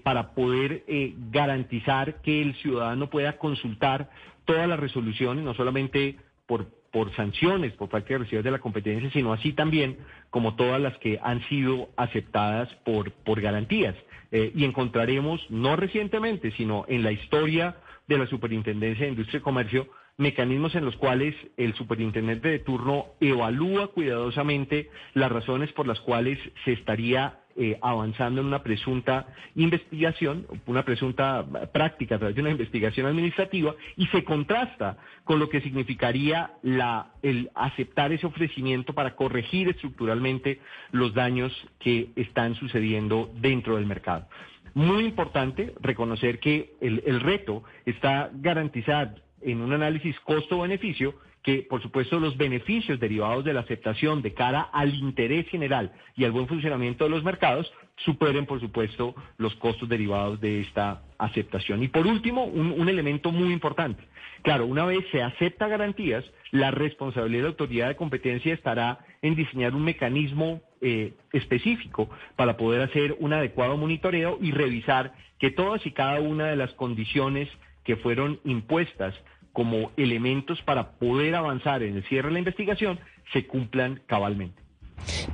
para poder eh, garantizar que el ciudadano pueda consultar todas las resoluciones, no solamente por, por sanciones, por de recibir de la competencia, sino así también como todas las que han sido aceptadas por, por garantías. Eh, y encontraremos, no recientemente, sino en la historia de la Superintendencia de Industria y Comercio, mecanismos en los cuales el superintendente de turno evalúa cuidadosamente las razones por las cuales se estaría eh, avanzando en una presunta investigación, una presunta práctica a través de una investigación administrativa y se contrasta con lo que significaría la, el aceptar ese ofrecimiento para corregir estructuralmente los daños que están sucediendo dentro del mercado. Muy importante reconocer que el, reto está garantizar en un análisis costo-beneficio que, por supuesto, los beneficios derivados de la aceptación de cara al interés general y al buen funcionamiento de los mercados superen, por supuesto, los costos derivados de esta aceptación. Y por último, un, elemento muy importante. Claro, una vez se acepta garantías, la responsabilidad de la autoridad de competencia estará en diseñar un mecanismo eh, específico para poder hacer un adecuado monitoreo y revisar que todas y cada una de las condiciones que fueron impuestas como elementos para poder avanzar en el cierre de la investigación se cumplan cabalmente.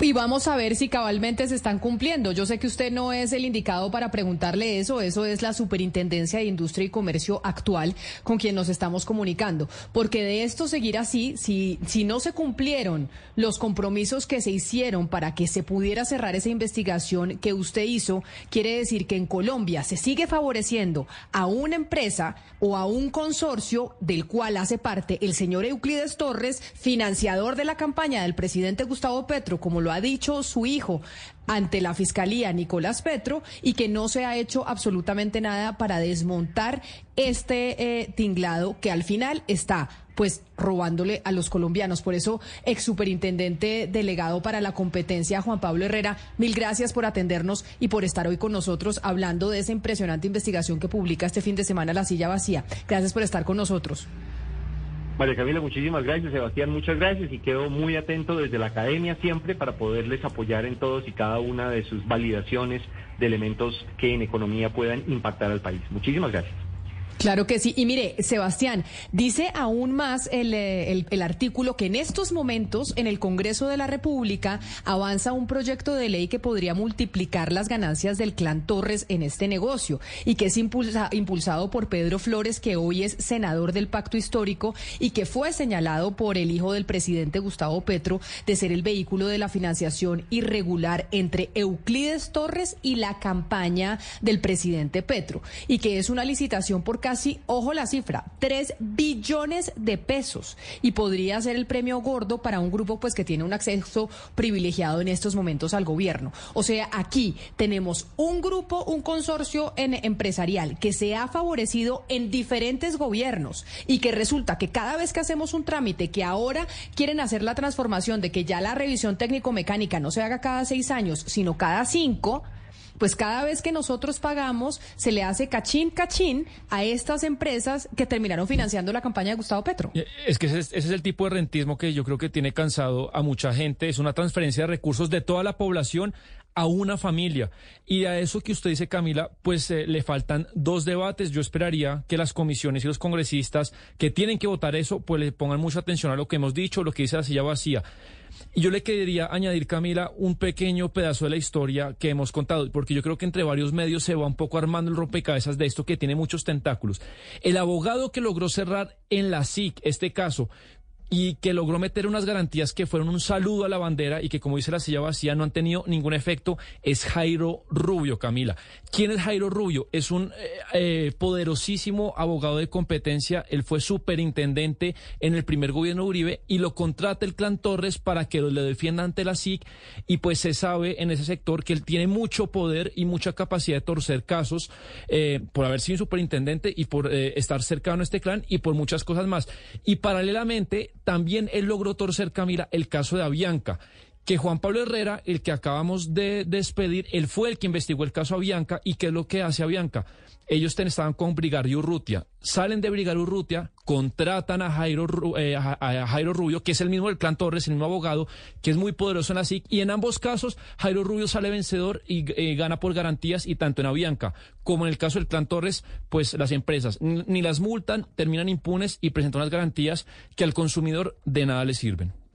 Y vamos a ver si cabalmente se están cumpliendo. Yo sé que usted no es el indicado para preguntarle eso, eso es la Superintendencia de Industria y Comercio actual con quien nos estamos comunicando. Porque de esto seguir así, si, si no se cumplieron los compromisos que se hicieron para que se pudiera cerrar esa investigación que usted hizo, quiere decir que en Colombia se sigue favoreciendo a una empresa o a un consorcio del cual hace parte el señor Euclides Torres, financiador de la campaña del presidente Gustavo Petro como lo ha dicho su hijo ante la fiscalía Nicolás Petro y que no se ha hecho absolutamente nada para desmontar este eh, tinglado que al final está pues robándole a los colombianos. Por eso, ex superintendente delegado para la competencia, Juan Pablo Herrera, mil gracias por atendernos y por estar hoy con nosotros hablando de esa impresionante investigación que publica este fin de semana La Silla Vacía. Gracias por estar con nosotros. María Camila, muchísimas gracias. Sebastián, muchas gracias. Y quedo muy atento desde la academia siempre para poderles apoyar en todos y cada una de sus validaciones de elementos que en economía puedan impactar al país. Muchísimas gracias. Claro que sí. Y mire, Sebastián, dice aún más eh, el, el, artículo que en estos momentos en el Congreso de la República avanza un proyecto de ley que podría multiplicar las ganancias del clan Torres en este negocio y que es impulsado por Pedro Flores, que hoy es senador del Pacto Histórico y que fue señalado por el hijo del presidente Gustavo Petro de ser el vehículo de la financiación irregular entre Euclides Torres y la campaña del presidente Petro y que es una licitación por casi, ojo la cifra, 3 billones de pesos y podría ser el premio gordo para un grupo pues que tiene un acceso privilegiado en estos momentos al gobierno. O sea, aquí tenemos un grupo, un consorcio en empresarial que se ha favorecido en diferentes gobiernos y que resulta que cada vez que hacemos un trámite que ahora quieren hacer la transformación de que ya la revisión técnico-mecánica no se haga cada seis años, sino cada cinco, pues cada vez que nosotros pagamos se le hace cachín, cachín a estas empresas que terminaron financiando la campaña de Gustavo Petro. Eh, es que ese es, el tipo de rentismo que yo creo que tiene cansado a mucha gente. Es una transferencia de recursos de toda la población a una familia. Y a eso que usted dice, Camila, pues eh, le faltan dos debates. Yo esperaría que las comisiones y los congresistas que tienen que votar eso, pues le pongan mucha atención a lo que hemos dicho, lo que dice la silla vacía. Yo le quería añadir, Camila, un pequeño pedazo de la historia que hemos contado, porque yo creo que entre varios medios se va un poco armando el rompecabezas de esto que tiene muchos tentáculos. El abogado que logró cerrar en la SIC este caso y que logró meter unas garantías que fueron un saludo a la bandera y que, como dice la silla vacía, no han tenido ningún efecto, es Jairo Rubio, Camila. ¿Quién es Jairo Rubio? Es un eh, eh, poderosísimo abogado de competencia. Él fue superintendente en el primer gobierno de Uribe y lo contrata el clan Torres para que le defienda ante la SIC. Y pues se sabe en ese sector que él tiene mucho poder y mucha capacidad de torcer casos eh, por haber sido superintendente y por estar cercano a este clan y por muchas cosas más. Y paralelamente, también él logró torcer, Camila, el caso de Avianca que Juan Pablo Herrera, el que acabamos de despedir, él fue el que investigó el caso Avianca y qué es lo que hace Avianca. Ellos estaban con Brigario Urrutia, salen de Brigario Urrutia, contratan a Jairo, eh, a Jairo Rubio, que es el mismo del clan Torres, el mismo abogado, que es muy poderoso en la SIC, y en ambos casos Jairo Rubio sale vencedor y eh, gana por garantías, y tanto en Avianca como en el caso del clan Torres, pues las empresas ni las multan, terminan impunes y presentan unas garantías que al consumidor de nada le sirven.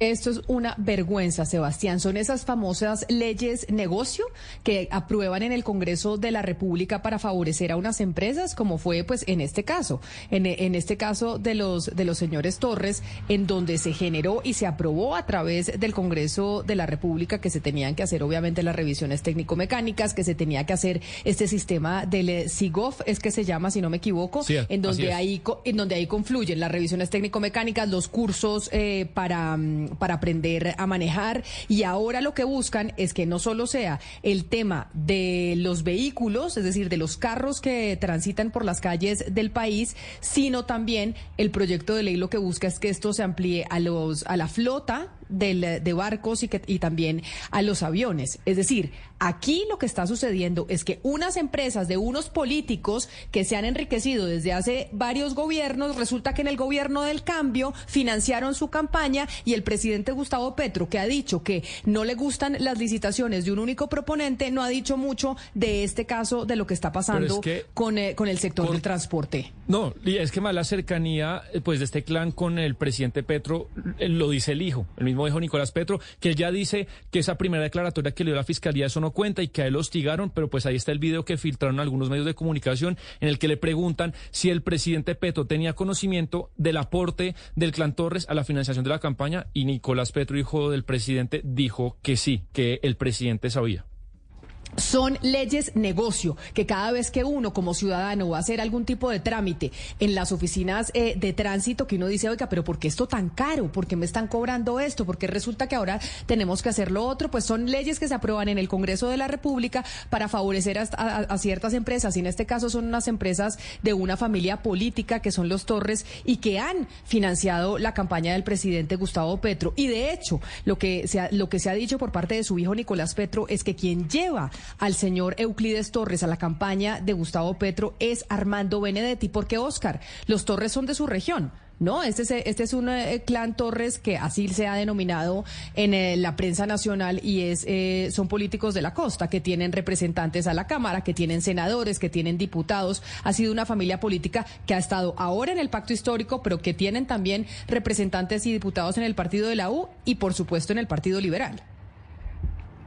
Esto es una vergüenza, Sebastián. Son esas famosas leyes negocio que aprueban en el Congreso de la República para favorecer a unas empresas, como fue pues en este caso, en, en este caso de los de los señores Torres, en donde se generó y se aprobó a través del Congreso de la República que se tenían que hacer obviamente las revisiones técnico-mecánicas, que se tenía que hacer este sistema del SIGOF, es que se llama, si no me equivoco, en donde ahí en donde ahí confluyen las revisiones técnico-mecánicas, los cursos eh, para mm, para aprender a manejar. Y ahora lo que buscan es que no solo sea el tema de los vehículos, es decir, de los carros que transitan por las calles del país, sino también el proyecto de ley lo que busca es que esto se amplíe a los a la flota del, de barcos y, que, y también a los aviones. Es decir, aquí lo que está sucediendo es que unas empresas de unos políticos que se han enriquecido desde hace varios gobiernos, resulta que en el gobierno del cambio financiaron su campaña y el presidente Gustavo Petro, que ha dicho que no le gustan las licitaciones de un único proponente, no ha dicho mucho de este caso, de lo que está pasando con, eh, con el sector del transporte. No, y es que más la cercanía pues de este clan con el presidente Petro eh, lo dice el hijo, el mismo dijo Nicolás Petro, que ya dice que esa primera declaratoria que le dio la fiscalía eso no cuenta y que a él lo hostigaron, pero pues ahí está el video que filtraron algunos medios de comunicación en el que le preguntan si el presidente Petro tenía conocimiento del aporte del clan Torres a la financiación de la campaña y Nicolás Petro, hijo del presidente, dijo que sí, que el presidente sabía son leyes negocio, que cada vez que uno como ciudadano va a hacer algún tipo de trámite en las oficinas eh, de tránsito, que uno dice, oiga, pero ¿por qué esto tan caro? ¿Por qué me están cobrando esto? ¿Por qué resulta que ahora tenemos que hacer lo otro? Pues son leyes que se aprueban en el Congreso de la República para favorecer a, ciertas empresas, y en este caso son unas empresas de una familia política, que son los Torres, y que han financiado la campaña del presidente Gustavo Petro. Y de hecho, lo que se lo que se ha dicho por parte de su hijo Nicolás Petro es que quien lleva al señor Euclides Torres a la campaña de Gustavo Petro es Armando Benedetti, porque Oscar, los Torres son de su región. No, este es, este es un eh, clan Torres que así se ha denominado en eh, la prensa nacional y es eh, son políticos de la costa que tienen representantes a la Cámara, que tienen senadores, que tienen diputados. Ha sido una familia política que ha estado ahora en el pacto histórico, pero que tienen también representantes y diputados en el partido de la U y por supuesto en el Partido Liberal.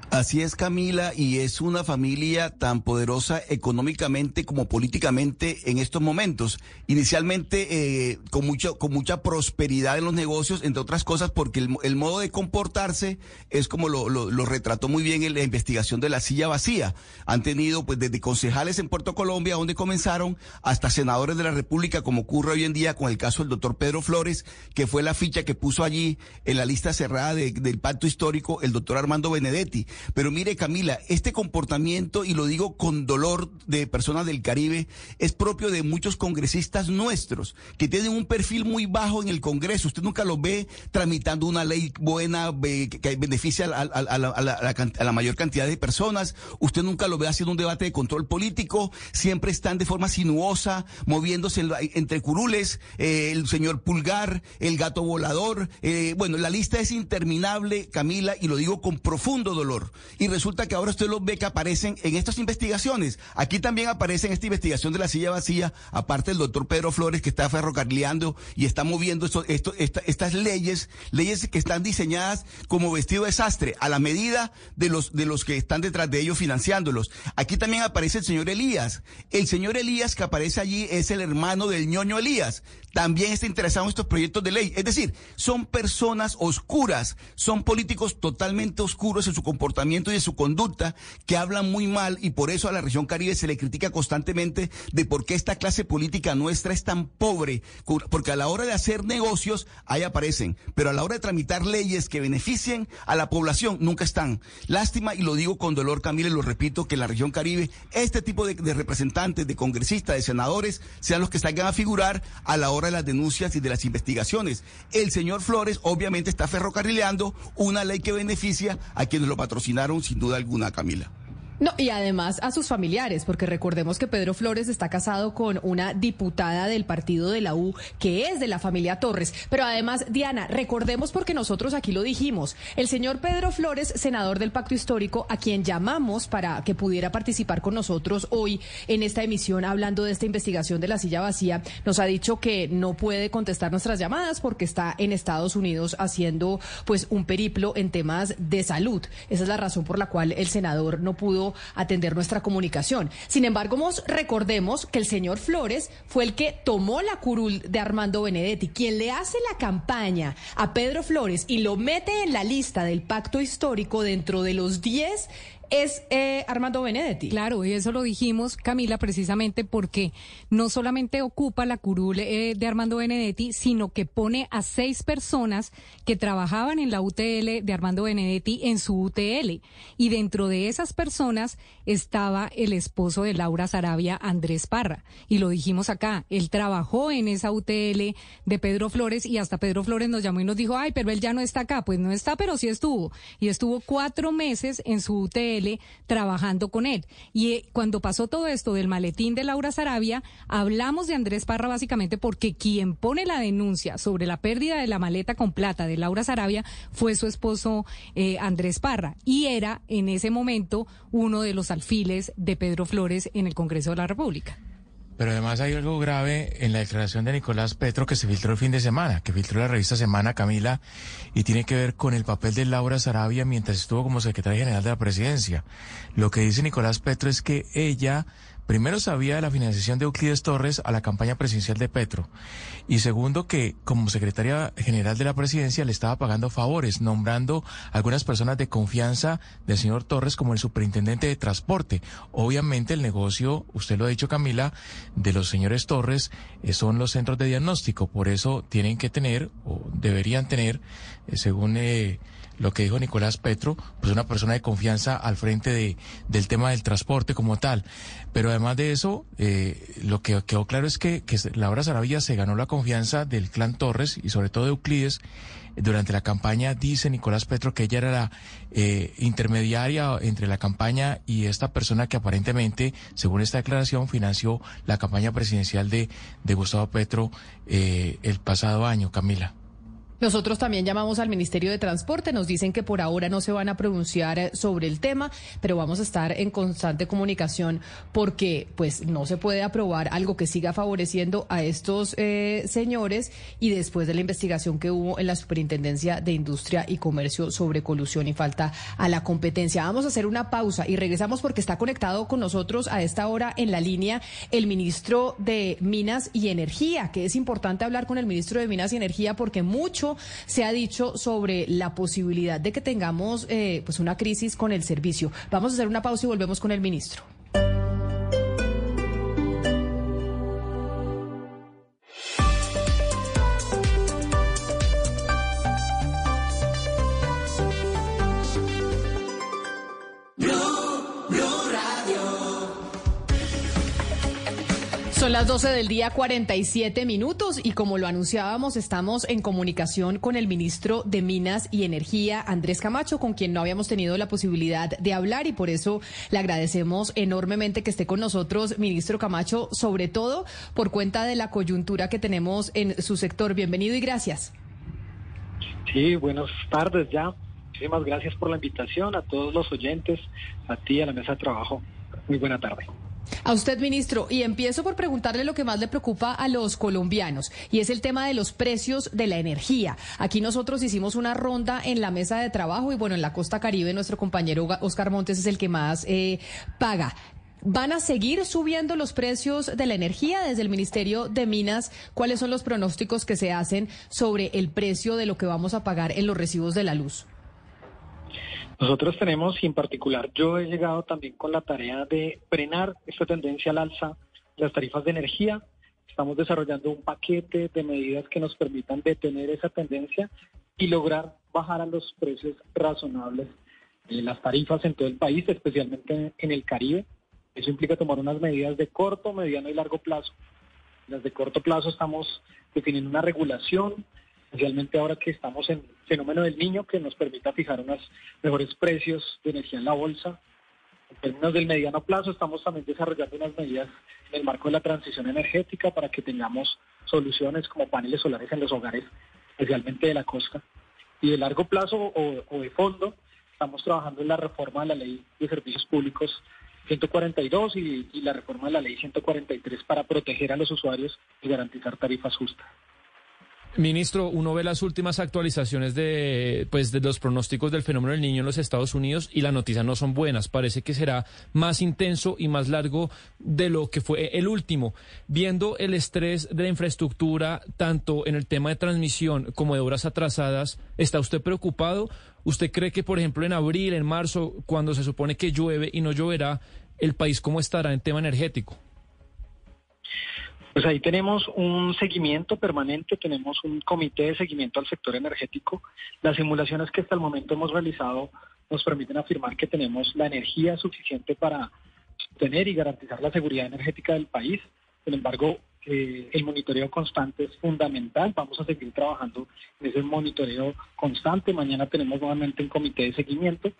Así es, Camila, y es una familia tan poderosa económicamente como políticamente en estos momentos. Inicialmente eh, con, mucho, con mucha prosperidad en los negocios, entre otras cosas, porque el, modo de comportarse es como lo, lo, retrató muy bien en la investigación de la silla vacía. Han tenido, pues, desde concejales en Puerto Colombia, donde comenzaron, hasta senadores de la República, como ocurre hoy en día con el caso del doctor Pedro Flores, que fue la ficha que puso allí en la lista cerrada del pacto histórico el doctor Armando Benedetti. Pero mire, Camila, este comportamiento, y lo digo con dolor de personas del Caribe, es propio de muchos congresistas nuestros, que tienen un perfil muy bajo en el Congreso. Usted nunca lo ve tramitando una ley buena que beneficia a, la, mayor cantidad de personas. Usted nunca lo ve haciendo un debate de control político. Siempre están de forma sinuosa, moviéndose entre curules, eh, el señor Pulgar, el gato volador. Eh, bueno, la lista es interminable, Camila, y lo digo con profundo dolor Y resulta que ahora usted los ve que aparecen en estas investigaciones. Aquí también aparece en esta investigación de la silla vacía, aparte el doctor Pedro Flores que está ferrocarrileando y está moviendo estas leyes, leyes que están diseñadas como vestido desastre, a la medida de los, de los que están detrás de ellos financiándolos. Aquí también aparece el señor Elías. El señor Elías que aparece allí es el hermano del ñoño Elías. También está interesado en estos proyectos de ley. Es decir, son personas oscuras, son políticos totalmente oscuros en su comportamiento y en su conducta que hablan muy mal y por eso a la región Caribe se le critica constantemente de por qué esta clase política nuestra es tan pobre, porque a la hora de hacer negocios ahí aparecen, pero a la hora de tramitar leyes que beneficien a la población nunca están. Lástima y lo digo con dolor, Camila, y lo repito, que en la región Caribe este tipo de, de representantes, de congresistas, de senadores sean los que salgan a figurar a la hora de las denuncias y de las investigaciones. El señor Flores obviamente está ferrocarrileando una ley que beneficia a quienes lo sin duda alguna, Camila. No, y además a sus familiares, porque recordemos que Pedro Flores está casado con una diputada del partido de la U, que es de la familia Torres. Pero además, Diana, recordemos porque nosotros aquí lo dijimos, el señor Pedro Flores, senador del Pacto Histórico, a quien llamamos para que pudiera participar con nosotros hoy en esta emisión hablando de esta investigación de la silla vacía, nos ha dicho que no puede contestar nuestras llamadas porque está en Estados Unidos haciendo pues un periplo en temas de salud. Esa es la razón por la cual el senador no pudo atender nuestra comunicación. Sin embargo, recordemos que el señor Flores fue el que tomó la curul de Armando Benedetti, quien le hace la campaña a Pedro Flores y lo mete en la lista del pacto histórico dentro de los 10 es eh, Armando Benedetti. Claro, y eso lo dijimos, Camila, precisamente porque no solamente ocupa la curul eh, de Armando Benedetti, sino que pone a seis personas que trabajaban en la UTL de Armando Benedetti en su UTL. Y dentro de esas personas estaba el esposo de Laura Sarabia, Andrés Parra. Y lo dijimos acá, él trabajó en esa UTL de Pedro Flores y hasta Pedro Flores nos llamó y nos dijo, ay, pero él ya no está acá. Pues no está, pero sí estuvo. Y estuvo cuatro meses en su UTL trabajando con él. Y eh, cuando pasó todo esto del maletín de Laura Sarabia, hablamos de Andrés Parra básicamente porque quien pone la denuncia sobre la pérdida de la maleta con plata de Laura Sarabia fue su esposo eh, Andrés Parra y era en ese momento uno de los alfiles de Pedro Flores en el Congreso de la República. Pero además hay algo grave en la declaración de Nicolás Petro que se filtró el fin de semana, que filtró la revista Semana Camila, y tiene que ver con el papel de Laura Sarabia mientras estuvo como secretaria general de la presidencia. Lo que dice Nicolás Petro es que ella primero sabía de la financiación de Euclides Torres a la campaña presidencial de Petro y segundo que como secretaria general de la presidencia le estaba pagando favores, nombrando algunas personas de confianza del señor Torres como el superintendente de transporte. Obviamente el negocio, usted lo ha dicho Camila, de los señores Torres eh, son los centros de diagnóstico, por eso tienen que tener o deberían tener, eh, según... Eh, lo que dijo Nicolás Petro, pues una persona de confianza al frente de, del tema del transporte como tal. Pero además de eso, eh, lo que quedó claro es que, que Laura Saravilla se ganó la confianza del clan Torres y sobre todo de Euclides. Durante la campaña dice Nicolás Petro que ella era la eh, intermediaria entre la campaña y esta persona que aparentemente, según esta declaración, financió la campaña presidencial de, de Gustavo Petro eh, el pasado año, Camila. Nosotros también llamamos al Ministerio de Transporte, nos dicen que por ahora no se van a pronunciar eh, sobre el tema, pero vamos a estar en constante comunicación porque pues no se puede aprobar algo que siga favoreciendo a estos eh, señores y después de la investigación que hubo en la Superintendencia de Industria y Comercio sobre colusión y falta a la competencia. Vamos a hacer una pausa y regresamos porque está conectado con nosotros a esta hora en la línea el ministro de Minas y Energía, que es importante hablar con el ministro de Minas y Energía porque mucho se ha dicho sobre la posibilidad de que tengamos eh, pues una crisis con el servicio. Vamos a hacer una pausa y volvemos con el ministro. Son las 12 del día 47 minutos y como lo anunciábamos estamos en comunicación con el ministro de Minas y Energía, Andrés Camacho, con quien no habíamos tenido la posibilidad de hablar y por eso le agradecemos enormemente que esté con nosotros, ministro Camacho, sobre todo por cuenta de la coyuntura que tenemos en su sector. Bienvenido y gracias. Sí, buenas tardes ya. Muchísimas gracias por la invitación, a todos los oyentes, a ti, a la mesa de trabajo. Muy buena tarde. A usted, ministro, y empiezo por preguntarle lo que más le preocupa a los colombianos, y es el tema de los precios de la energía. Aquí nosotros hicimos una ronda en la mesa de trabajo y bueno, en la costa caribe nuestro compañero Oscar Montes es el que más eh, paga. ¿Van a seguir subiendo los precios de la energía desde el Ministerio de Minas? ¿Cuáles son los pronósticos que se hacen sobre el precio de lo que vamos a pagar en los recibos de la luz? Nosotros tenemos, y en particular yo he llegado también con la tarea de frenar esta tendencia al alza de las tarifas de energía. Estamos desarrollando un paquete de medidas que nos permitan detener esa tendencia y lograr bajar a los precios razonables de las tarifas en todo el país, especialmente en el Caribe. Eso implica tomar unas medidas de corto, mediano y largo plazo. Las de corto plazo estamos definiendo una regulación especialmente ahora que estamos en fenómeno del niño que nos permita fijar unos mejores precios de energía en la bolsa. En términos del mediano plazo, estamos también desarrollando unas medidas en el marco de la transición energética para que tengamos soluciones como paneles solares en los hogares, especialmente de la costa. Y de largo plazo o, de fondo, estamos trabajando en la reforma de la ley de servicios públicos 142 y, la reforma de la ley 143 para proteger a los usuarios y garantizar tarifas justas. Ministro, uno ve las últimas actualizaciones de, pues, de los pronósticos del fenómeno del niño en los Estados Unidos y las noticias no son buenas. Parece que será más intenso y más largo de lo que fue el último. Viendo el estrés de la infraestructura, tanto en el tema de transmisión como de obras atrasadas, ¿está usted preocupado? ¿Usted cree que, por ejemplo, en abril, en marzo, cuando se supone que llueve y no lloverá, el país cómo estará en tema energético? Pues ahí tenemos un seguimiento permanente, tenemos un comité de seguimiento al sector energético. Las simulaciones que hasta el momento hemos realizado nos permiten afirmar que tenemos la energía suficiente para tener y garantizar la seguridad energética del país. Sin embargo, eh, el monitoreo constante es fundamental. Vamos a seguir trabajando en ese monitoreo constante. Mañana tenemos nuevamente un comité de seguimiento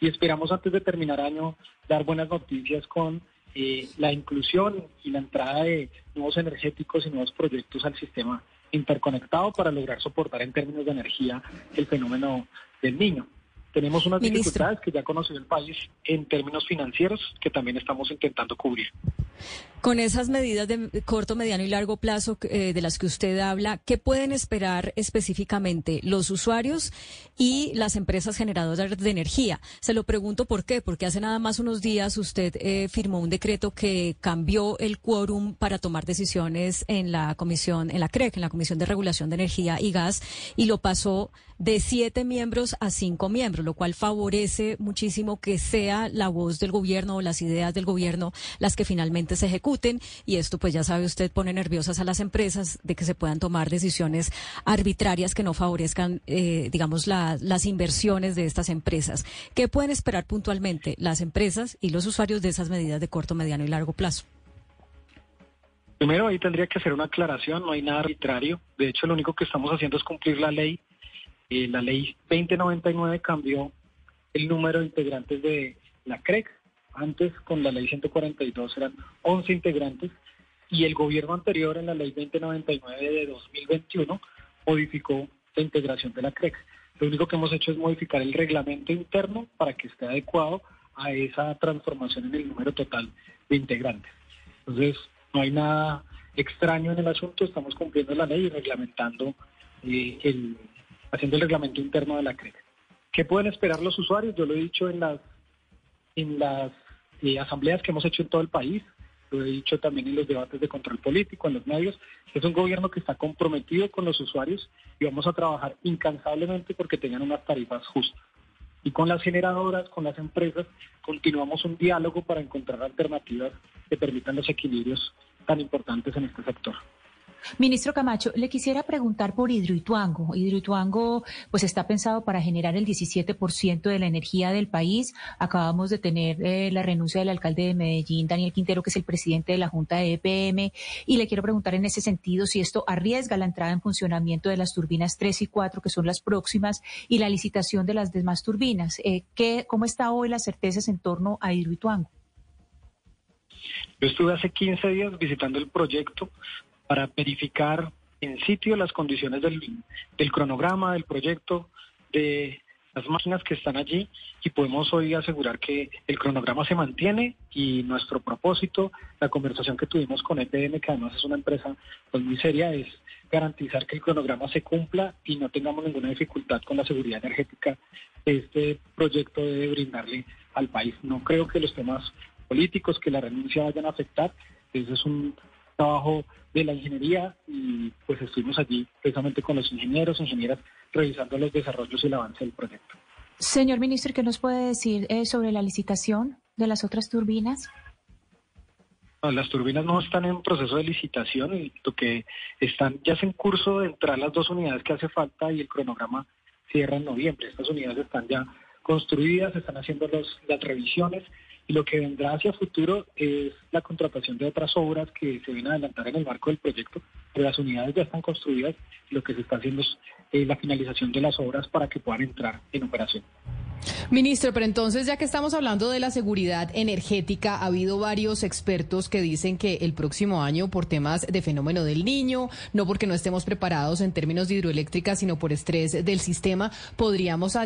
y esperamos antes de terminar año dar buenas noticias con eh, la inclusión y la entrada de nuevos energéticos y nuevos proyectos al sistema interconectado para lograr soportar en términos de energía el fenómeno del niño. Tenemos unas dificultades que ya conoce el país en términos financieros que también estamos intentando cubrir. Con esas medidas de corto, mediano y largo plazo eh, de las que usted habla, ¿qué pueden esperar específicamente los usuarios y las empresas generadoras de energía? Se lo pregunto por qué, porque hace nada más unos días usted eh, firmó un decreto que cambió el quórum para tomar decisiones en la comisión, en la CREC, en la Comisión de Regulación de Energía y Gas, y lo pasó de siete miembros a cinco miembros, lo cual favorece muchísimo que sea la voz del gobierno o las ideas del gobierno las que finalmente se ejecuten y esto pues ya sabe usted pone nerviosas a las empresas de que se puedan tomar decisiones arbitrarias que no favorezcan eh, digamos las inversiones de estas empresas. ¿Qué pueden esperar puntualmente las empresas y los usuarios de esas medidas de corto, mediano y largo plazo? Primero ahí tendría que hacer una aclaración, no hay nada arbitrario. De hecho, lo único que estamos haciendo es cumplir la ley. Eh, la ley 2099 cambió el número de integrantes de la CREC antes, con la ley 142, eran 11 integrantes y el gobierno anterior, en la ley 2099 de 2021, modificó la integración de la CREX. Lo único que hemos hecho es modificar el reglamento interno para que esté adecuado a esa transformación en el número total de integrantes. Entonces, no hay nada extraño en el asunto, estamos cumpliendo la ley y reglamentando, eh, el, haciendo el reglamento interno de la CREX. ¿Qué pueden esperar los usuarios? Yo lo he dicho en las, en las y asambleas que hemos hecho en todo el país, lo he dicho también en los debates de control político, en los medios, es un gobierno que está comprometido con los usuarios y vamos a trabajar incansablemente porque tengan unas tarifas justas. Y con las generadoras, con las empresas, continuamos un diálogo para encontrar alternativas que permitan los equilibrios tan importantes en este sector. Ministro Camacho, le quisiera preguntar por Hidroituango. Hidroituango pues está pensado para generar el 17% de la energía del país. Acabamos de tener eh, la renuncia del alcalde de Medellín, Daniel Quintero, que es el presidente de la Junta de EPM, y le quiero preguntar en ese sentido si esto arriesga la entrada en funcionamiento de las turbinas 3 y 4, que son las próximas, y la licitación de las demás turbinas. Eh, ¿qué, ¿Cómo está hoy las certezas en torno a Hidroituango? Yo estuve hace 15 días visitando el proyecto para verificar en sitio las condiciones del, cronograma, del proyecto, de las máquinas que están allí y podemos hoy asegurar que el cronograma se mantiene y nuestro propósito, la conversación que tuvimos con EPM, que además es una empresa pues, muy seria, es garantizar que el cronograma se cumpla y no tengamos ninguna dificultad con la seguridad energética que este proyecto debe brindarle al país. No creo que los temas políticos que la renuncia vayan a afectar. Ese es un trabajo de la ingeniería y pues estuvimos allí precisamente con los ingenieros, ingenieras, revisando los desarrollos y el avance del proyecto. Señor ministro, ¿qué nos puede decir eh, sobre la licitación de las otras turbinas? las turbinas no están en proceso de licitación y lo que están ya es en curso de entrar las dos unidades que hace falta y el cronograma cierra en noviembre. Estas unidades están ya construidas, están haciendo los, las revisiones lo que vendrá hacia futuro es la contratación de otras obras que se vienen a adelantar en el marco del proyecto, pero las unidades ya están construidas lo que se está haciendo es eh, la finalización de las obras para que puedan entrar en operación. Ministro, pero entonces ya que estamos hablando de la seguridad energética, ha habido varios expertos que dicen que el próximo año, por temas de fenómeno del niño, no porque no estemos preparados en términos de hidroeléctrica, sino por estrés del sistema, podríamos,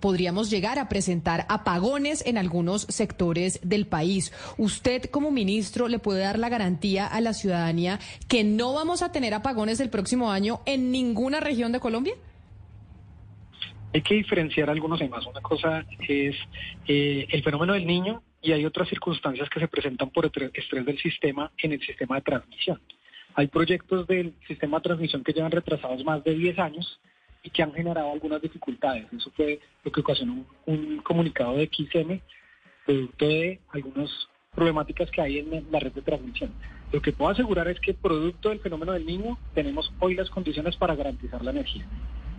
podríamos llegar a presentar apagones en algunos sectores del país. ¿Usted como ministro le puede dar la garantía a la ciudadanía que no vamos a tener apagones el próximo año en ninguna región de Colombia? Hay que diferenciar algunos temas. Una cosa es eh, el fenómeno del niño y hay otras circunstancias que se presentan por estrés del sistema en el sistema de transmisión. Hay proyectos del sistema de transmisión que llevan retrasados más de 10 años y que han generado algunas dificultades. Eso fue lo que ocasionó un, comunicado de XM producto de algunas problemáticas que hay en la red de transmisión. Lo que puedo asegurar es que producto del fenómeno del niño tenemos hoy las condiciones para garantizar la energía.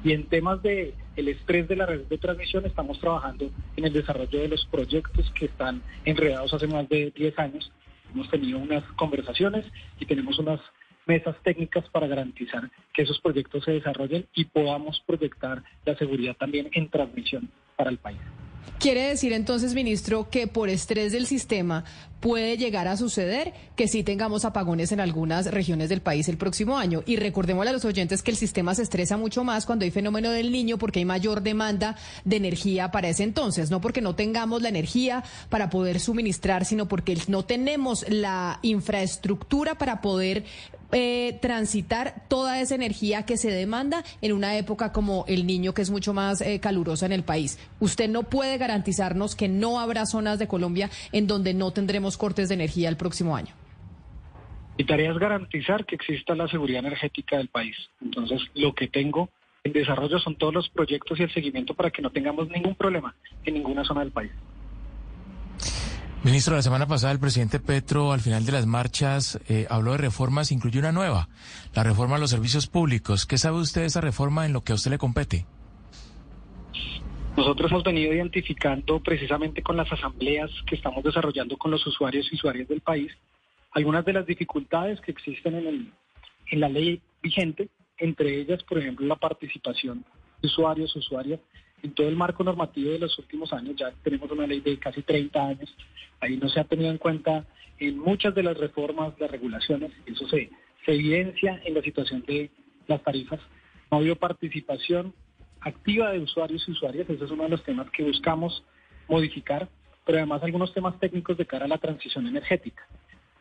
Y en temas de el estrés de la red de transmisión estamos trabajando en el desarrollo de los proyectos que están enredados hace más de 10 años. Hemos tenido unas conversaciones y tenemos unas mesas técnicas para garantizar que esos proyectos se desarrollen y podamos proyectar la seguridad también en transmisión para el país. Quiere decir entonces, ministro, que por estrés del sistema puede llegar a suceder que sí tengamos apagones en algunas regiones del país el próximo año. Y recordemos a los oyentes que el sistema se estresa mucho más cuando hay fenómeno del niño porque hay mayor demanda de energía para ese entonces. No porque no tengamos la energía para poder suministrar, sino porque no tenemos la infraestructura para poder eh, transitar toda esa energía que se demanda en una época como el niño, que es mucho más eh, calurosa en el país. Usted no puede garantizarnos que no habrá zonas de Colombia en donde no tendremos cortes de energía el próximo año. Mi tarea es garantizar que exista la seguridad energética del país. Entonces, lo que tengo en desarrollo son todos los proyectos y el seguimiento para que no tengamos ningún problema en ninguna zona del país. Ministro, la semana pasada el presidente Petro, al final de las marchas, eh, habló de reformas, incluyó una nueva, la reforma a los servicios públicos. ¿Qué sabe usted de esa reforma en lo que a usted le compete? Nosotros hemos venido identificando precisamente con las asambleas que estamos desarrollando con los usuarios y usuarias del país algunas de las dificultades que existen en, el, en la ley vigente, entre ellas, por ejemplo, la participación de usuarios, usuarias en todo el marco normativo de los últimos años, ya tenemos una ley de casi 30 años, ahí no se ha tenido en cuenta en muchas de las reformas, las regulaciones, eso se, se evidencia en la situación de las tarifas. No ha habido participación activa de usuarios y usuarias, ese es uno de los temas que buscamos modificar, pero además algunos temas técnicos de cara a la transición energética.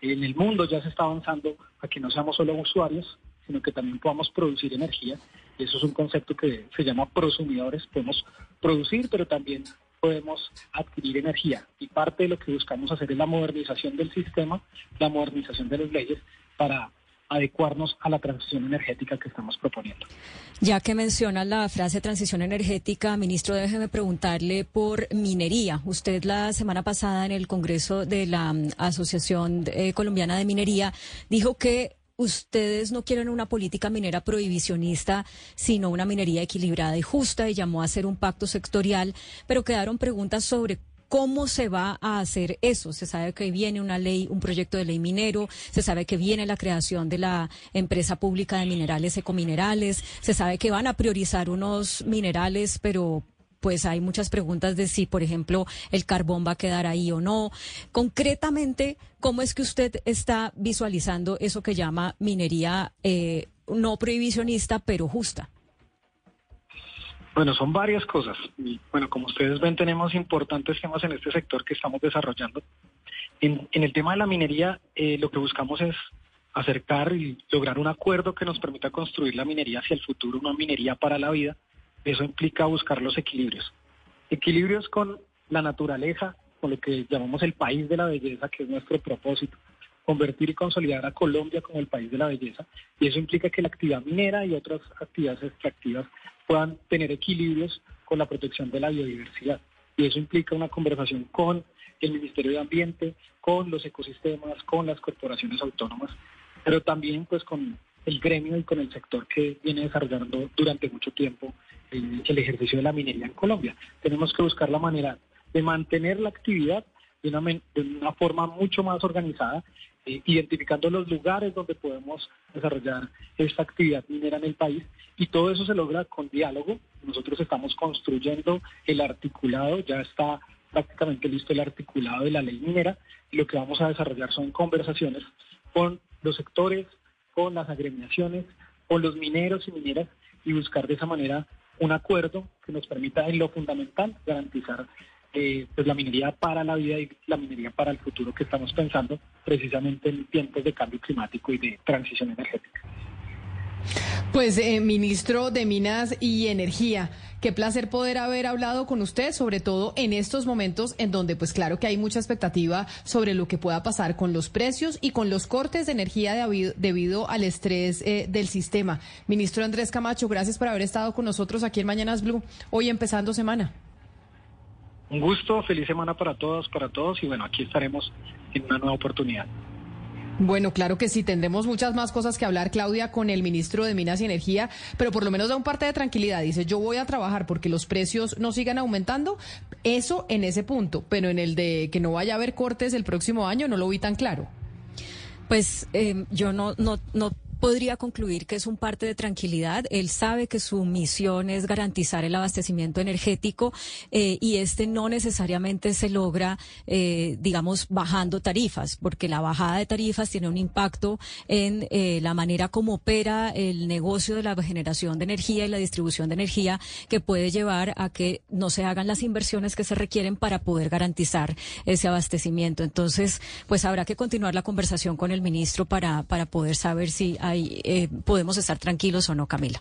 En el mundo ya se está avanzando a que no seamos solo usuarios, sino que también podamos producir energía. Eso es un concepto que se llama prosumidores. Podemos producir, pero también podemos adquirir energía. Y parte de lo que buscamos hacer es la modernización del sistema, la modernización de las leyes para adecuarnos a la transición energética que estamos proponiendo. Ya que menciona la frase transición energética, ministro, déjeme preguntarle por minería. Usted la semana pasada en el Congreso de la mm, Asociación eh, Colombiana de Minería dijo que ustedes no quieren una política minera prohibicionista, sino una minería equilibrada y justa y llamó a hacer un pacto sectorial, pero quedaron preguntas sobre ¿Cómo se va a hacer eso? Se sabe que viene una ley, un proyecto de ley minero, se sabe que viene la creación de la empresa pública de minerales ecominerales, se sabe que van a priorizar unos minerales, pero pues hay muchas preguntas de si, por ejemplo, el carbón va a quedar ahí o no. Concretamente, ¿cómo es que usted está visualizando eso que llama minería eh, no prohibicionista, pero justa? Bueno, son varias cosas. Y, bueno, como ustedes ven, tenemos importantes temas en este sector que estamos desarrollando. En, el tema de la minería, eh, lo que buscamos es acercar y lograr un acuerdo que nos permita construir la minería hacia el futuro, una minería para la vida. Eso implica buscar los equilibrios. Equilibrios con la naturaleza, con lo que llamamos el país de la belleza, que es nuestro propósito convertir y consolidar a Colombia como el país de la belleza. Y eso implica que la actividad minera y otras actividades extractivas puedan tener equilibrios con la protección de la biodiversidad. Y eso implica una conversación con el Ministerio de Ambiente, con los ecosistemas, con las corporaciones autónomas, pero también pues con el gremio y con el sector que viene desarrollando durante mucho tiempo el, ejercicio de la minería en Colombia. Tenemos que buscar la manera de mantener la actividad de una, de una forma mucho más organizada identificando los lugares donde podemos desarrollar esta actividad minera en el país y todo eso se logra con diálogo. Nosotros estamos construyendo el articulado, ya está prácticamente listo el articulado de la ley minera y lo que vamos a desarrollar son conversaciones con los sectores, con las agremiaciones, con los mineros y mineras y buscar de esa manera un acuerdo que nos permita en lo fundamental garantizar eh, pues la minería para la vida y la minería para el futuro que estamos pensando precisamente en tiempos de cambio climático y de transición energética. Pues, eh, ministro de Minas y Energía, qué placer poder haber hablado con usted, sobre todo en estos momentos en donde, pues claro que hay mucha expectativa sobre lo que pueda pasar con los precios y con los cortes de energía debido, al estrés eh, del sistema. Ministro Andrés Camacho, gracias por haber estado con nosotros aquí en Mañanas Blue, hoy empezando semana. Un gusto, feliz semana para todos, para todos y bueno, aquí estaremos en una nueva oportunidad. Bueno, claro que sí, tendremos muchas más cosas que hablar, Claudia, con el ministro de Minas y Energía, pero por lo menos da un parte de tranquilidad. Dice, yo voy a trabajar porque los precios no sigan aumentando. Eso en ese punto, pero en el de que no vaya a haber cortes el próximo año no lo vi tan claro. Pues eh, yo no, no, no podría concluir que es un parte de tranquilidad. Él sabe que su misión es garantizar el abastecimiento energético eh, y este no necesariamente se logra, eh, digamos, bajando tarifas, porque la bajada de tarifas tiene un impacto en eh, la manera como opera el negocio de la generación de energía y la distribución de energía, que puede llevar a que no se hagan las inversiones que se requieren para poder garantizar ese abastecimiento. Entonces, pues habrá que continuar la conversación con el ministro para, para poder saber si ahí eh, podemos estar tranquilos o no, Camila.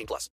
18 plus.